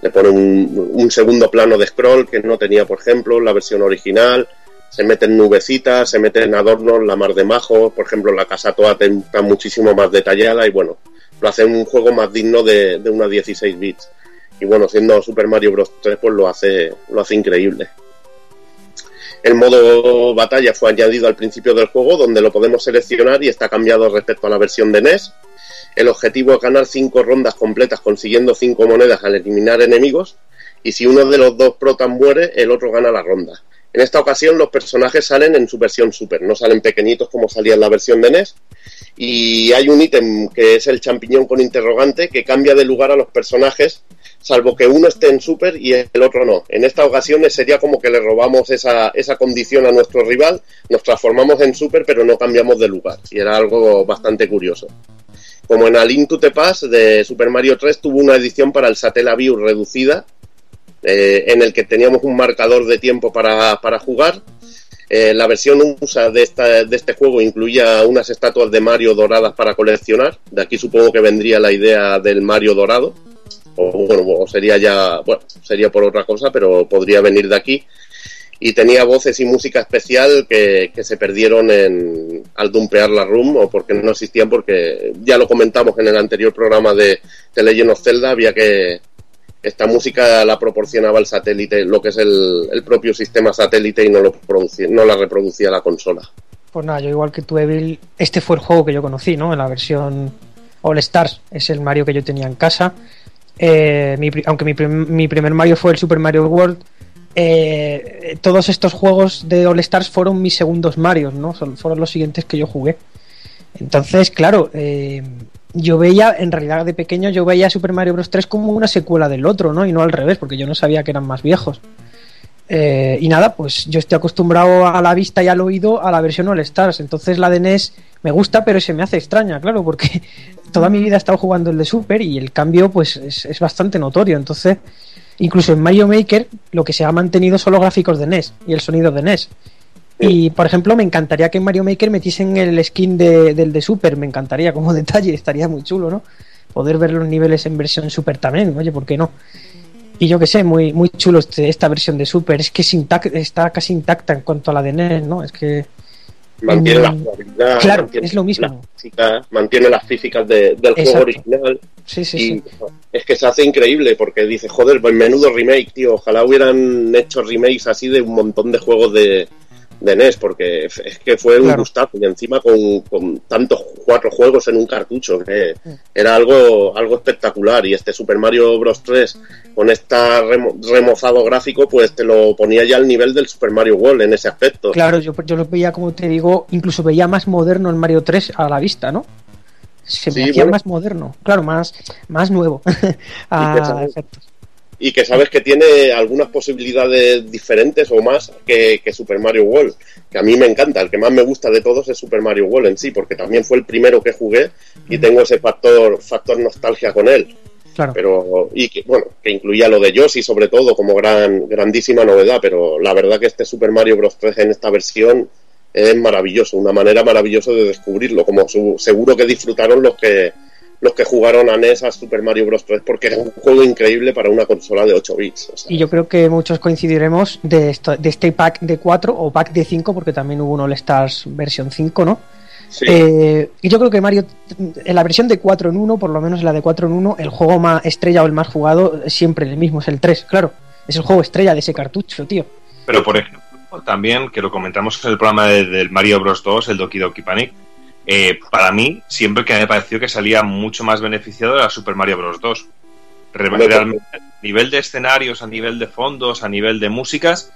Le pone un, un segundo plano de scroll que no tenía, por ejemplo, la versión original. Se meten nubecitas, se meten adornos, la mar de majo, por ejemplo, la casa toda está muchísimo más detallada y bueno, lo hace un juego más digno de, de una 16 bits. Y bueno, siendo Super Mario Bros. 3, pues lo hace, lo hace increíble. El modo batalla fue añadido al principio del juego, donde lo podemos seleccionar y está cambiado respecto a la versión de NES. El objetivo es ganar cinco rondas completas consiguiendo cinco monedas al eliminar enemigos. Y si uno de los dos protas muere, el otro gana la ronda. En esta ocasión los personajes salen en su versión Super, no salen pequeñitos como salía en la versión de NES. Y hay un ítem que es el champiñón con interrogante que cambia de lugar a los personajes, salvo que uno esté en Super y el otro no. En esta ocasión sería como que le robamos esa, esa condición a nuestro rival, nos transformamos en Super pero no cambiamos de lugar. Y era algo bastante curioso. Como en A Link to the de Super Mario 3 tuvo una edición para el Satellaview reducida, eh, en el que teníamos un marcador de tiempo para, para jugar. Eh, la versión USA de, esta, de este juego incluía unas estatuas de Mario doradas para coleccionar. De aquí supongo que vendría la idea del Mario dorado. O bueno, o sería ya, bueno, sería por otra cosa, pero podría venir de aquí. Y tenía voces y música especial que, se perdieron en, al dumpear la room o porque no existían, porque ya lo comentamos en el anterior programa de, de Legend of Zelda, había que, esta música la proporcionaba el satélite, lo que es el, el propio sistema satélite y no, lo producía, no la reproducía la consola. Pues nada, yo igual que tú, Evil, este fue el juego que yo conocí, ¿no? En la versión All Stars, es el Mario que yo tenía en casa. Eh, aunque mi, mi, primer Mario fue el Super Mario World, eh, todos estos juegos de All Stars fueron mis segundos Marios, ¿no? Fueron los siguientes que yo jugué. Entonces, claro, eh, yo veía, en realidad de pequeño, yo veía Super Mario Bros. 3 como una secuela del otro, ¿no? Y no al revés, porque yo no sabía que eran más viejos. Eh, y nada, pues yo estoy acostumbrado a la vista y al oído a la versión All Stars. Entonces la de NES me gusta, pero se me hace extraña, claro, porque toda mi vida he estado jugando el de Super y el cambio, pues es, es bastante notorio. Entonces, incluso en Mario Maker, lo que se ha mantenido son los gráficos de NES y el sonido de NES. Y por ejemplo, me encantaría que en Mario Maker metiesen el skin de, del de Super, me encantaría como detalle, estaría muy chulo, ¿no? Poder ver los niveles en versión Super también, oye, ¿por qué no? Y yo que sé, muy, muy chulo este, esta versión de Super, es que es está casi intacta en cuanto a la de NES, ¿no? Es que. Mantiene la jugabilidad, Claro, mantiene es lo mismo. las físicas, mantiene las físicas de- del juego original. Sí, sí, y sí. es que se hace increíble porque dice, joder, pues menudo remake, tío. Ojalá hubieran hecho remakes así de un montón de juegos de, de NES, porque es que fue un Claro. gustazo. Y encima con, con tantos cuatro juegos en un cartucho, que era algo, algo espectacular. Y este Super Mario Bros. 3, con este remozado gráfico, pues te lo ponía ya al nivel del Super Mario World en ese aspecto. Claro, yo, yo lo veía, como te digo, incluso veía más moderno el Mario 3 a la vista, ¿no? Se me Sí, hacía bueno. más moderno, claro, más, más nuevo. Efectos. Y que sabes que tiene algunas posibilidades diferentes o más que, que Super Mario World, que a mí me encanta, el que más me gusta de todos es Super Mario World en sí, porque también fue el primero que jugué y tengo ese factor factor nostalgia con él. Claro. Pero y que bueno, que incluía lo de Yoshi sobre todo como gran grandísima novedad, pero la verdad que este Super Mario Bros 3 en esta versión es maravilloso, una manera maravillosa de descubrirlo, como su- seguro que disfrutaron los que los que jugaron a NES a Super Mario Bros 3 porque era un juego increíble para una consola de 8 bits. o sea, Y yo creo que muchos coincidiremos de, esto- de este pack de 4 o pack de 5, porque también hubo un All Stars versión 5, ¿no? sí. Eh, y yo creo que Mario, en la versión de 4 en 1, por lo menos la de 4 en 1, el juego más estrella o el más jugado es siempre el mismo, es el 3, claro. Es el juego estrella de ese cartucho, tío. Pero por ejemplo, también, que lo comentamos en el programa de- del Mario Bros 2, el Doki Doki Panic, eh, para mí, siempre que me pareció que salía mucho más beneficiado era Super Mario Bros 2. Re- Hombre, Realmente, a nivel de escenarios, a nivel de fondos, a nivel de músicas,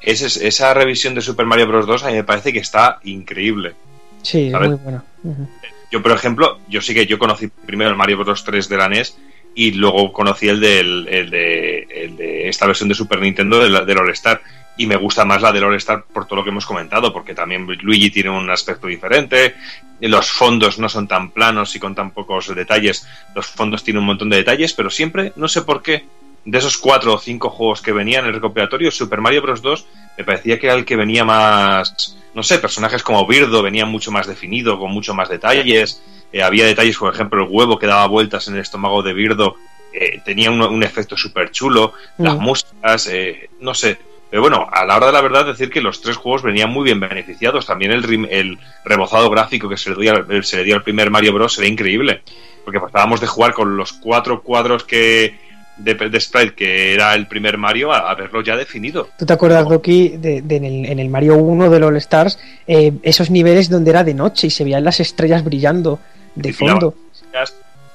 ese- esa revisión de Super Mario Bros 2 a mí me parece que está increíble. Sí, es ¿Sabes? muy bueno. Ujú. Yo, por ejemplo, yo sí que yo conocí primero el Mario Bros 3 de la NES y luego conocí el, del, el, de, el de esta versión de Super Nintendo del, del All Star. Y me gusta más la del All Star por todo lo que hemos comentado, porque también Luigi tiene un aspecto diferente, los fondos no son tan planos y con tan pocos detalles. Los fondos tienen un montón de detalles, pero siempre, no sé por qué, de esos cuatro o cinco juegos que venían en el recopilatorio, Super Mario Bros. 2 me parecía que era el que venía más, no sé, personajes como Birdo venían mucho más definido, con mucho más detalles. Eh, había detalles, por ejemplo, el huevo que daba vueltas en el estómago de Birdo eh, tenía un, un efecto súper chulo. Las Mm. músicas, eh, no sé. Pero bueno, a la hora de la verdad, decir que los tres juegos venían muy bien beneficiados. También el, el rebozado gráfico que se le, dio al, se le dio al primer Mario Bros. era increíble. Porque pasábamos de jugar con los cuatro cuadros que de, de sprite que era el primer Mario a, a verlo ya definido. ¿Tú te acuerdas, Doki, de, de en, el, en, el, Mario 1 de All Stars, eh, esos niveles donde era de noche y se veían las estrellas brillando de fondo?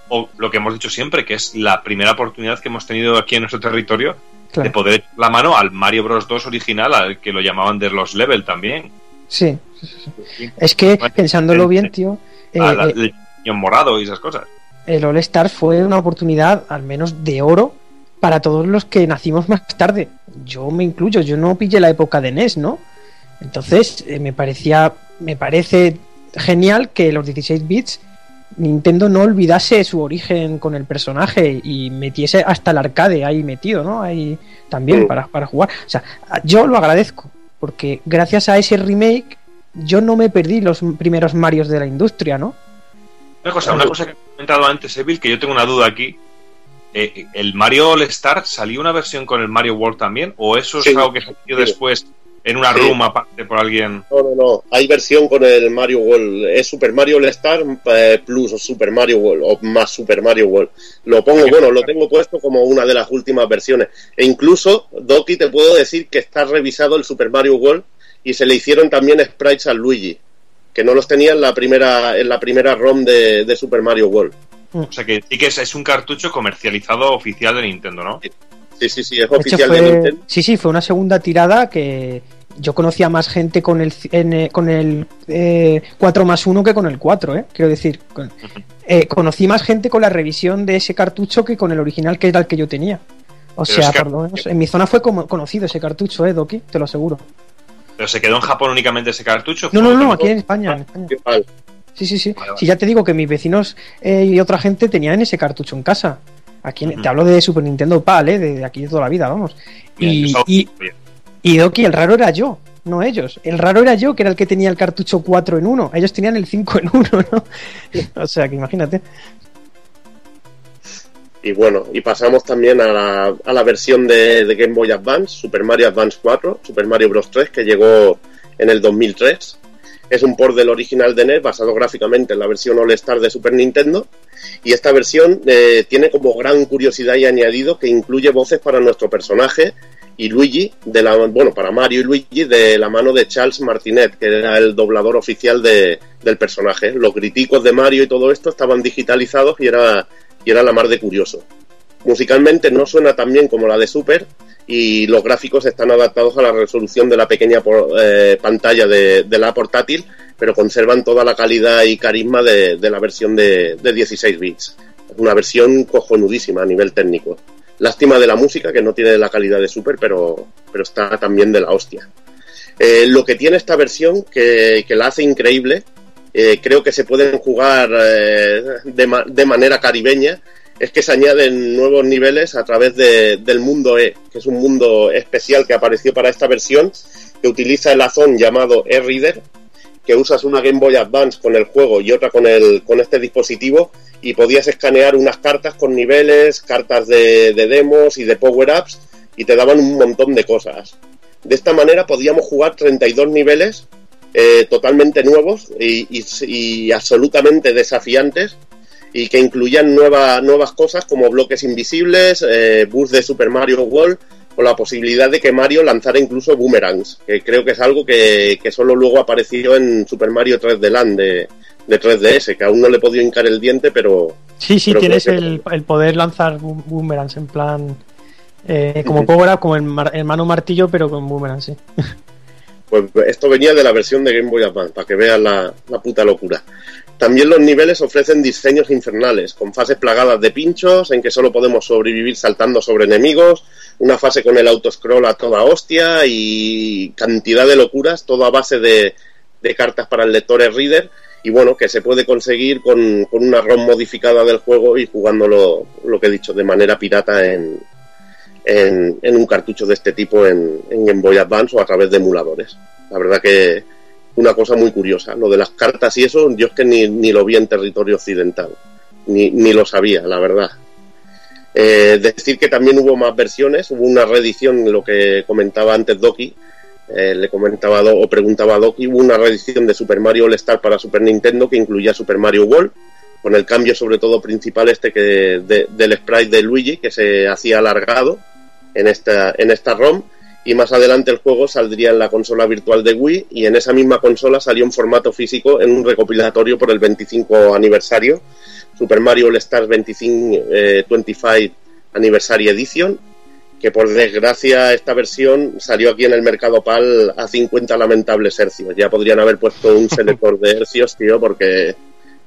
O lo que hemos dicho siempre, que es la primera oportunidad que hemos tenido aquí en nuestro territorio claro. de poder echar la mano al Mario Bros 2 original, al que lo llamaban de los level también. Sí, sí, sí. es que pensándolo bien, tío. Eh, la, el niño morado y esas cosas. El All Stars fue una oportunidad, al menos de oro, para todos los que nacimos más tarde. Yo me incluyo, yo no pillé la época de NES, ¿no? Entonces, eh, me parecía, me parece genial que los 16 bits Nintendo no olvidase su origen con el personaje y metiese hasta el arcade ahí metido, ¿no? Ahí también para, para jugar. O sea, yo lo agradezco, porque gracias a ese remake yo no me perdí los primeros Marios de la industria, ¿no? Una cosa, una cosa que he comentado antes, Evil, que yo tengo una duda aquí. Eh, ¿El Mario All Star salió una versión con el Mario World también? ¿O eso es Sí, algo que salió sí. después en una Sí. room aparte por alguien? No, no, no. Hay versión con el Mario World. Es Super Mario All Star eh, Plus o Super Mario World o más Super Mario World. Lo pongo, bueno, lo tengo puesto como una de las últimas versiones. E incluso, Doki, te puedo decir que está revisado el Super Mario World y se le hicieron también sprites a Luigi, que no los tenía en la primera, en la primera ROM de, de Super Mario World. O sea que sí que es, es un cartucho comercializado oficial de Nintendo, ¿no? Sí, sí, sí, es De oficial de fue- Nintendo. Sí, sí, fue una segunda tirada que yo conocía más gente con el, en, eh, con el eh, 4 más 1 que con el 4, ¿eh? Quiero decir, con- eh, conocí más gente con la revisión de ese cartucho que con el original que era el que yo tenía. O Pero sea, es que- por lo menos en mi zona fue como conocido ese cartucho, ¿eh, Doki? Te lo aseguro. Pero se quedó en Japón únicamente ese cartucho. No, no, no, aquí en España. En España. Igual. Sí, sí, sí. Vale. Sí, ya te digo que mis vecinos eh, y otra gente tenían ese cartucho en casa. Aquí Ujú. te hablo de Super Nintendo PAL, ¿eh? de, de aquí de toda la vida, vamos. Bien, Y, y, y Doki, el raro era yo, no ellos. El raro era yo, que era el que tenía el cartucho 4 en 1. Ellos tenían el 5 en 1, ¿no? o sea, que imagínate. Y bueno, y pasamos también a la, a la versión de, de Game Boy Advance, Super Mario Advance 4, Super Mario Bros. 3, que llegó en el 2003. Es un port del original de NES basado gráficamente en la versión All Star de Super Nintendo. Y esta versión eh, tiene como gran curiosidad y añadido que incluye voces para nuestro personaje y Luigi, de la, bueno, para Mario y Luigi, de la mano de Charles Martinet, que era el doblador oficial de- del personaje. Los críticos de Mario y todo esto estaban digitalizados y era, y era la mar de curioso. Musicalmente no suena tan bien como la de Super y los gráficos están adaptados a la resolución de la pequeña eh, pantalla de, la portátil, pero conservan toda la calidad y carisma de, la versión de, de 16 bits. Una versión cojonudísima a nivel técnico. Lástima de la música, que no tiene la calidad de Super, pero, pero está también de la hostia. Eh, lo que tiene esta versión, que, que la hace increíble, eh, creo que se pueden jugar de, de manera caribeña, es que se añaden nuevos niveles a través de- del mundo E, que es un mundo especial que apareció para esta versión, que utiliza el azón llamado E-Reader, que usas una Game Boy Advance con el juego y otra con, el, con este dispositivo y podías escanear unas cartas con niveles, cartas de, de demos y de power-ups y te daban un montón de cosas. De esta manera podíamos jugar 32 niveles eh, totalmente nuevos y absolutamente desafiantes y que incluían nueva- nuevas cosas como bloques invisibles, eh, bus de Super Mario World o la posibilidad de que Mario lanzara incluso boomerangs, que creo que es algo que, que solo luego apareció en Super Mario 3D Land de, de 3DS, que aún no le he podido hincar el diente, pero Sí, sí, Pero tienes que- el, el poder lanzar boom- boomerangs en plan. eh, como power up, como el, mar- el mano martillo, pero con boomerang, sí. Pues esto venía de la versión de Game Boy Advance, para que vean la, la puta locura. También los niveles ofrecen diseños infernales, con fases plagadas de pinchos, en que solo podemos sobrevivir saltando sobre enemigos, una fase con el autoscroll a toda hostia y cantidad de locuras, todo a base de, de cartas para el lector e-reader, y bueno, que se puede conseguir con, con una ROM modificada del juego y jugándolo, lo que he dicho, de manera pirata en, en, en un cartucho de este tipo en, en Game Boy Advance o a través de emuladores. La verdad que una cosa muy curiosa. Lo de las cartas y eso, yo es que ni, ni lo vi en territorio occidental. Ni, ni lo sabía, la verdad. Eh, decir que también hubo más versiones, hubo una reedición, lo que comentaba antes Doki, eh, le comentaba o preguntaba a Doki, hubo una reedición de Super Mario All Star para Super Nintendo que incluía Super Mario World, con el cambio sobre todo principal este que de- del sprite de Luigi, que se hacía alargado en esta, en esta ROM, y más adelante el juego saldría en la consola virtual de Wii, y en esa misma consola salió en formato físico en un recopilatorio por el 25 aniversario, Super Mario All Stars 25, eh, 25 Anniversary Edition, que por desgracia esta versión salió aquí en el mercado PAL a 50 lamentables hercios. Ya podrían haber puesto un selector de hercios, tío, porque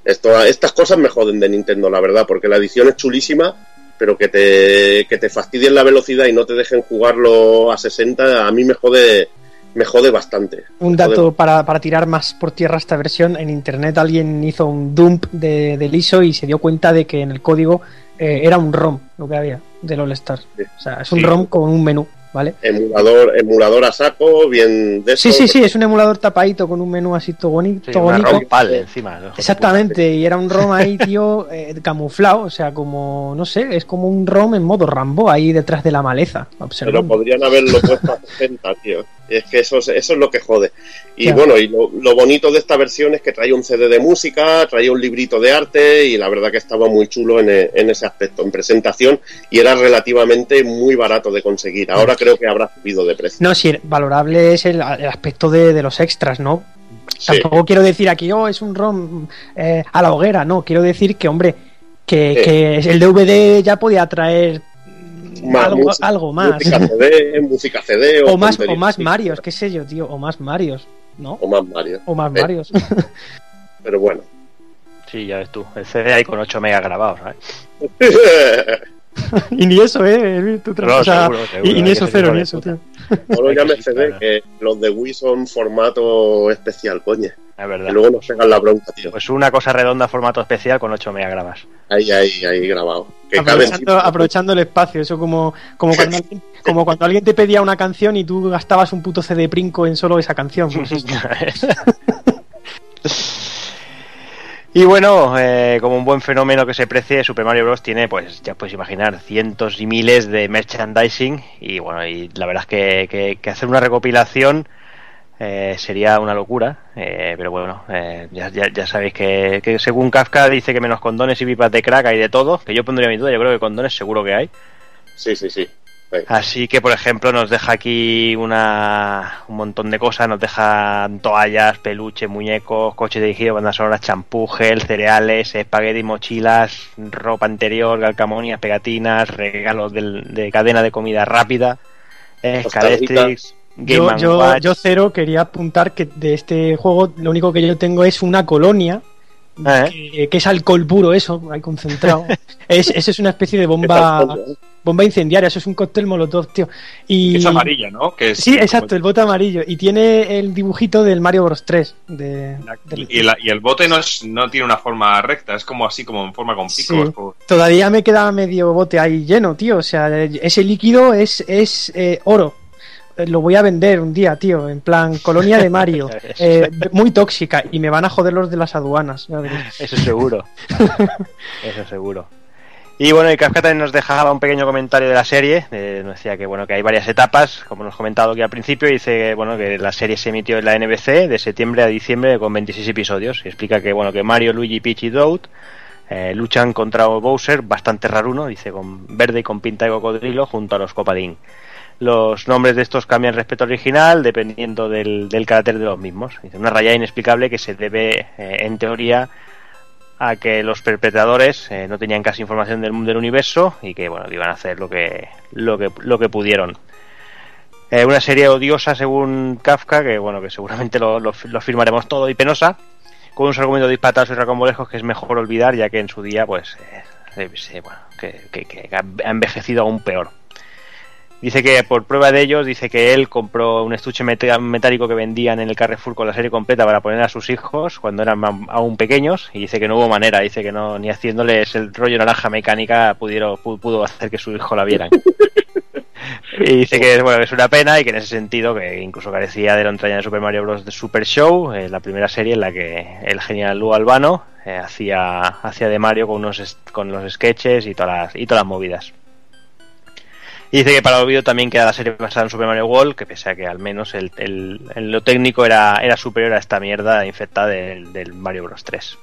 esto, estas cosas me joden de Nintendo, la verdad, porque la edición es chulísima, pero que te, que te fastidien la velocidad y no te dejen jugarlo a 60, a mí me jode, me jode bastante. Un Me dato jode. para, para tirar más por tierra esta versión, en internet alguien hizo un dump de, del ISO y se dio cuenta de que en el código eh, era un ROM lo que había del All Star. O sea, es un Sí. ROM con un menú, ¿vale? Emulador, emulador a saco, bien de Sí, esto, sí, sí, es un emulador tapadito con un menú así todo bonito. Sí, una bonito. ROM PAL encima. ¿no? Exactamente, y era un ROM ahí, tío, eh, camuflado, o sea, como, no sé, es como un ROM en modo Rambo ahí detrás de la maleza, Pero podrían haberlo puesto a 60, tío. Es que eso es, eso es lo que jode. Y Claro. bueno, y lo, lo bonito de esta versión es que traía un CD de música, traía un librito de arte y la verdad que estaba muy chulo en, e- en ese aspecto, en presentación, y era relativamente muy barato de conseguir. Ahora creo que habrá subido de precio. No, sí, valorable es el, el aspecto de, de los extras, ¿no? Sí. Tampoco quiero decir aquí, oh, es un ROM eh, a la hoguera, no, quiero decir que, hombre, que, Sí. que el DVD ya podía traer Más algo, música- algo más. Música CD, música CD O más, o más. Marios, qué sé yo, tío, o más Marios, ¿no? O más Mario. O más Eh, Marios. Pero bueno. Sí, ya ves tú. El CD ahí con 8 megas grabados, ¿sabes? y ni eso, ¿eh? Tú, No, o sea, seguro, seguro, y, y ni hay eso cero, ni eso, tío. No lo llames CD, que los de Wii son formato especial, coño. Es verdad. Y luego nos pegan la bronca, tío. Pues una cosa redonda, formato especial con 8 megagramas. Ahí, ahí, ahí grabado. Que cabe Aprovechando, aprovechando el espacio, eso como, como, cuando alguien, como cuando alguien te pedía una canción y tú gastabas un puto CD princo en solo esa canción. pues. Y bueno, eh, como un buen fenómeno que se precie, Super Mario Bros. tiene, pues ya puedes imaginar, cientos y miles de merchandising. Y bueno, y la verdad es que, que- hacer una recopilación eh, sería una locura. eh, pero bueno, eh, ya, ya- ya sabéis que, que según Kafka dice que menos condones y pipas de crack hay de todo. Que yo pondría mi duda, yo creo que condones seguro que hay. Sí, sí, sí. Así que, por ejemplo, nos deja aquí una, un montón de cosas. Nos dejan toallas, peluches, muñecos, coches dirigidos, bandas sonoras, champú, gel, cereales, espagueti, mochilas, ropa interior, galcamonias, pegatinas, regalos del- de cadena de comida rápida, Scalestrix, Game Yo, and yo, Watch. yo cero quería apuntar que de este juego lo único que yo tengo es una colonia Eh. que, que es alcohol puro, eso, ahí concentrado. es, eso es una especie de bomba bomba incendiaria, eso es un cóctel molotov, tío. Y... Es amarilla, ¿no? Que es Sí, exacto, el bote amarillo. Y tiene el dibujito del Mario Bros 3. De, del- Y, la- y el bote no, es, no tiene una forma recta, es como así, como en forma con picos. Sí. o- Todavía me queda medio bote ahí lleno, tío. O sea, ese líquido es, es eh, oro. Lo voy a vender un día, tío, en plan colonia de Mario. Eh, muy tóxica y me van a joder los de las aduanas. Eso seguro. Eso seguro. Y bueno, y Kafka también nos dejaba un pequeño comentario de la serie. eh, nos decía que bueno que hay varias etapas, como nos comentado aquí al principio. Dice bueno que la serie se emitió en la NBC de septiembre a diciembre con 26 episodios. Y explica que bueno que Mario, Luigi, Peach y Toad eh, luchan contra Bowser, bastante raruno, dice con verde y con pinta de cocodrilo junto a los Copalín. Los nombres de estos cambian respecto al original dependiendo del, carácter de los mismos. Una raya inexplicable que se debe, eh, en teoría, a que los perpetradores eh, no tenían casi información del, del universo y que bueno iban a hacer lo que lo que lo que pudieron Eh, una serie odiosa según Kafka que bueno que seguramente lo, lo, firmaremos todo y penosa con unos argumentos dispatados y racambolescos que es mejor olvidar ya que en su día pues bueno, que, que- que ha envejecido aún peor Dice que por prueba de ellos, dice que él compró un estuche metálico que vendían en el Carrefour con la serie completa para poner a sus hijos cuando eran aún pequeños y dice que no hubo manera, dice que no ni haciéndoles el rollo naranja mecánica pudieron, pu- pudo hacer que su hijo la vieran. y dice que bueno, es una pena y que en ese sentido que incluso carecía de la entraña de Super Mario Bros. de Super Show, eh, la primera serie en la que el genial Lu Albano eh, hacía, hacía de Mario con, unos, con los sketches y todas las, y todas las movidas. Y dice que para el olvido también queda la serie basada en Super Mario World, que pese a que al menos el, el- lo técnico era, era superior a esta mierda infectada del, Mario Bros 3.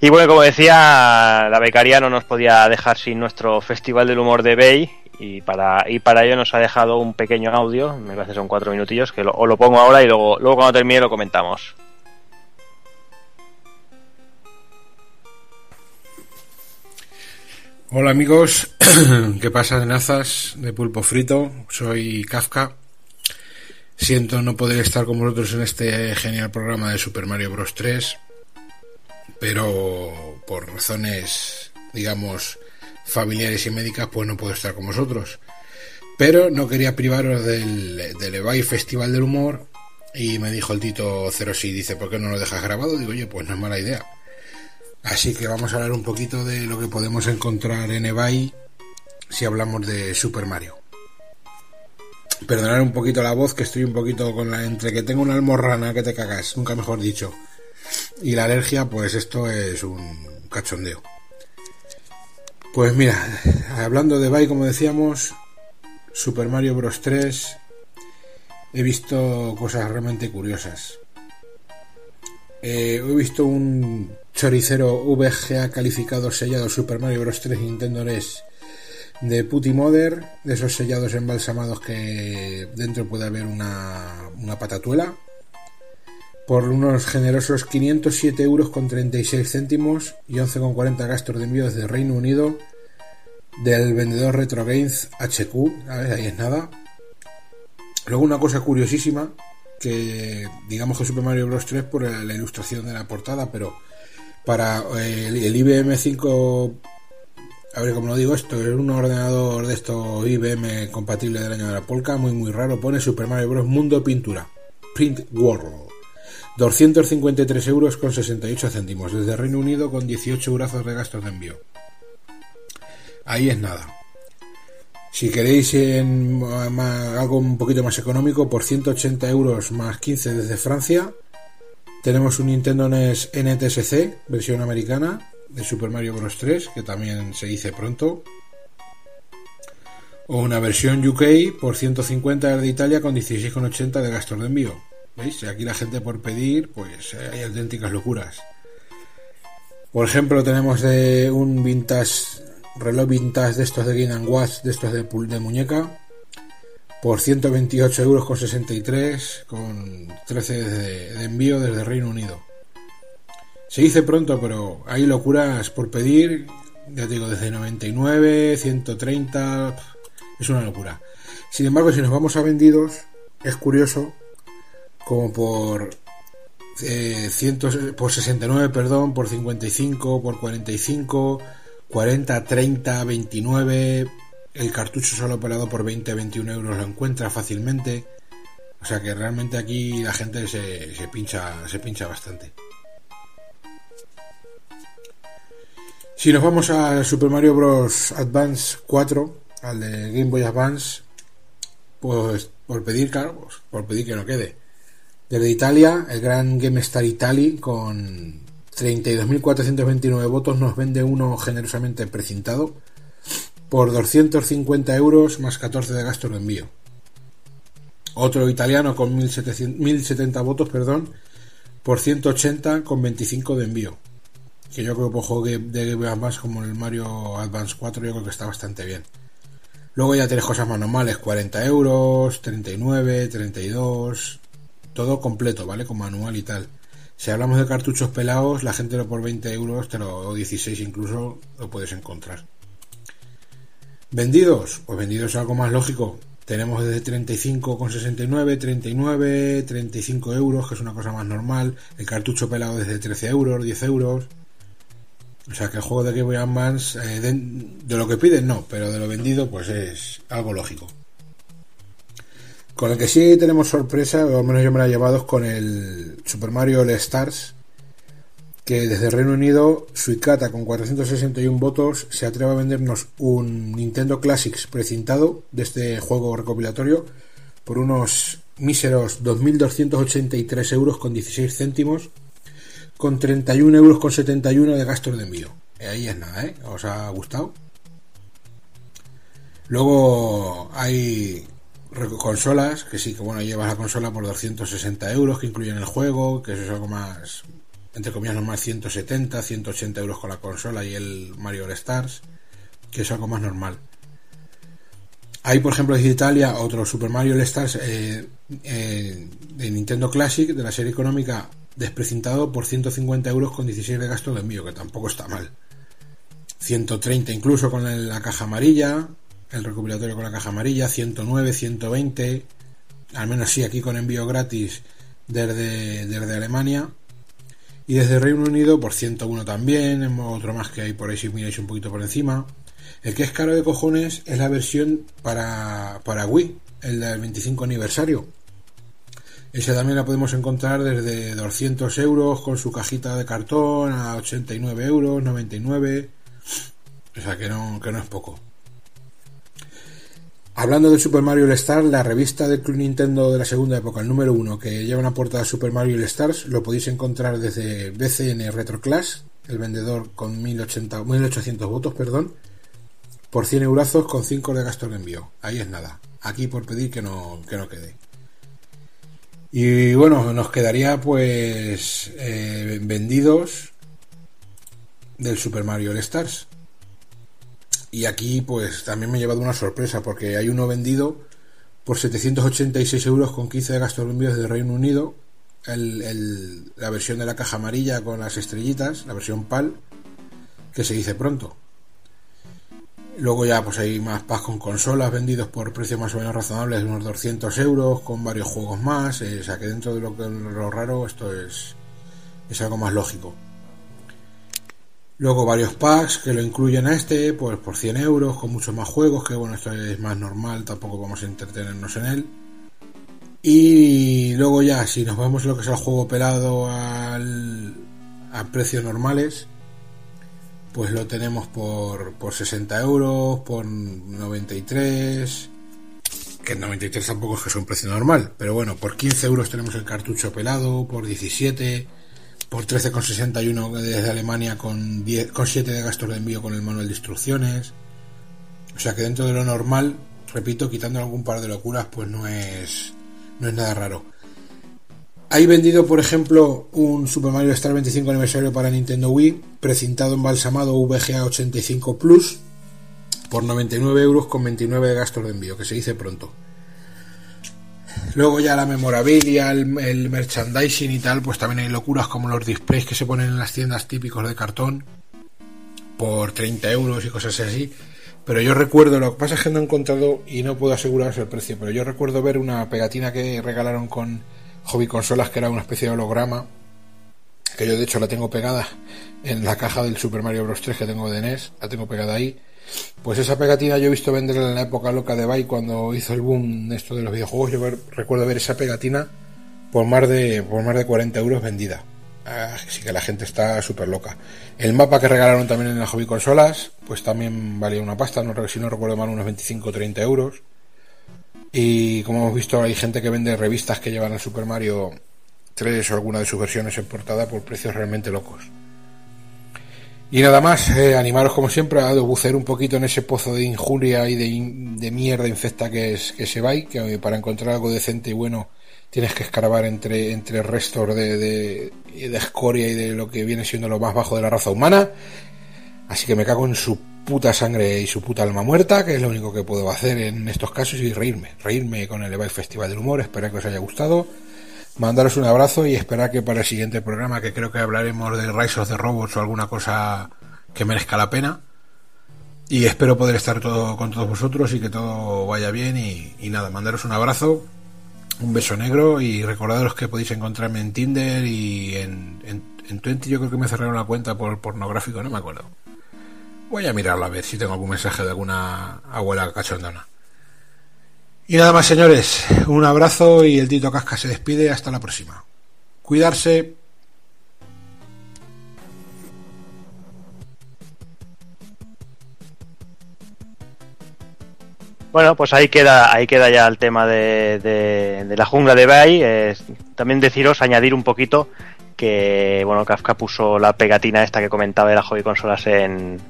Y bueno, como decía, la becaria no nos podía dejar sin nuestro Festival del Humor de Bay y para, y para ello nos ha dejado un pequeño audio, me parece son cuatro minutillos, que lo, os lo pongo ahora y luego, luego cuando termine lo comentamos. Hola amigos, ¿qué pasa de nazas de pulpo frito? Soy Kafka. Siento no poder estar con vosotros en este genial programa de Super Mario Bros. 3, pero por razones, digamos, familiares y médicas, pues no puedo estar con vosotros. Pero no quería privaros del, del Ebay Festival del Humor y me dijo el Tito Cero si dice, ¿por qué no lo dejas grabado? Digo, oye, pues no es mala idea. Así que vamos a hablar un poquito de lo que podemos encontrar en eBay si hablamos de Super Mario. Perdonar un poquito la voz, que estoy un poquito con la. entre que tengo una almorrana que te cagas, nunca mejor dicho. Y la alergia, pues esto es un cachondeo. Pues mira, hablando de eBay, como decíamos, Super Mario Bros. 3, he visto cosas realmente curiosas. Eh, he visto un choricero VGA calificado sellado Super Mario Bros. 3 Nintendo NES de Mother, de esos sellados embalsamados que dentro puede haber una, una patatuela, por unos generosos 507 euros con 36 céntimos y 11,40 gastos de envío desde Reino Unido del vendedor Retro Games HQ, a ver, ahí es nada. Luego una cosa curiosísima, que digamos que Super Mario Bros. 3 por la ilustración de la portada, pero para eh, el, IBM 5, a ver cómo lo digo esto, es un ordenador de estos IBM compatible del año de la Polka, muy muy raro, pone Super Mario Bros. Mundo Pintura, Print World. 253 euros con 68 céntimos desde Reino Unido con 18 brazos de gastos de envío. Ahí es nada. Si queréis en, algo un poquito más económico, por 180 euros más 15 desde Francia, tenemos un Nintendo NES NTSC, versión americana, de Super Mario Bros. 3, que también se dice pronto. O una versión UK por 150 de Italia con 16,80 de gastos de envío. ¿Veis? Aquí la gente por pedir, pues hay auténticas locuras. Por ejemplo, tenemos de un vintage reloj vintage de estos de Game Watch, de estos de, de muñeca, por 128 euros con 63, con 13 de, envío desde Reino Unido. Se dice pronto, pero hay locuras por pedir, ya digo, desde 99, 130, es una locura. Sin embargo, si nos vamos a vendidos, es curioso, como por eh, por 69, perdón, por 55, por 45, 40, 30, 29. El cartucho solo operado por 20, 21 euros lo encuentra fácilmente. O sea que realmente aquí la gente se, pincha, se pincha bastante. Si nos vamos al Super Mario Bros. Advance 4, al de Game Boy Advance, pues por pedir, claro, pues, por pedir que no quede. Desde Italia, el gran Game Star Italy con 32.429 votos nos vende uno generosamente precintado por 250 euros más 14 de gastos de envío. Otro italiano con 1070 votos, perdón, por 180 con 25 de envío. Que yo creo que por juego de Game Advance como el Mario Advance 4 yo creo que está bastante bien. Luego ya tienes cosas más normales, 40 euros, 39, 32, todo completo, ¿vale? Con manual y tal. Si hablamos de cartuchos pelados, la gente lo por 20 euros, te lo, o 16 incluso, lo puedes encontrar. Vendidos, pues vendidos es algo más lógico. Tenemos desde 35,69, 39, 35 euros, que es una cosa más normal. El cartucho pelado desde 13 euros, 10 euros. O sea que el juego de Game Boy Advance, eh, de, lo que piden no, pero de lo vendido, pues es algo lógico. Con el que sí tenemos sorpresa, o al menos yo me la he llevado, con el Super Mario All Stars, que desde Reino Unido, Suicata con 461 votos se atreve a vendernos un Nintendo Classics precintado de este juego recopilatorio por unos míseros 2.283 euros con 16 céntimos, con 31 euros con 71 de gastos de envío. Ahí es nada, ¿eh? ¿Os ha gustado? Luego hay consolas, que sí, que bueno, llevas la consola por 260 euros, que incluyen el juego, que eso es algo más, entre comillas normal 170, 180 euros con la consola y el Mario All Stars, que es algo más normal. Hay, por ejemplo, de Italia otro Super Mario All Stars eh, eh, de Nintendo Classic de la serie económica desprecintado por 150 euros con 16 de gasto de envío, que tampoco está mal. 130 incluso con la caja amarilla, el recopilatorio con la caja amarilla, 109, 120, al menos sí, aquí con envío gratis desde, desde Alemania. Y desde Reino Unido por 101 también, otro más que hay por ahí si miráis un poquito por encima. El que es caro de cojones es la versión para, para Wii, el del 25 aniversario. Esa también la podemos encontrar desde 200 euros con su cajita de cartón a 89 euros, 99. O sea que no, que no es poco. Hablando de Super Mario All Stars, la revista del Club Nintendo de la segunda época, el número uno, que lleva una portada Super Mario All Stars, lo podéis encontrar desde BCN Retro Class, el vendedor con 1080, 1800 votos, perdón, por 100 eurazos con 5 de gasto de envío. Ahí es nada. Aquí por pedir que no, que no quede. Y bueno, nos quedaría pues eh, vendidos del Super Mario All Stars. Y aquí pues también me he llevado una sorpresa porque hay uno vendido por 786 euros con 15 de gastos de envíos de Reino Unido. la versión de la caja amarilla con las estrellitas, la versión PAL, que se dice pronto. Luego ya pues hay más packs con consolas vendidos por precios más o menos razonables de unos 200 euros con varios juegos más. Eh, o sea que dentro de lo, que, lo raro esto es, es algo más lógico. Luego varios packs que lo incluyen a este, pues por 100 euros, con muchos más juegos, que bueno, esto es más normal, tampoco vamos a entretenernos en él. Y luego ya, si nos vamos a lo que es el juego pelado al, a precios normales, pues lo tenemos por, por 60 euros, por 93, que 93 tampoco es que sea un precio normal, pero bueno, por 15 euros tenemos el cartucho pelado, por 17 por 13,61 desde Alemania con, 10, con 7 de gastos de envío con el manual de instrucciones. O sea que dentro de lo normal, repito, quitando algún par de locuras, pues no es, no es nada raro. Hay vendido, por ejemplo, un Super Mario Star 25 aniversario para Nintendo Wii, precintado embalsamado VGA 85 Plus, por 99 euros con 29 de gastos de envío, que se dice pronto. Luego ya la memorabilia, el, merchandising y tal, pues también hay locuras como los displays que se ponen en las tiendas típicos de cartón por 30 euros y cosas así. Pero yo recuerdo, lo que pasa es que no he encontrado y no puedo aseguraros el precio, pero yo recuerdo ver una pegatina que regalaron con Hobby Consolas que era una especie de holograma, que yo de hecho la tengo pegada en la caja del Super Mario Bros. 3 que tengo de NES, la tengo pegada ahí pues esa pegatina yo he visto venderla en la época loca de Bay cuando hizo el boom esto de los videojuegos. Yo recuerdo ver esa pegatina por más de, por más de 40 euros vendida. Así que la gente está súper loca. El mapa que regalaron también en la hobby consolas, pues también valía una pasta, no, si no recuerdo mal, unos 25 o 30 euros. Y como hemos visto, hay gente que vende revistas que llevan al Super Mario 3 o alguna de sus versiones en portada por precios realmente locos. Y nada más, eh, animaros como siempre a bucear un poquito en ese pozo de injuria y de, mierda infecta que es que se va y que para encontrar algo decente y bueno tienes que escarbar entre, entre restos de, de, de escoria y de lo que viene siendo lo más bajo de la raza humana. Así que me cago en su puta sangre y su puta alma muerta, que es lo único que puedo hacer en estos casos y reírme. Reírme con el Evil Festival del Humor, espero que os haya gustado mandaros un abrazo y esperar que para el siguiente programa, que creo que hablaremos de Rise of the Robots o alguna cosa que merezca la pena. Y espero poder estar todo con todos vosotros y que todo vaya bien. Y, nada, mandaros un abrazo, un beso negro y recordaros que podéis encontrarme en Tinder y en, en, en Twenty. Yo creo que me cerraron la cuenta por pornográfico, no me acuerdo. Voy a mirarlo a ver si tengo algún mensaje de alguna abuela cachondona. Y nada más, señores. Un abrazo y el Tito Casca se despide. Hasta la próxima. Cuidarse. Bueno, pues ahí queda, ahí queda ya el tema de, de, la jungla de Bay. también deciros, añadir un poquito que, bueno, Kafka puso la pegatina esta que comentaba de la hobby consolas en,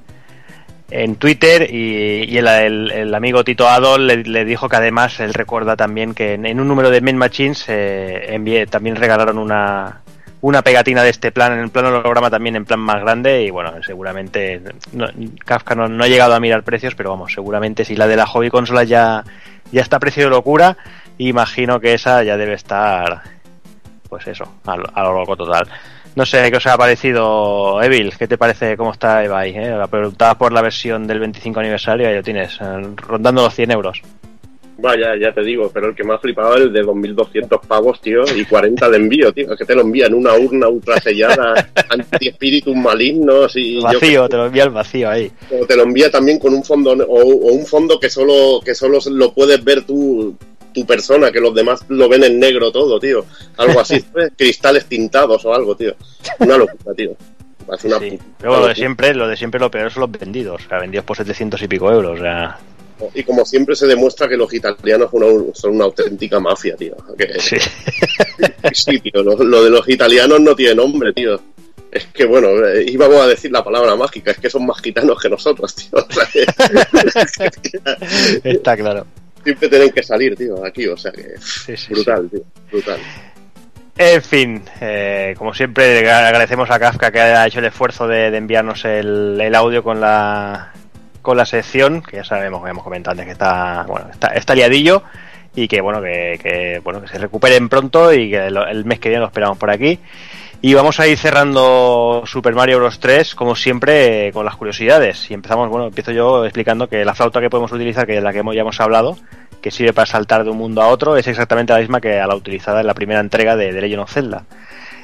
en Twitter y, el, amigo Tito Adol le, dijo que además él recuerda también que en, un número de Men Machines eh, también regalaron una, una pegatina de este plan, en el plano holograma también en plan más grande y bueno, seguramente Kafka no, no, ha llegado a mirar precios, pero vamos, seguramente si la de la hobby consola ya, ya está a precio de locura, imagino que esa ya debe estar, pues eso, a, a lo loco total. No sé qué os ha parecido, Evil, ¿qué te parece cómo está Ebai? Eh? La preguntaba por la versión del 25 aniversario y ya lo tienes, eh, rondando los 100 euros. Vaya, ya te digo, pero el que me ha flipado es el de 2.200 pavos, tío, y 40 de envío, tío. Es que te lo envían en una urna ultra sellada, anti-espíritus malignos y... Vacío, yo, te lo envía el vacío ahí. O te lo envía también con un fondo, o, o, un fondo que solo, que solo lo puedes ver tú, tu persona, que los demás lo ven en negro todo, tío. Algo así, cristales tintados o algo, tío. Una locura, tío. Una sí, pero lo de siempre, lo de siempre lo peor son los vendidos, o sea, vendidos por 700 y pico euros, o sea... Y como siempre se demuestra que los italianos son una, auténtica mafia, tío. Que, sí. sí, tío. Lo, lo, de los italianos no tiene nombre, tío. Es que, bueno, eh, íbamos a decir la palabra mágica, es que son más gitanos que nosotros, tío. Está claro. Siempre tienen que salir, tío, aquí, o sea que. Sí, sí, brutal, tío, brutal. En fin, eh, como siempre, agradecemos a Kafka que haya hecho el esfuerzo de, de enviarnos el, el audio con la, con la sección, que ya sabemos, que hemos comentado antes que está, bueno, está, está liadillo y que bueno, que, que, bueno, que se recuperen pronto y que el, el, mes que viene lo esperamos por aquí. Y vamos a ir cerrando Super Mario Bros 3, como siempre, con las curiosidades. Y empezamos, bueno, empiezo yo explicando que la flauta que podemos utilizar, que es la que ya hemos hablado, que sirve para saltar de un mundo a otro, es exactamente la misma que a la utilizada en la primera entrega de, de Legend of Zelda.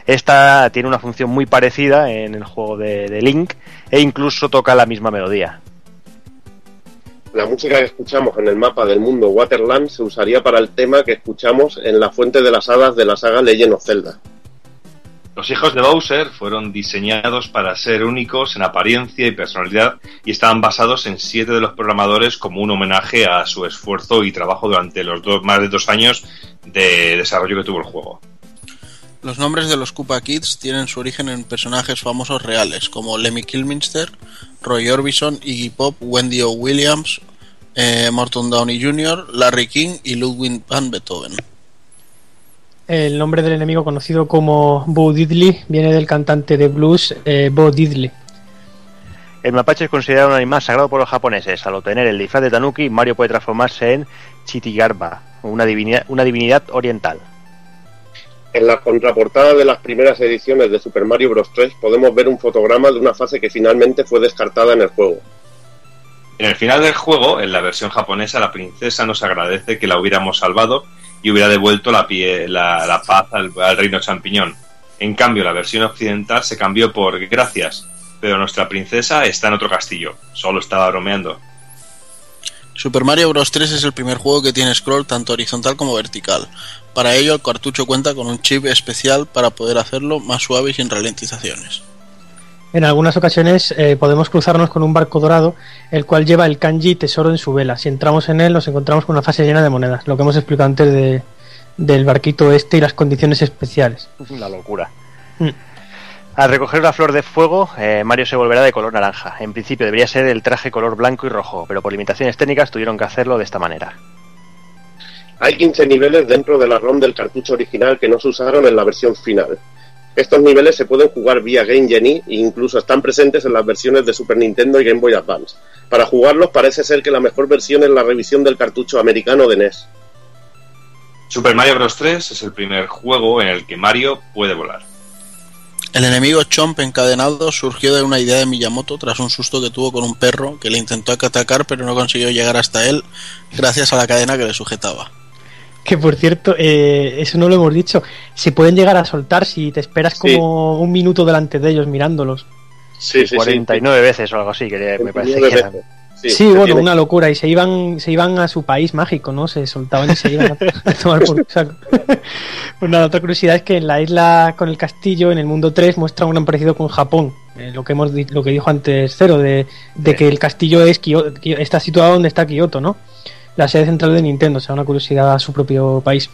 Esta tiene una función muy parecida en el juego de, de Link e incluso toca la misma melodía. La música que escuchamos en el mapa del mundo Waterland se usaría para el tema que escuchamos en la Fuente de las Hadas de la saga Legend of Zelda. Los hijos de Bowser fueron diseñados para ser únicos en apariencia y personalidad y estaban basados en siete de los programadores como un homenaje a su esfuerzo y trabajo durante los dos, más de dos años de desarrollo que tuvo el juego. Los nombres de los Koopa Kids tienen su origen en personajes famosos reales como Lemmy Kilminster, Roy Orbison, Iggy Pop, Wendy O. Williams, eh, Morton Downey Jr., Larry King y Ludwig van Beethoven. El nombre del enemigo conocido como Bo Diddley viene del cantante de blues eh, Bo Diddley. El mapache es considerado un animal sagrado por los japoneses. Al obtener el disfraz de Tanuki, Mario puede transformarse en Chitigarba, una divinidad, una divinidad oriental. En la contraportada de las primeras ediciones de Super Mario Bros. 3 podemos ver un fotograma de una fase que finalmente fue descartada en el juego. En el final del juego, en la versión japonesa, la princesa nos agradece que la hubiéramos salvado y hubiera devuelto la, pie, la, la paz al, al, reino champiñón. En cambio, la versión occidental se cambió por gracias, pero nuestra princesa está en otro castillo. Solo estaba bromeando. Super Mario Bros. 3 es el primer juego que tiene scroll tanto horizontal como vertical. Para ello, el cartucho cuenta con un chip especial para poder hacerlo más suave y sin ralentizaciones. En algunas ocasiones eh, podemos cruzarnos con un barco dorado, el cual lleva el kanji tesoro en su vela. Si entramos en él, nos encontramos con una fase llena de monedas, lo que hemos explicado antes de, del barquito este y las condiciones especiales. Una locura. Mm. Al recoger una flor de fuego, eh, Mario se volverá de color naranja. En principio debería ser el traje color blanco y rojo, pero por limitaciones técnicas tuvieron que hacerlo de esta manera. Hay 15 niveles dentro de la ROM del cartucho original que no se usaron en la versión final. Estos niveles se pueden jugar vía Game Genie e incluso están presentes en las versiones de Super Nintendo y Game Boy Advance. Para jugarlos parece ser que la mejor versión es la revisión del cartucho americano de NES. Super Mario Bros. 3 es el primer juego en el que Mario puede volar. El enemigo Chomp encadenado surgió de una idea de Miyamoto tras un susto que tuvo con un perro que le intentó atacar pero no consiguió llegar hasta él gracias a la cadena que le sujetaba. Que por cierto, eh, eso no lo hemos dicho. Se pueden llegar a soltar si te esperas como sí. un minuto delante de ellos mirándolos. Sí, sí, 49 sí. veces o algo así, que me parece que eran. Sí, sí bueno, tiene... una locura. Y se iban, se iban a su país mágico, ¿no? Se soltaban y se iban a, a tomar por saco. pues nada, otra curiosidad es que en la isla con el castillo, en el mundo 3, muestra un gran parecido con Japón. Eh, lo que hemos lo que dijo antes Cero, de, de que el castillo es Kyoto, está situado donde está Kioto, ¿no? La sede central de Nintendo, o sea, una curiosidad a su propio país.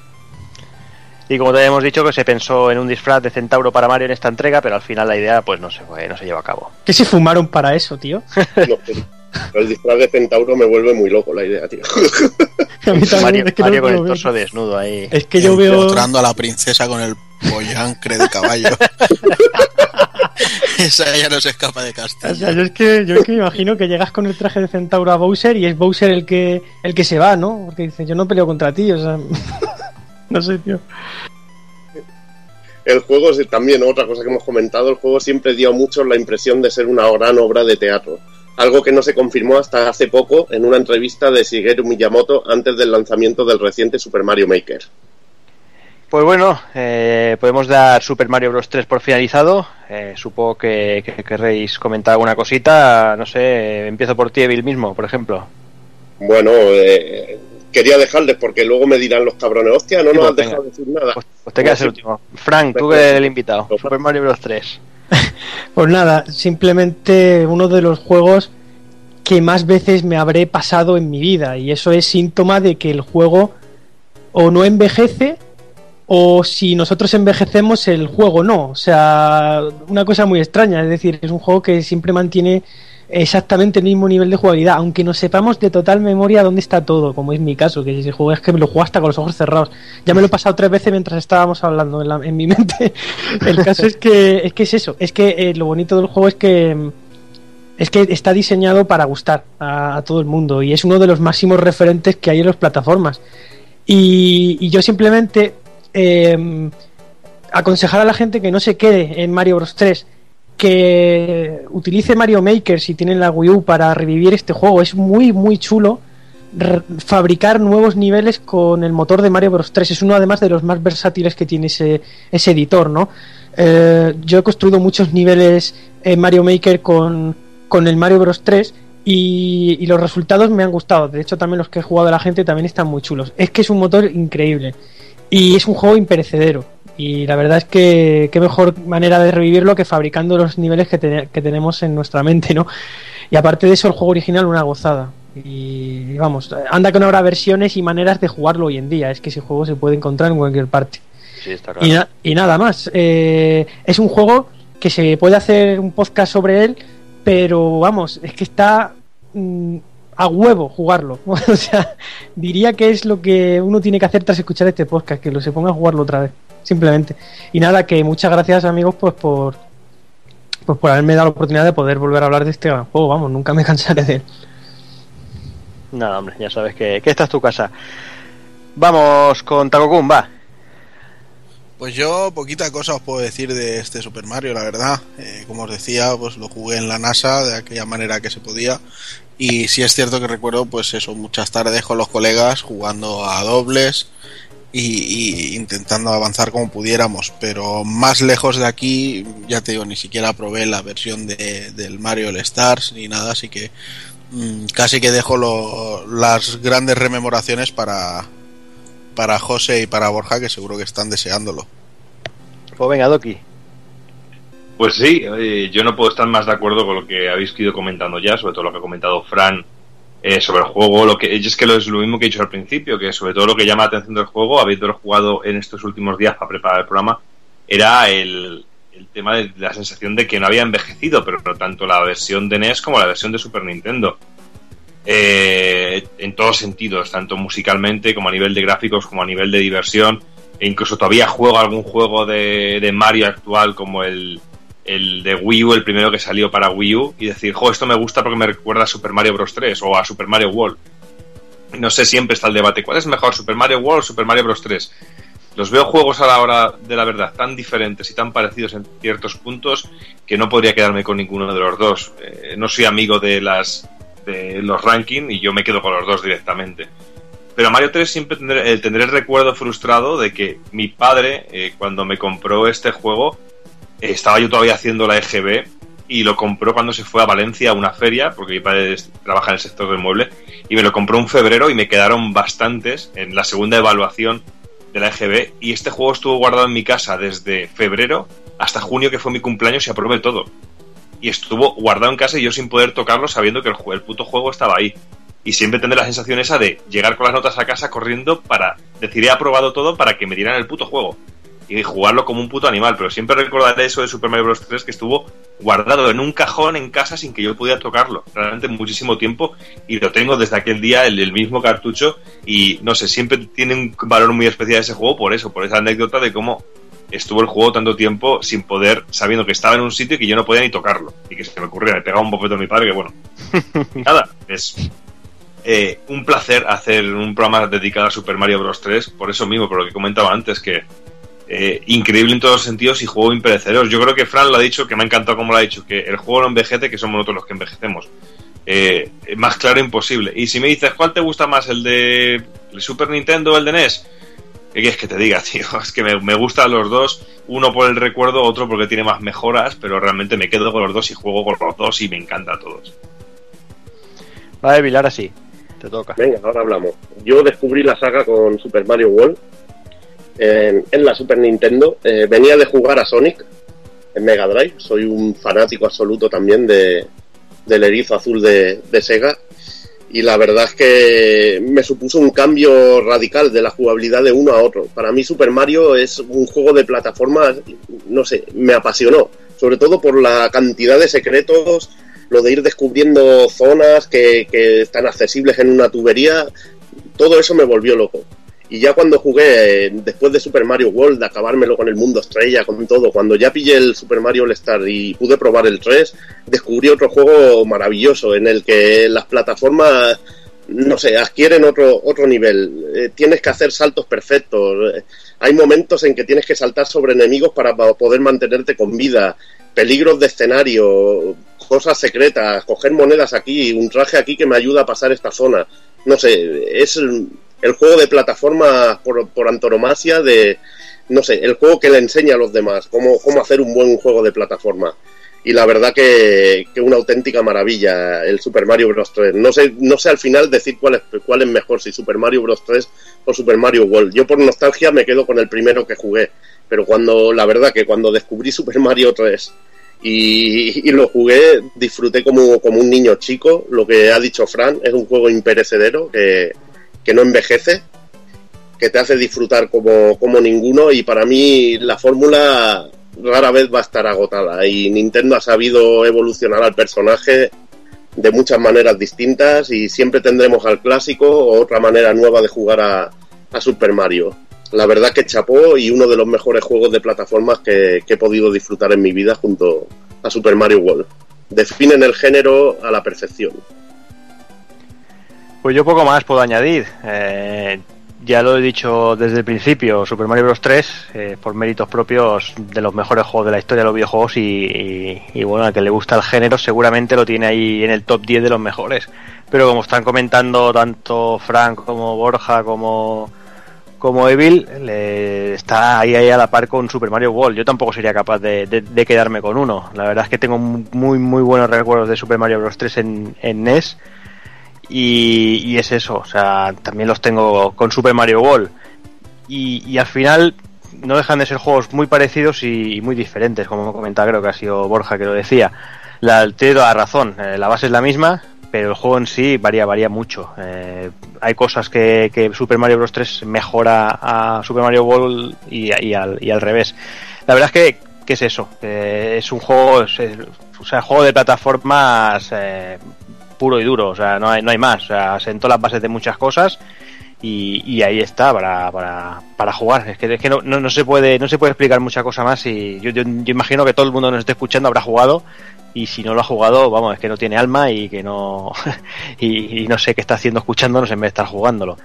Y como te habíamos dicho que se pensó en un disfraz de centauro para Mario en esta entrega, pero al final la idea pues no se fue, no se llevó a cabo. ¿Qué se fumaron para eso, tío? no, El disfraz de centauro me vuelve muy loco la idea, tío. A mí también, Mario, es que no Mario con el torso desnudo ahí. Es que yo veo. Mostrando a la princesa con el pollancre de caballo. Esa ya no se escapa de O Castilla. sea, yo es que yo es que me imagino que llegas con el traje de centauro a Bowser y es Bowser el que el que se va, ¿no? Porque dice, yo no peleo contra ti, o sea, no sé, tío. El juego es también otra cosa que hemos comentado, el juego siempre dio mucho la impresión de ser una gran obra de teatro. Algo que no se confirmó hasta hace poco en una entrevista de Shigeru Miyamoto antes del lanzamiento del reciente Super Mario Maker. Pues bueno, eh, podemos dar Super Mario Bros. 3 por finalizado. Eh, supongo que, que querréis comentar alguna cosita. No sé, empiezo por ti, Evil mismo, por ejemplo. Bueno, eh, quería dejarles porque luego me dirán los cabrones, hostia, no Sí, nos pues has venga. dejado decir nada. Pues te quedas el último. Frank, tú que eres el invitado. Super Mario Bros. 3. Pues nada, simplemente uno de los juegos que más veces me habré pasado en mi vida y eso es síntoma de que el juego o no envejece o si nosotros envejecemos el juego no, o sea, una cosa muy extraña, es decir, es un juego que siempre mantiene exactamente el mismo nivel de jugabilidad, aunque no sepamos de total memoria dónde está todo, como es mi caso, que ese juego es que me lo juego hasta con los ojos cerrados. Ya me lo he pasado tres veces mientras estábamos hablando en, mi mente. El caso es que es que es eso, es que eh, lo bonito del juego es que es que está diseñado para gustar a, todo el mundo y es uno de los máximos referentes que hay en las plataformas. Y yo simplemente eh, aconsejar a la gente que no se quede en Mario Bros 3 que utilice Mario Maker si tienen la Wii U para revivir este juego. Es muy, muy chulo fabricar nuevos niveles con el motor de Mario Bros 3. Es uno además de los más versátiles que tiene ese, ese editor, ¿no? Eh, yo he construido muchos niveles en Mario Maker con, con el Mario Bros 3 y, y los resultados me han gustado. De hecho, también los que he jugado a la gente también están muy chulos. Es que es un motor increíble y es un juego imperecedero. Y la verdad es que qué mejor manera de revivirlo que fabricando los niveles que, te- que tenemos en nuestra mente, ¿no? Y aparte de eso, el juego original una gozada. Y vamos, anda que no habrá versiones y maneras de jugarlo hoy en día. Es que ese juego se puede encontrar en cualquier parte. Sí, está Y, na- y nada más. Eh, es un juego que se puede hacer un podcast sobre él, pero vamos, es que está mm, a huevo jugarlo. o sea, diría que es lo que uno tiene que hacer tras escuchar este podcast, que lo se ponga a jugarlo otra vez, simplemente. Y nada, que muchas gracias amigos pues por pues por haberme dado la oportunidad de poder volver a hablar de este gran juego, vamos, nunca me cansaré de él. Nada, hombre, ya sabes que, que esta es tu casa. Vamos con Takokun, va. Pues yo poquita cosa os puedo decir de este Super Mario, la verdad. Eh, como os decía, pues lo jugué en la NASA de aquella manera que se podía. Y sí es cierto que recuerdo, pues eso, muchas tardes con los colegas jugando a dobles y, intentando avanzar como pudiéramos. Pero más lejos de aquí, ya te digo, ni siquiera probé la versión de, del Mario All Stars ni nada, así que mm, casi que dejo lo- las grandes rememoraciones para, para José y para Borja, que seguro que están deseándolo. Pues venga, Doki. Pues sí, eh, yo no puedo estar más de acuerdo con lo que habéis ido comentando ya, sobre todo lo que ha comentado Fran eh, sobre el juego. Lo que es que lo es lo mismo que he dicho al principio, que sobre todo lo que llama la atención del juego, habiéndolo jugado en estos últimos días para preparar el programa, era el, el tema de la sensación de que no había envejecido, pero tanto la versión de NES como la versión de Super Nintendo. Eh, en todos sentidos, tanto musicalmente como a nivel de gráficos, como a nivel de diversión. E incluso todavía juego algún juego de Mario actual como el, el de Wii U, el primero que salió para Wii U, y decir, jo, esto me gusta porque me recuerda a Super Mario Bros. 3 o a Super Mario World. No sé, siempre está el debate, ¿cuál es mejor, Super Mario World o Super Mario Bros. 3? Los veo juegos a la hora de la verdad tan diferentes y tan parecidos en ciertos puntos que no podría quedarme con ninguno de los dos. Eh, no soy amigo de las de los rankings y yo me quedo con los dos directamente. Pero Mario 3 siempre tendré, tendré el recuerdo frustrado de que mi padre, eh, cuando me compró este juego, estaba yo todavía haciendo la EGB y lo compró cuando se fue a Valencia a una feria, porque mi padre trabaja en el sector del mueble, y me lo compró en febrero y me quedaron bastantes en la segunda evaluación de la EGB. Y este juego estuvo guardado en mi casa desde febrero hasta junio, que fue mi cumpleaños, y aprobé todo. Y estuvo guardado en casa y yo sin poder tocarlo, sabiendo que el, el puto juego estaba ahí. Y siempre tendré la sensación esa de llegar con las notas a casa corriendo para decir he aprobado todo para que me dieran el puto juego. Y jugarlo como un puto animal, pero siempre recordaré eso de Super Mario Bros. 3 que estuvo guardado en un cajón en casa sin que yo pudiera tocarlo, realmente muchísimo tiempo y lo tengo desde aquel día el, el mismo cartucho y no sé, siempre tiene un valor muy especial ese juego por eso, por esa anécdota de cómo estuvo el juego tanto tiempo sin poder, sabiendo que estaba en un sitio y que yo no podía ni tocarlo y que se me ocurría, me pegaba un bofeto a mi padre que bueno, nada, es eh, un placer hacer un programa dedicado a Super Mario Bros. 3, por eso mismo, por lo que comentaba antes, que eh, increíble en todos los sentidos y juego imperecedero. Yo creo que Fran lo ha dicho, que me ha encantado como lo ha dicho, que el juego no envejece, que somos nosotros los que envejecemos. Eh, más claro imposible. Y si me dices, ¿cuál te gusta más, el de el Super Nintendo o el de NES? ¿Qué quieres que te diga, tío? Es que me, me gustan los dos, uno por el recuerdo, otro porque tiene más mejoras, pero realmente me quedo con los dos y juego con los dos y me encanta a todos. Vale, Vilar, así. Te toca. Venga, ahora hablamos. Yo descubrí la saga con Super Mario World en, en la Super Nintendo. Eh, venía de jugar a Sonic en Mega Drive. Soy un fanático absoluto también de, del erizo azul de, Sega. Y la verdad es que me supuso un cambio radical de la jugabilidad de uno a otro. Para mí Super Mario es un juego de plataformas, no sé, me apasionó. Sobre todo por la cantidad de secretos, lo de ir descubriendo zonas que están accesibles en una tubería, todo eso me volvió loco. Y ya cuando jugué, eh, después de Super Mario World, acabármelo con el mundo estrella, con todo, cuando ya pillé el Super Mario All Star y pude probar el 3, descubrí otro juego maravilloso en el que las plataformas, no sé, adquieren otro, otro nivel. Eh, tienes que hacer saltos perfectos. Hay momentos en que tienes que saltar sobre enemigos para pa- poder mantenerte con vida. Peligros de escenario, cosas secretas, coger monedas aquí, un traje aquí que me ayuda a pasar esta zona. No sé, es el, juego de plataforma por, por antonomasia de, no sé, el juego que le enseña a los demás cómo, cómo hacer un buen juego de plataforma. Y la verdad que, que una auténtica maravilla el Super Mario Bros. 3. No sé, no sé al final decir cuál es, cuál es mejor, si Super Mario Bros. 3 o Super Mario World. Yo por nostalgia me quedo con el primero que jugué. Pero cuando, la verdad que cuando descubrí Super Mario 3 y, y lo jugué, disfruté como, como un niño chico. Lo que ha dicho Fran, es un juego imperecedero que, que no envejece, que te hace disfrutar como, como ninguno y para mí la fórmula rara vez va a estar agotada y Nintendo ha sabido evolucionar al personaje de muchas maneras distintas y siempre tendremos al clásico o otra manera nueva de jugar a, a Super Mario. La verdad que chapó y uno de los mejores juegos de plataformas que, he podido disfrutar en mi vida junto a Super Mario World. Definen el género a la perfección. Pues yo poco más puedo añadir. Eh, ya lo he dicho desde el principio, Super Mario Bros. 3, eh, por méritos propios, de los mejores juegos de la historia de los videojuegos y, bueno, al que le gusta el género seguramente lo tiene ahí en el top 10 de los mejores. Pero como están comentando tanto Frank como Borja como, como Evil, le- está ahí, ahí a la par con Super Mario World. Yo tampoco sería capaz de, de- de quedarme con uno. La verdad es que tengo muy, muy buenos recuerdos de Super Mario Bros. 3 en, en NES. Y, es eso, o sea, también los tengo con Super Mario World. Y, al final no dejan de ser juegos muy parecidos y, muy diferentes, como comentaba, creo que ha sido Borja que lo decía. La, toda la razón, eh, la base es la misma, pero el juego en sí varía, varía mucho. Eh, hay cosas que, que Super Mario Bros. 3 mejora a Super Mario World y, al, y al revés. La verdad es que, que es eso, es un juego, o sea, juego de plataformas eh, puro y duro, o sea, no hay, no hay más. O sea, sentó las bases de muchas cosas y, ahí está para, para, para jugar. Es que, es que no, no, no se puede no se puede explicar mucha cosa más y yo, yo, yo imagino que todo el mundo que nos esté escuchando habrá jugado y si no lo ha jugado, vamos, es que no tiene alma y que no y, y no sé qué está haciendo escuchándonos en vez de estar jugándolo.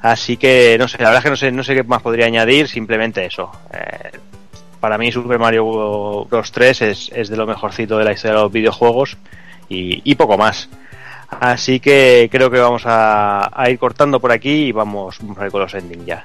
Así que no sé, la verdad es que no sé, no sé qué más podría añadir, simplemente eso. Eh, para mí Super Mario Bros 3 es, es de lo mejorcito de la historia de los videojuegos y, y poco más. Así que creo que vamos a, ir cortando por aquí y vamos, vamos a ir con los endings ya.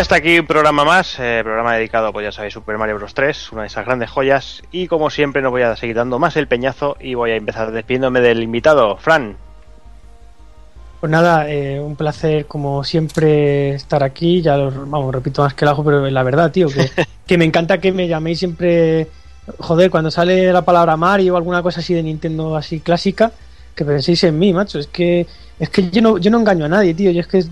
Y hasta aquí un programa más, eh, programa dedicado, pues ya sabéis, Super Mario Bros. 3, una de esas grandes joyas. Y como siempre, no voy a seguir dando más el peñazo y voy a empezar despidiéndome del invitado, Fran. Pues nada, eh, un placer como siempre estar aquí. Ya lo vamos, repito más que el ajo, pero la verdad, tío, que, que me encanta que me llaméis siempre. Joder, cuando sale la palabra Mario o alguna cosa así de Nintendo así clásica, que penséis en mí, macho. Es que es que yo no, yo no engaño a nadie, tío. Yo es que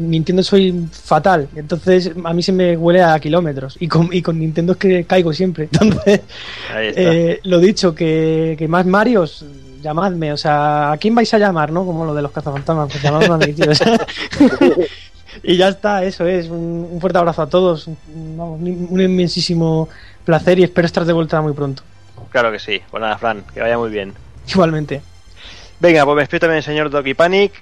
Nintendo soy fatal. Entonces a mí se me huele a kilómetros. Y con, y con Nintendo es que caigo siempre. Entonces, eh, lo dicho, que, que más Marios, llamadme. O sea, ¿a quién vais a llamar, no? Como lo de los cazafantasmas. Pues llamadme a mí, tío. O sea, y ya está, eso es. Un, un fuerte abrazo a todos. Un, vamos, un- un inmensísimo placer y espero estar de vuelta muy pronto. Claro que sí. Pues nada, Fran, que vaya muy bien. Igualmente. Venga, pues me despido también el señor Doki Panic.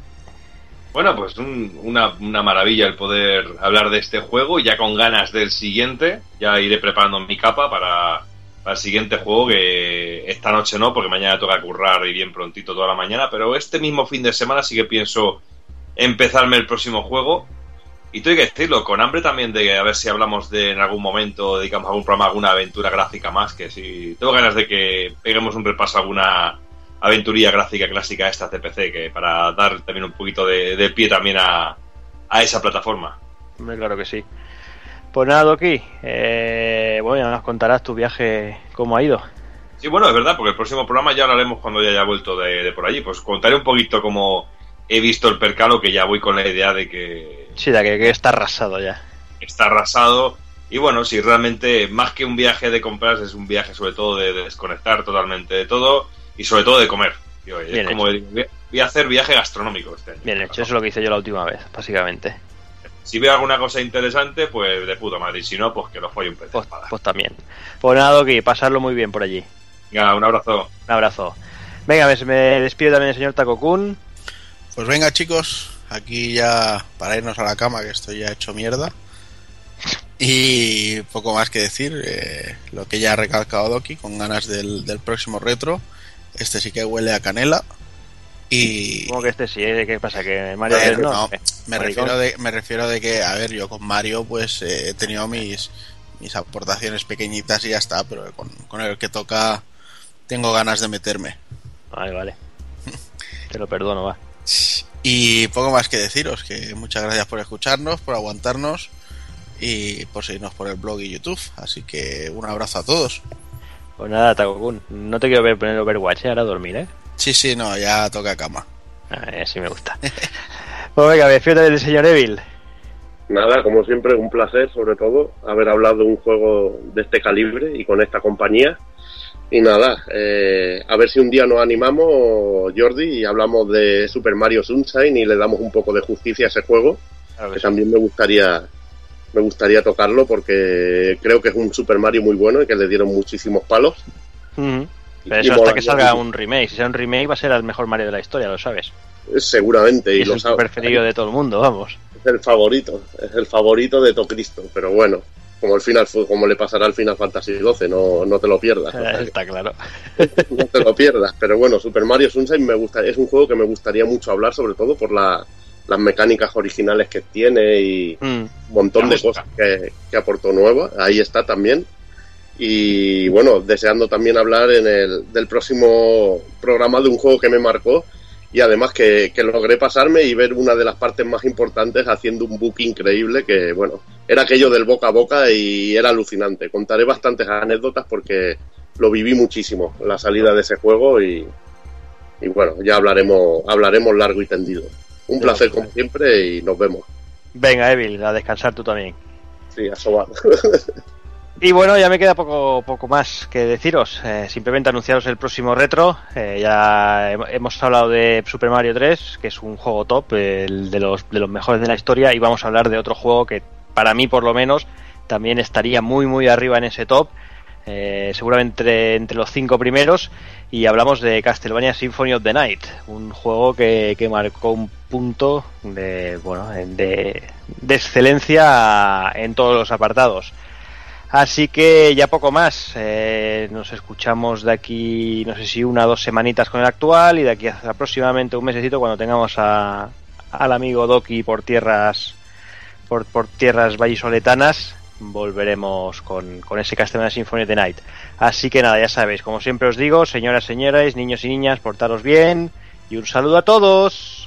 Bueno, pues un- una, una maravilla el poder hablar de este juego, ya con ganas del siguiente. Ya iré preparando mi capa para, para el siguiente juego, que esta noche no, porque mañana toca currar y bien prontito toda la mañana, pero este mismo fin de semana sí que pienso empezarme el próximo juego. Y tengo que decirlo, con hambre también de a ver si hablamos de en algún momento, dedicamos algún programa, alguna aventura gráfica más, que si tengo ganas de que peguemos un repaso a alguna aventurilla gráfica clásica esta CPC, que para dar también un poquito de, de pie también a, a esa plataforma. Claro que sí. Pues nada, Doki. eh, bueno, ya nos contarás tu viaje, cómo ha ido. Sí, bueno, es verdad, porque el próximo programa ya hablaremos cuando ya haya vuelto de, de por allí. Pues contaré un poquito cómo he visto el percalo, que ya voy con la idea de que Sí, de que, que está arrasado ya. está arrasado. Y bueno, si realmente más que un viaje de compras, es un viaje sobre todo de, de desconectar totalmente de todo y sobre todo de comer. Tío, es Bien como el- voy a hacer viaje gastronómico este año. Bien hecho, eso es lo que hice yo la última vez, básicamente. Si veo alguna cosa interesante, pues de puta madre. Y si no, pues que lo folle un pez. de espada. Pues también. Pues nada, Doki, pasarlo muy bien por allí. Venga, un abrazo. Un abrazo. Venga, me, me despido también el señor Takokun. Pues venga chicos, aquí ya para irnos a la cama que estoy ya hecho mierda. Y poco más que decir, eh, lo que ya ha recalcado Doki, con ganas del, del próximo retro. Este sí que huele a canela. Y... ¿Cómo que este sí? ¿eh? ¿Qué pasa? ¿Que Mario Joder, 3 no? no, Eh, me maricón. refiero de me refiero de que a ver yo con Mario pues eh, he tenido mis mis aportaciones pequeñitas y ya está pero con, con el que toca tengo ganas de meterme Vale, vale. Te lo perdono, va. y poco más que deciros que muchas gracias por escucharnos por aguantarnos y por seguirnos por el blog y YouTube así que un abrazo a todos Pues nada, Takokun. No te quiero ver poner Overwatch, ¿eh? ahora a dormir, ¿eh? sí sí no ya toca cama Ah, así me gusta. pues venga, me despido del señor Evil. Nada, como siempre, un placer, sobre todo, haber hablado de un juego de este calibre y con esta compañía. Y nada, eh, a ver si un día nos animamos, Jordi, y hablamos de Super Mario Sunshine y le damos un poco de justicia a ese juego, Claro que también me gustaría me gustaría tocarlo porque creo que es un Super Mario muy bueno y que le dieron muchísimos palos. Pero eso hasta que salga un remake. Si sea un remake va a ser el mejor Mario de la historia, lo sabes. Seguramente, Y y es lo el preferido de todo el mundo, vamos. Es el favorito, es el favorito de Tocristo, pero bueno, como el final como le pasará al Final Fantasy XII, no, no te lo pierdas. sea, Está claro. no te lo pierdas. Pero bueno, Super Mario Sunshine me gusta, es un juego que me gustaría mucho hablar, sobre todo por la- las mecánicas originales que tiene y Mm. un montón de cosas que, que aportó nuevas. Ahí está también. Y bueno, deseando también hablar en el del próximo programa de un juego que me marcó y además que, que logré pasarme y ver una de las partes más importantes haciendo un book increíble que, bueno, era aquello del boca a boca y era alucinante. Contaré bastantes anécdotas porque lo viví muchísimo, la salida de ese juego y, y bueno, ya hablaremos, hablaremos largo y tendido. Un placer como siempre y nos vemos. Venga, Evil, a descansar tú también. Sí, a sobar. Y bueno, ya me queda poco, poco más que deciros. Eh, simplemente anunciaros el próximo retro. Eh, ya hem- hemos hablado de Super Mario 3, que es un juego top, el de los, de los mejores de la historia, y vamos a hablar de otro juego que, para mí por lo menos, también estaría muy muy arriba en ese top, eh, seguramente entre, los cinco primeros, y hablamos de Castlevania Symphony of the Night, un juego que, marcó un punto de, bueno, de, de excelencia en todos los apartados. Así que ya poco más. Eh, nos escuchamos de aquí, no sé si una o dos semanitas con el actual y de aquí a aproximadamente un mesecito cuando tengamos a, al amigo Doki por tierras por, por tierras vallisoletanas volveremos con, con ese Castlevania Symphony of the Night. Así que nada, ya sabéis, como siempre os digo, señoras, señores, niños y niñas, portaros bien y un saludo a todos.